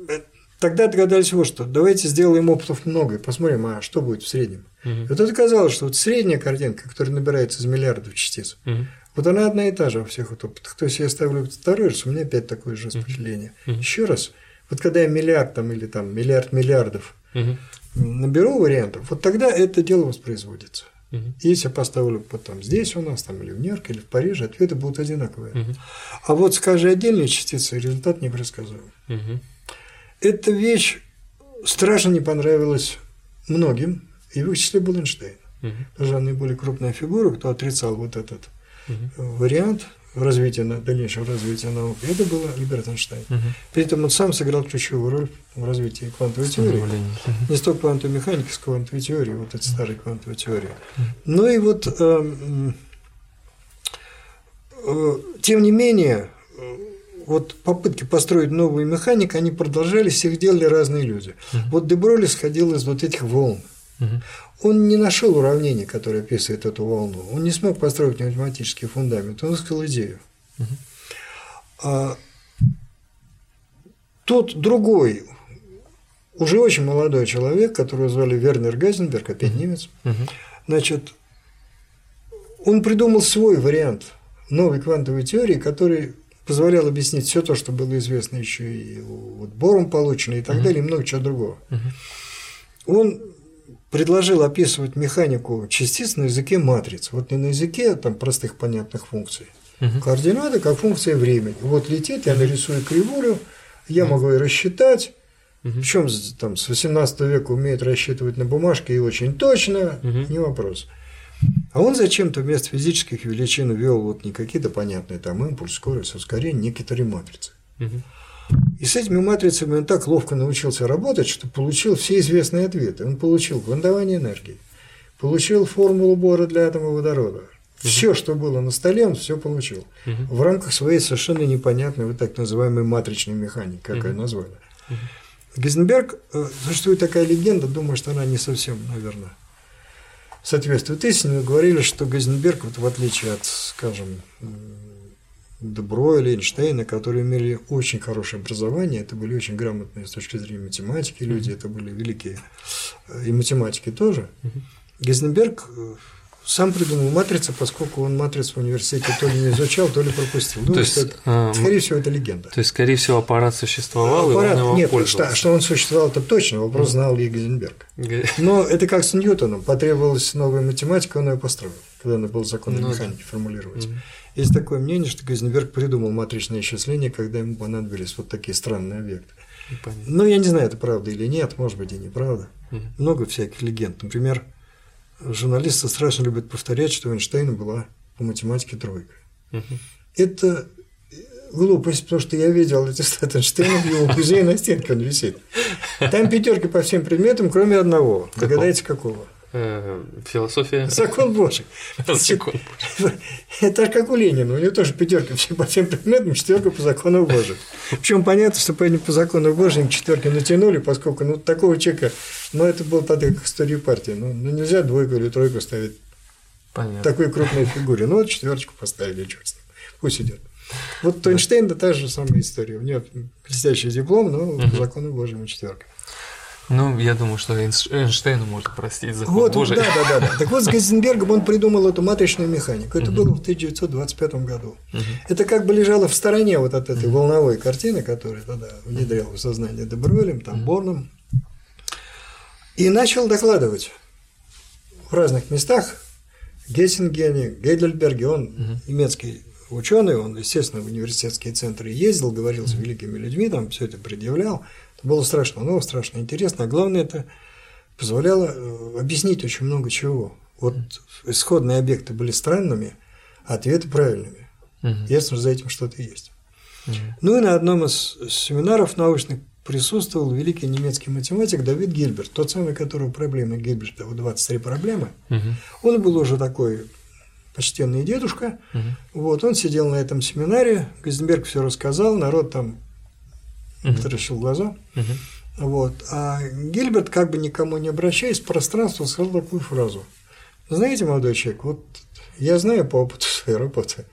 э, тогда догадались вот что. Давайте сделаем опытов много и посмотрим, а что будет в среднем. И вот это оказалось, что вот средняя картинка, которая набирается из миллиардов частиц, Мгм. вот она одна и та же во всех вот опытах. То есть я ставлю второй раз, у меня опять такое же распределение. Мгм. Еще раз, вот когда я миллиард там или там миллиард миллиардов Мгм. наберу вариантов, вот тогда это дело воспроизводится. Мгм. Если я поставлю потом здесь у нас, там, или в Нью-Йорке, или в Париже, ответы будут одинаковые. Мгм. А вот скажи отдельные частицы, результат непредсказуем. Мгм. Эта вещь страшно не понравилась многим, и в их числе был Эйнштейн. Мгм. Даже наиболее крупная фигура, кто отрицал вот этот э, вариант развития, на- дальнейшего развития науки, это был Альберт Эйнштейн. Мгм. При этом он сам сыграл ключевую роль в развитии квантовой теории. Не столько квантовой механики, сколько квантовой теории, вот этой старой квантовой теории. Ну и вот, эм, э, тем не менее, э, вот попытки построить новую механику, они продолжались, их делали разные люди. Вот Деброли сходил из вот этих волн. Он не нашел уравнение, которое описывает эту волну. Он не смог построить математический фундамент. Он искал идею. А тот другой, уже очень молодой человек, которого звали Вернер Гайзенберг, опять немец, значит, он придумал свой вариант новой квантовой теории, который позволял объяснить все то, что было известно еще и вот Бором получено и так далее, и много чего другого. Он предложил описывать механику частиц на языке матриц. Вот не на языке там простых понятных функций. Мгм. Координаты как функция времени. Вот летит, я нарисую кривулю, я могу ее рассчитать. Мгм. Причем там с 18 века умеет рассчитывать на бумажке и очень точно, Мгм. не вопрос. А он зачем-то вместо физических величин ввел вот не какие-то понятные там импульс, скорость, ускорение, некоторые матрицы. Мгм. И с этими матрицами он так ловко научился работать, что получил все известные ответы. Он получил квантование энергии, получил формулу Бора для атома водорода. Все, что было на столе, он все получил. В рамках своей совершенно непонятной вот так называемой матричной механики, как ее назвали. Гейзенберг, э, существует такая легенда, думаю, что она не совсем, наверное, соответствует истине. Говорили, что Гейзенберг, вот в отличие от, скажем, Дебро или Эйнштейна, которые имели очень хорошее образование, это были очень грамотные с точки зрения математики люди, это были великие э, и математики тоже. Гейзенберг э, сам придумал матрицы, поскольку он матрицу в университете то ли не изучал, то ли пропустил. То Думаю, есть, что а, скорее всего, это легенда. То есть, скорее всего, аппарат существовал, и Аппарат- он его нет, что, пользовался. что он существовал, это точно, вопрос знал ли Гейзенберг. Но это как с Ньютоном, потребовалась новая математика, он ее построил, когда надо было законы Ну да. механики формулировать. Есть такое мнение, что Гейзенберг придумал матричное исчисление, когда ему понадобились вот такие странные объекты. Но я не знаю, это правда или нет, может быть и неправда. Мгм. Много всяких легенд. Например, журналисты страшно любят повторять, что у Эйнштейна была по математике тройка. Это глупость, потому что я видел эти Эйнштейна в его музее на стенке он висит. Там пятерки по всем предметам, кроме одного. Догадайте, какого? Э, философия. Закон Божий. Закон Божий. Это же как у Ленина. У него тоже пятерка по всем предметам, четверка по закону Божьему. Причем понятно, что по, по закону Божьему четверки натянули, поскольку ну, такого человека, ну, это был тогда как история партии. Ну, ну, нельзя двойку или тройку ставить Понятно. такой крупной фигуре. Ну, вот четверочку поставили, черт с ним. Пусть идет. Вот да. Эйнштейн, да та же самая история. У него блестящий диплом, но угу. по закону Божьему четверка. Ну, я думаю, что Эйнштейну можно простить закон вот, Божий. Да, да, да, да. Так вот, с Гейзенбергом он придумал эту матричную механику. Это было в 1925 году. Это как бы лежало в стороне вот от этой волновой картины, которая тогда внедряла в сознание Дебролем, там, Борном. И начал докладывать в разных местах Гессингене, Гейдельберге, он немецкий ученый, он, естественно, в университетские центры ездил, говорил с великими людьми, там все это предъявлял. Было страшно много, страшно интересно. А главное, это позволяло э, объяснить очень много чего. Вот исходные объекты были странными, а ответы правильными. Угу. Ясно, что за этим что-то есть. Угу. Ну и на одном из семинаров научных присутствовал великий немецкий математик Давид Гильберт, тот самый, которого проблемы Гильберта, вот 23 проблемы. Угу. Он был уже такой почтенный дедушка. Угу. Вот, он сидел на этом семинаре, Гейзенберг все рассказал, народ там таращил глаза. Вот. А Гильберт, как бы никому не обращаясь, в пространство сказал такую фразу. Знаете, молодой человек, вот я знаю по опыту своей работы,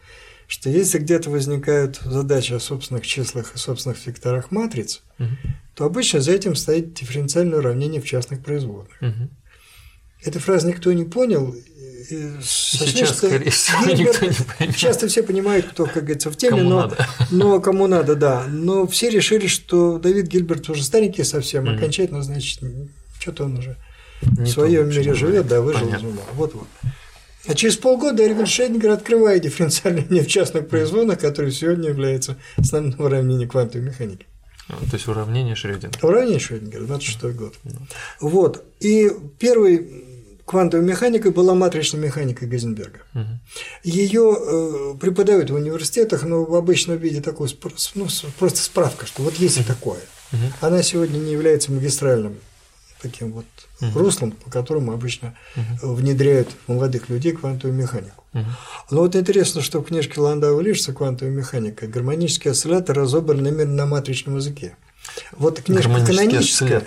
что если где-то возникают задачи о собственных числах и собственных векторах матриц, угу. то обычно за этим стоит дифференциальное уравнение в частных производных. Угу. Эту фразу никто не понял, Сейчас, скорее всего, никто не поймет. Часто все понимают, кто, как говорится, в теме, кому но, надо. но кому надо, да. Но все решили, что Давид Гильберт уже старенький совсем, mm окончательно, значит, что-то он уже не в своем мире живет, да, выжил из ума. Вот-вот. А через полгода Эрвин Шейдингер открывает дифференциальное не в частных производных, который сегодня является основным уравнением квантовой механики. А, то есть уравнение Шрёдингера. Уравнение Шрёдингера, 26 год. Mm. Вот. И первый квантовой механикой была матричная механика Гейзенберга. Угу. Ее э, преподают в университетах, но в обычном виде такой, ну, просто справка, что вот есть и такое. Угу. Она сегодня не является магистральным таким вот угу. руслом, по которому обычно угу. внедряют молодых людей квантовую механику. Угу. Но вот интересно, что в книжке Ландау Лишца «Квантовая механика» гармонический осциллятор разобран именно на матричном языке. Вот книжка каноническая,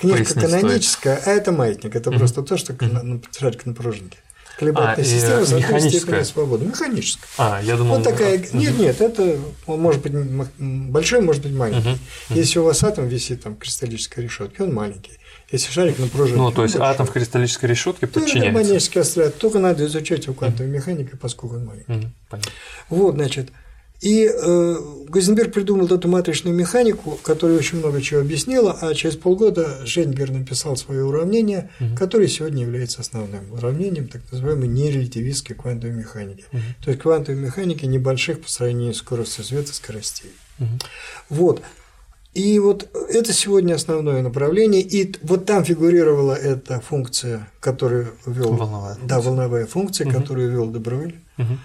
книжка каноническая, а это маятник, это угу. просто то, что угу. к напружинке. Колебательная а, система с механическая свободы. Механическая. А, я думал. Вот такая. Угу. Нет, нет, это он может быть большой, может быть маленький. Угу. Если у вас атом висит там кристаллической решетке, он маленький. Если шарик напружен. Ну, то есть большой. атом в кристаллической решетке подчиняется. То гармонический осциллятор. Только надо изучать его квантовой механикой, поскольку он маленький. Угу. Понятно. Вот, значит. И э, Гейзенберг придумал эту матричную механику, которая очень много чего объяснила, а через полгода Шейнгер написал свое уравнение, угу. которое сегодня является основным уравнением так называемой нерелятивистской квантовой механики. Угу. То есть квантовой механики небольших по сравнению с скоростью света скоростей. Угу. Вот. И вот это сегодня основное направление. И вот там фигурировала эта функция, которую ввел. Волновая. Да, волновая функция, угу. которую ввел Добровель. Угу.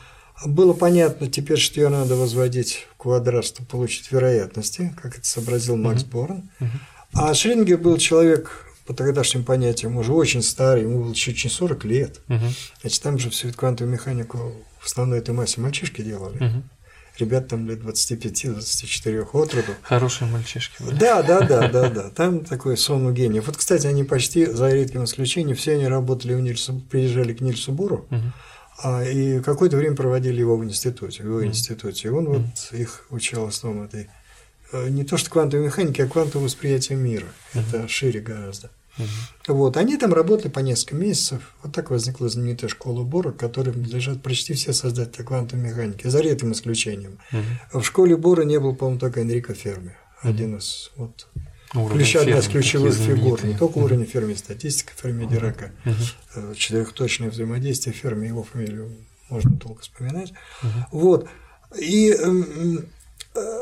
Было понятно теперь, что ее надо возводить в квадрат, чтобы получить вероятности, как это сообразил Макс uh-huh. Борн. Uh-huh. А Шрингер был человек по тогдашним понятиям уже очень старый, ему было чуть не 40 лет. Uh-huh. Значит, там же всю эту квантовую механику в основной этой массе мальчишки делали. Uh-huh. Ребят там лет 25-24 от роду. Хорошие мальчишки. Да, да, да, да, да. Там такой сон у гениев. Вот, кстати, они почти, за редким исключением, все они работали у Нильса, приезжали к Нильсу Буру. Uh-huh а, и какое-то время проводили его в институте, в его mm. институте. И он mm. вот их учил основам этой э, не то что квантовой механики, а квантового восприятия мира. Mm. Это шире гораздо. Mm. Вот, они там работали по несколько месяцев. Вот так возникла знаменитая школа Бора, которой лежат почти все создатели квантовой механики, за редким исключением. Mm. В школе Бора не был, по-моему, только Энрико Ферми, один из вот Ключ одна из ключевых фигур, не только уровень Ферми, статистика Ферми Дирака, угу. четырехточное взаимодействие Ферми, его фамилию можно долго вспоминать. Угу. Вот. И эм, э,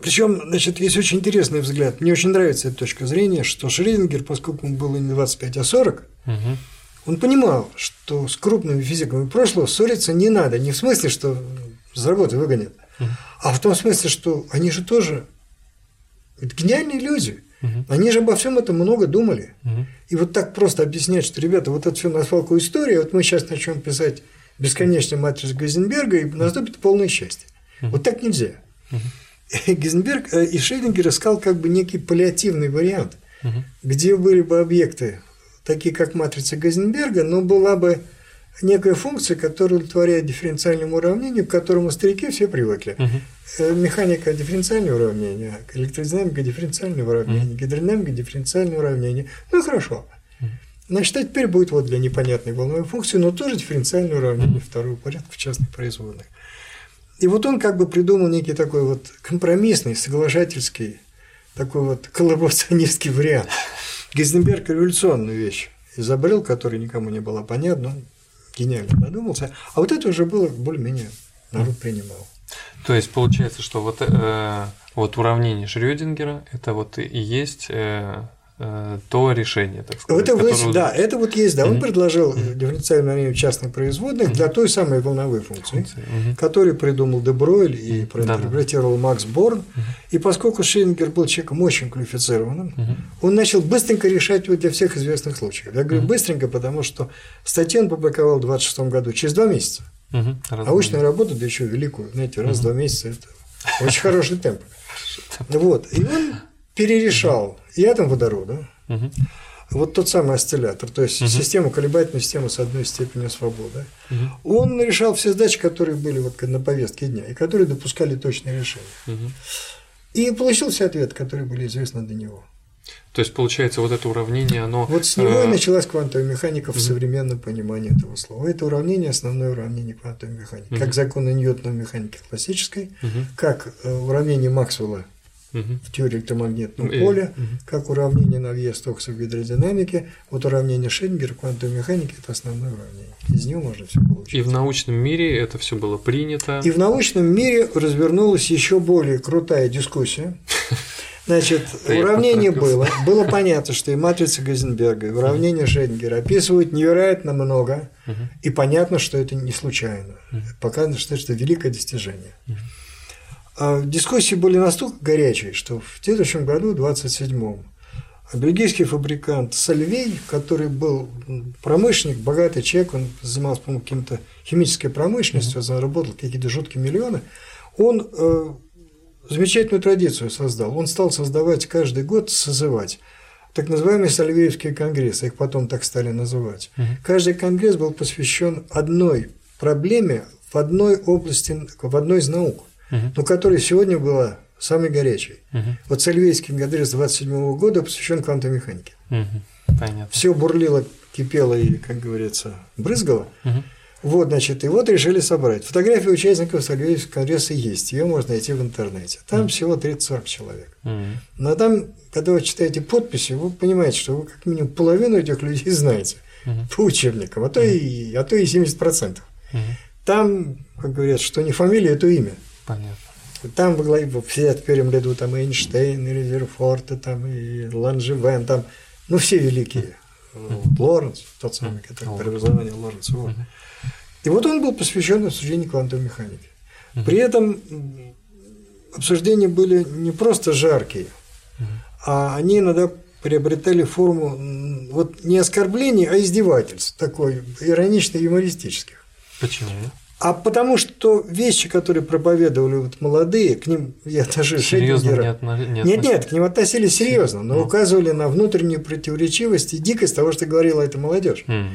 причем, значит, есть очень интересный взгляд. Мне очень нравится эта точка зрения, что Шрёдингер, поскольку он был не 25, а 40, угу. Он понимал, что с крупными физиками прошлого ссориться не надо. Не в смысле, что за работу выгонят, а в том смысле, что они же тоже гениальные люди. Они же обо всем этом много думали. И вот так просто объяснять, что, ребята, вот это все на свалку истории, вот мы сейчас начнем писать бесконечный матрицу Газенберга, и наступит полное счастье. Вот так нельзя. Гизенберг э, и Шеллингер искал как бы некий паллиативный вариант, где были бы объекты, такие как матрица Газенберга, но была бы некая функция, которая удовлетворяет дифференциальному уравнению, к которому старики все привыкли. Угу. Механика дифференциального уравнения, электродинамика дифференциального уравнения, угу. гидродинамика дифференциального уравнения. Ну хорошо. Значит, а теперь будет вот для непонятной волновой функции, но тоже дифференциальное уравнение второго порядка в частных производных. И вот он как бы придумал некий такой вот компромиссный, соглашательский, такой вот коллаборационистский вариант. Гейзенберг революционную вещь изобрел, которая никому не была понятна, гениально додумался, а вот это уже было более-менее народ принимал. То есть получается, что вот, э, вот уравнение Шрёдингера это вот и есть э, Э, то решение, так сказать. Это которое... вот, да, это вот есть, да. Он mm-hmm. предложил mm-hmm. дифференциальное уравнение частных производных mm-hmm. для той самой волновой функции. Mm-hmm. которую придумал Дебройль и mm-hmm. проинтерпретировал да, Макс Борн. Mm-hmm. И поскольку Шиллингер был человеком очень квалифицированным, mm-hmm. он начал быстренько решать его для всех известных случаев. Я говорю mm-hmm. быстренько, потому что статью он публиковал в 26 году, через два месяца. Mm-hmm. Научную работу, да еще великую, знаете, раз в mm-hmm. два месяца, это очень хороший темп. Вот. И он перерешал и атом водорода, угу. вот тот самый осциллятор, то есть угу. систему, колебательную систему с одной степенью свободы, угу. он решал все задачи, которые были вот на повестке дня и которые допускали точные решения. Угу. И получил все ответы, которые были известны до него. То есть, получается, вот это уравнение, оно… Вот с него и э, началась квантовая механика в современном понимании этого слова. Это уравнение – основное уравнение квантовой механики. Как законы Ньютона в механике классической, как э, уравнение Максвелла в теории электромагнитного ну, поля, как уравнение на вес Стокса в гидродинамике. Вот уравнение Шеллингера в квантовой механике – это основное уравнение. Из него можно все получить. И в научном мире это все было принято. И в научном мире развернулась еще более крутая дискуссия. Значит, уравнение было. Было понятно, что и матрица Газенберга, и уравнение Шеллингера описывают невероятно много, и понятно, что это не случайно. Показано, что это великое достижение. А дискуссии были настолько горячие, что в следующем году, в 27-м, бельгийский фабрикант Сальвей, который был промышленник, богатый человек, он занимался, по-моему, каким-то химической промышленностью, mm-hmm. заработал какие-то жуткие миллионы, он э, замечательную традицию создал. Он стал создавать каждый год, созывать так называемые Сальвеевские конгрессы, их потом так стали называть. Угу. Каждый конгресс был посвящен одной проблеме в одной области, в одной из наук угу. но которая сегодня была самой горячей. Угу. Вот Сальвейский Гадрис 27 года посвящен квантовой механике. Угу. Понятно. Все бурлило, кипело и, как говорится, брызгало. Угу. Вот, значит, и вот решили собрать. Фотографии участников Сальвейского конгресса есть, ее можно найти в интернете. Там mm. всего 30-40 человек. Mm. Но там, когда вы читаете подписи, вы понимаете, что вы как минимум половину этих людей знаете mm. по учебникам, а то, mm. и, а то и 70%. Mm. Там, как говорят, что не фамилия, то имя. Понятно. Там было и все в первом ряду там и Эйнштейн, и Риверфорд, там и Ланжевен, там, ну, все великие. Лоренц, тот самый, который преобразование Лоренца. Вот. И вот он был посвящен обсуждению квантовой механики. При этом обсуждения были не просто жаркие, а они иногда приобретали форму вот не оскорблений, а издевательств, такой иронично-юмористических. Почему? А потому что вещи, которые проповедовали вот молодые, к ним я даже серьезно не, отно... не Нет, нет, к ним относились серьезно, но ну. указывали на внутреннюю противоречивость и дикость того, что говорила эта молодежь. Угу.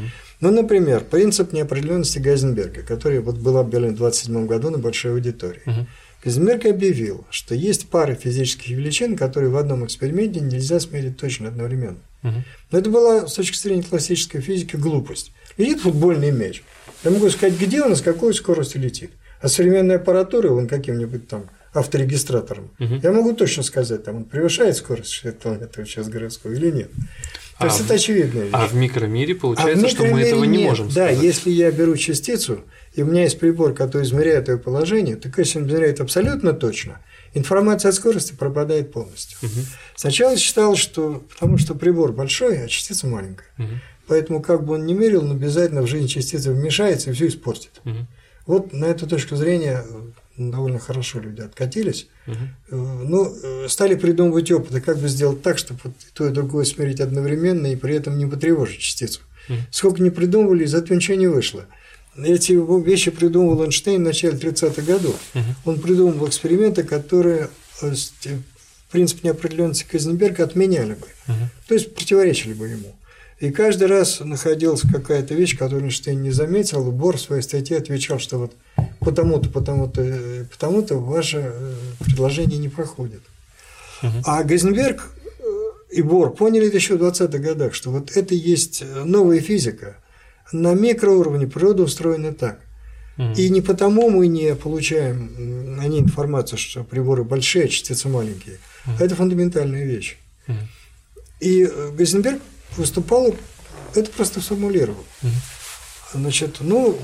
Ну, например, принцип неопределенности Гайзенберга, который вот был объявлен в 27 году на большой аудитории. Угу. Гайзенберг объявил, что есть пары физических величин, которые в одном эксперименте нельзя смерить точно одновременно. Угу. Но это была с точки зрения классической физики глупость. Летит футбольный мяч. Я могу сказать, где он и с какой скоростью летит. А современная аппаратура, он каким-нибудь там авторегистратором, угу. я могу точно сказать, там он превышает скорость 60 км в час городского или нет. То а есть в, это очевидная вещь. А в микромире получается, а в микромире что мы этого нет. не можем Да, если я беру частицу, и у меня есть прибор, который измеряет ее положение, то если он измеряет абсолютно точно, информация о скорости пропадает полностью. Угу. Сначала считал, что потому что прибор большой, а частица маленькая. Угу. Поэтому, как бы он ни мерил, он обязательно в жизнь частицы вмешается и все испортит. Угу. Вот на эту точку зрения довольно хорошо люди откатились. Угу. Ну, стали придумывать опыты, как бы сделать так, чтобы то и другое смирить одновременно и при этом не потревожить частицу. Угу. Сколько не придумывали, из этого ничего не вышло. Эти вещи придумывал Эйнштейн в начале 30-х годов. Угу. Он придумывал эксперименты, которые э, в принципе неопределенности Казенберга отменяли бы, угу. то есть противоречили бы ему. И каждый раз находилась какая-то вещь, которую Эйнштейн не заметил, и Бор в своей статье отвечал, что вот потому-то, потому-то, потому-то ваше э, предложение не проходит. Угу. А Гейзенберг э, и Бор поняли это еще в 20-х годах, что вот это есть новая физика. На микроуровне природа устроена так. Угу. И не потому мы не получаем ней информацию, что приборы большие, а частицы маленькие. Угу. А это фундаментальная вещь. И Гейзенберг выступал, это просто сформулировал. Значит, ну,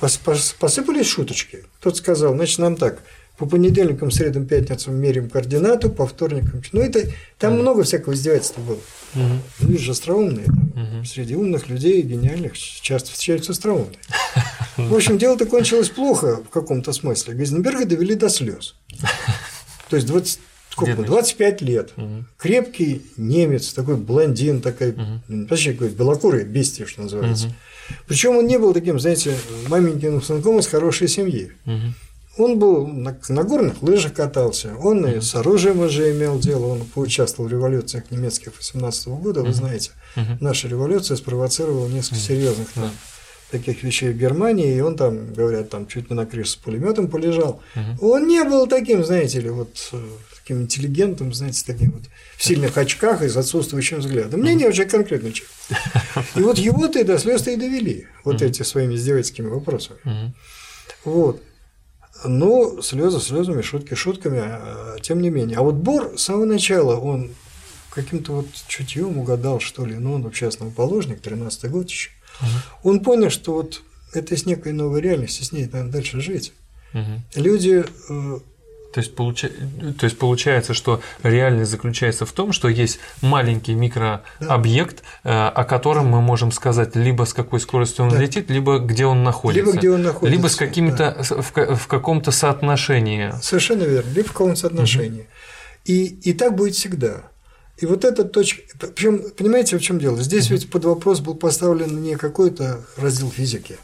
посыпались шуточки. Кто-то сказал, значит, нам так, по понедельникам, средам, пятницам меряем координату, по вторникам. Ну, это там mm много всякого издевательства было. Mm-hmm. Люди же остроумные. Там, Среди умных людей, гениальных, часто встречаются остроумные. В общем, дело-то кончилось плохо в каком-то смысле. Гейзенберга довели до слез. То есть 20, сколько, 25 лет. Угу. Крепкий немец, такой блондин, такой, угу. почти какой белокурый бестия, что называется. Угу. Причем он не был таким, знаете, маменькиным сынком из хорошей семьи. Угу. Он был на, на горных лыжах катался, он и с оружием уже имел дело, он поучаствовал в революциях немецких 18 -го года, вы знаете. Наша революция спровоцировала несколько серьезных там, таких вещей в Германии, и он там, говорят, там чуть не на крыше с пулеметом полежал. Он не был таким, знаете ли, вот э, таким интеллигентом, знаете, таким вот в сильных очках и с отсутствующим взглядом. Мнение очень конкретно человек. И вот его-то и до слез-то и довели, вот эти своими издевательскими вопросами. Вот. Но слезы слезами, шутки шутками, а, тем не менее. А вот Бор с самого начала, он каким-то вот чутьем угадал, что ли, ну, он вообще основоположник, 13-й год еще. Угу. Он понял, что вот это с некой новой реальностью, с ней надо дальше жить. Угу. Люди э, то есть, получа... То есть получается, что реальность заключается в том, что есть маленький микрообъект, да. Э, о котором мы можем сказать либо с какой скоростью он да. летит, либо где он находится. Либо где он находится. Либо с какими-то да. в, в каком-то соотношении. Совершенно верно. Либо в каком-то соотношении. Угу. И, и так будет всегда. И вот эта точка. Причем, понимаете, в чем дело? Здесь угу. ведь под вопрос был поставлен не какой-то раздел физики.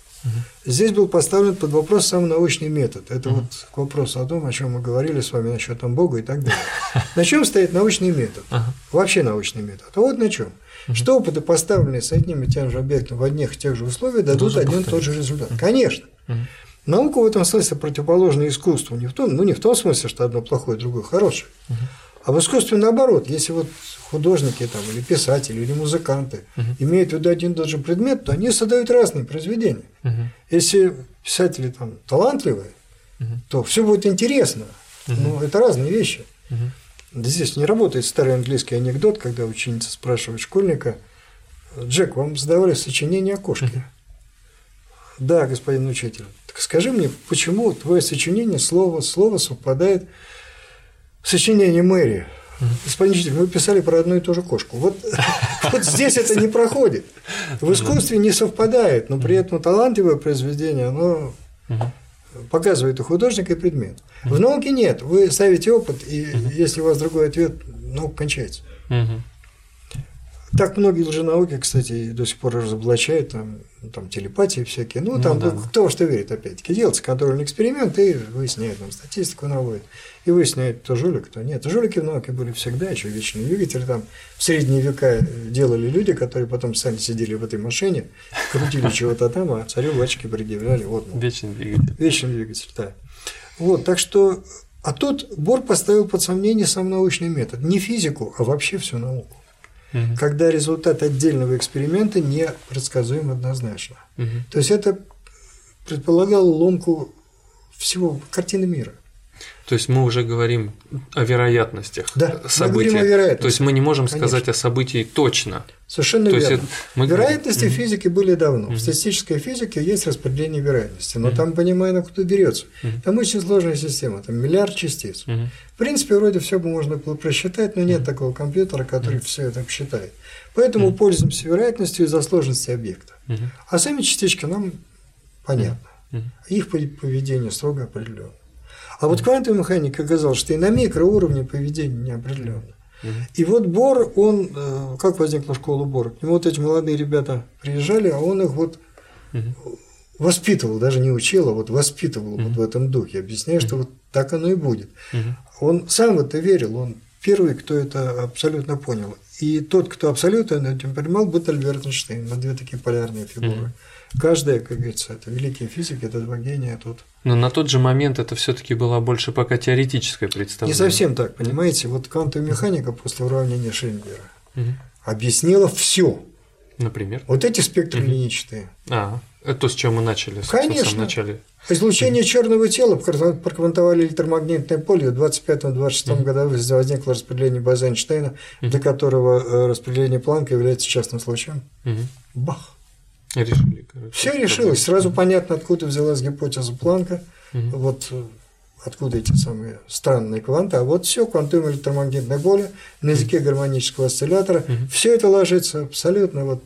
Здесь был поставлен под вопрос сам научный метод. Это угу. вот к вопросу о том, о чем мы говорили с вами насчет там Бога и так далее. На чем стоит научный метод? Вообще научный метод. А вот на чем? Что опыты, поставленные с одним и тем же объектом в одних и тех же условиях, дадут один и тот же результат. Конечно. Наука в этом смысле противоположна искусству. Не в том, ну не в том смысле, что одно плохое, другое хорошее. А в искусстве наоборот. Если вот художники там, или писатели, или музыканты uh имеют в виду один и тот же предмет, то они создают разные произведения. uh Если писатели там талантливые, uh то все будет интересно. uh Но это разные вещи. uh Здесь не работает старый английский анекдот, когда ученица спрашивает школьника, Джек, вам задавали сочинение о кошке? uh Да, господин учитель. Так скажи мне, почему твое сочинение слово слово совпадает с сочинением Мэри? Господин учитель, мы писали про одну и ту же кошку. Вот, вот здесь это не проходит. В искусстве не совпадает, но при этом талантливое произведение, оно показывает и художник, и предмет. В науке нет. Вы ставите опыт, и если у вас другой ответ, наука кончается. Так многие лженауки, кстати, до сих пор разоблачают, там, там телепатии всякие. Ну, там ну, да. кто во что верит, опять-таки. Делается контрольный эксперимент и выясняет, там, статистику наводит. И выясняет, кто жулик, кто нет. Жулики в науке были всегда, еще вечные двигатели. Там в средние века делали люди, которые потом сами сидели в этой машине, крутили чего-то там, а царю бачки предъявляли. Вот, ну, вечный двигатель. Вечный двигатель, да. Вот, так что а тут Бор поставил под сомнение сам научный метод. Не физику, а вообще всю науку угу. когда результат отдельного эксперимента не предсказуем однозначно. Угу. То есть это предполагало ломку всего картины мира. То есть мы уже говорим о вероятностях да, события. Мы говорим о вероятностях. То есть мы не можем Конечно. сказать о событии точно. Совершенно То верно. мы Вероятности говорим... физики были давно. В статистической физике есть распределение вероятности, но там понимаем, откуда берется. Там очень сложная система, там миллиард частиц. В принципе, вроде все бы можно было просчитать, но нет такого компьютера, который все это посчитает. Поэтому пользуемся вероятностью из-за сложности объекта. А сами частички нам понятно. Их поведение строго определенно. А вот квантовая механика оказалась, что и на микроуровне поведение не определенно. И вот Бор, он, э, как возникла школа Бора? К нему вот эти молодые ребята приезжали, а он их вот воспитывал, даже не учил, а вот воспитывал вот в этом духе, объясняя, что вот так оно и будет. Он сам в это верил, он первый, кто это абсолютно понял. И тот, кто абсолютно этим понимал, был Альберт Эйнштейн. Вот две такие полярные фигуры. Каждая, как говорится, это великие физики, это два гения тут. Но на тот же момент это все-таки было больше пока теоретическое представление. Не совсем так, понимаете? Вот квантовая механика после уравнения Шрёдингера угу. объяснила все. Например? Вот эти спектры угу. линейчатые. А, это с чем мы начали? Конечно. В самом начале. Излучение угу. черного тела проквантовали электромагнитное поле. В 25-26 угу. году возникло распределение База-Эйнштейна, угу. для которого э, распределение Планка является частным случаем. Угу. Бах! Решили, короче. Все решилось. Сразу понятно, откуда взялась гипотеза Планка. Угу. Вот э, откуда эти самые странные кванты. А вот все, квантовое электромагнитное поле на языке гармонического осциллятора. Угу. Все это ложится абсолютно вот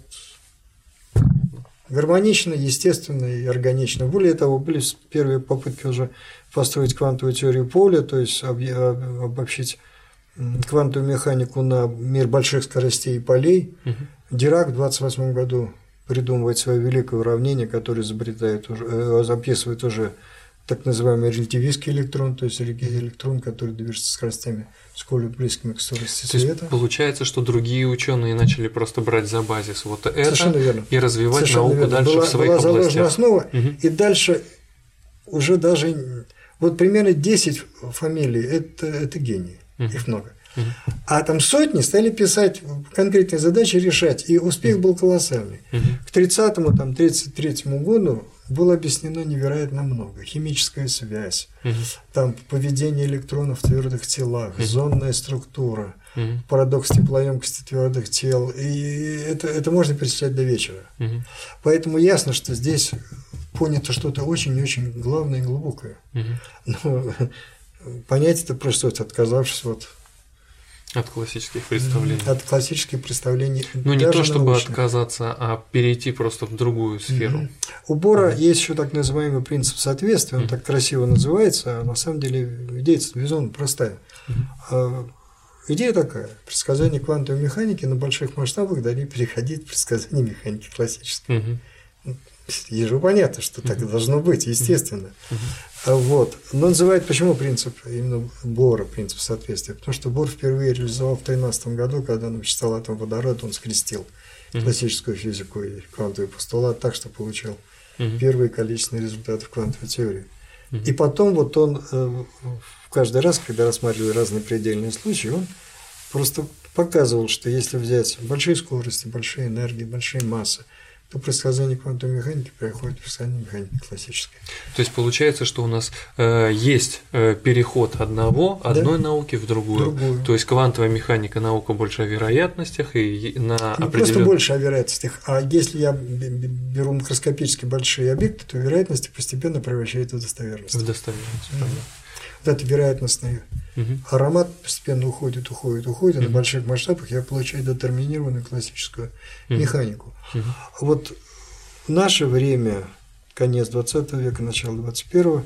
гармонично, естественно и органично. Более того, были первые попытки уже построить квантовую теорию поля, то есть обобщить квантовую механику на мир больших скоростей и полей. Угу. Дирак в 28 году придумывать свое великое уравнение, которое изобретает, уже, э, записывает уже так называемый релятивистский электрон, то есть электрон, который движется скоростями сколь близкими к скорости то света. Есть получается, что другие ученые начали просто брать за базис вот это верно. и развивать Совершенно науку верно. дальше была, в своих была областях. заложена основа, угу. и дальше уже даже вот примерно 10 фамилий это, это гении, угу. их много. А там сотни стали писать конкретные задачи, решать, и успех был колоссальный. К 30-му, там, 33-му году было объяснено невероятно много. Химическая связь, там поведение электронов в твердых телах, зонная структура, парадокс теплоемкости твердых тел. И это, это можно перечислять до вечера. Поэтому ясно, что здесь понято что-то очень-очень главное и глубокое. Но понять это пришлось, отказавшись вот от классических представлений. От классических представлений. Ну, не то чтобы научных. отказаться, а перейти просто в другую сферу. Угу. У Бора угу. есть еще так называемый принцип соответствия, он угу. так красиво называется, а на самом деле идея безумно простая. Угу. Идея такая: предсказания квантовой механики на больших масштабах дали переходить в предсказания механики классической. Угу. Ей же понятно, что так и должно быть, естественно. Вот. Но называют почему принцип именно Бора, принцип соответствия? Потому что Бор впервые реализовал в 13 году, когда он вычислял атом водорода, он скрестил классическую физику и квантовый постулат так, что получил первые количественные результаты в квантовой теории. И потом вот он э, каждый раз, когда рассматривали разные предельные случаи, он просто показывал, что если взять большие скорости, большие энергии, большие массы, то предсказание квантовой механики переходит в предсказание механики классической. То есть получается, что у нас э, есть э, переход одного, одной да? науки в другую. другую. То есть квантовая механика наука больше о вероятностях и на Не определен... просто больше о вероятностях, а если я беру макроскопически большие объекты, то вероятности постепенно превращаются в достоверность. В достоверность, mm-hmm. Вот это вероятностный угу. аромат постепенно уходит, уходит, уходит, угу. на больших масштабах я получаю детерминированную классическую угу. механику. Угу. Вот в наше время, конец 20 века, начало 21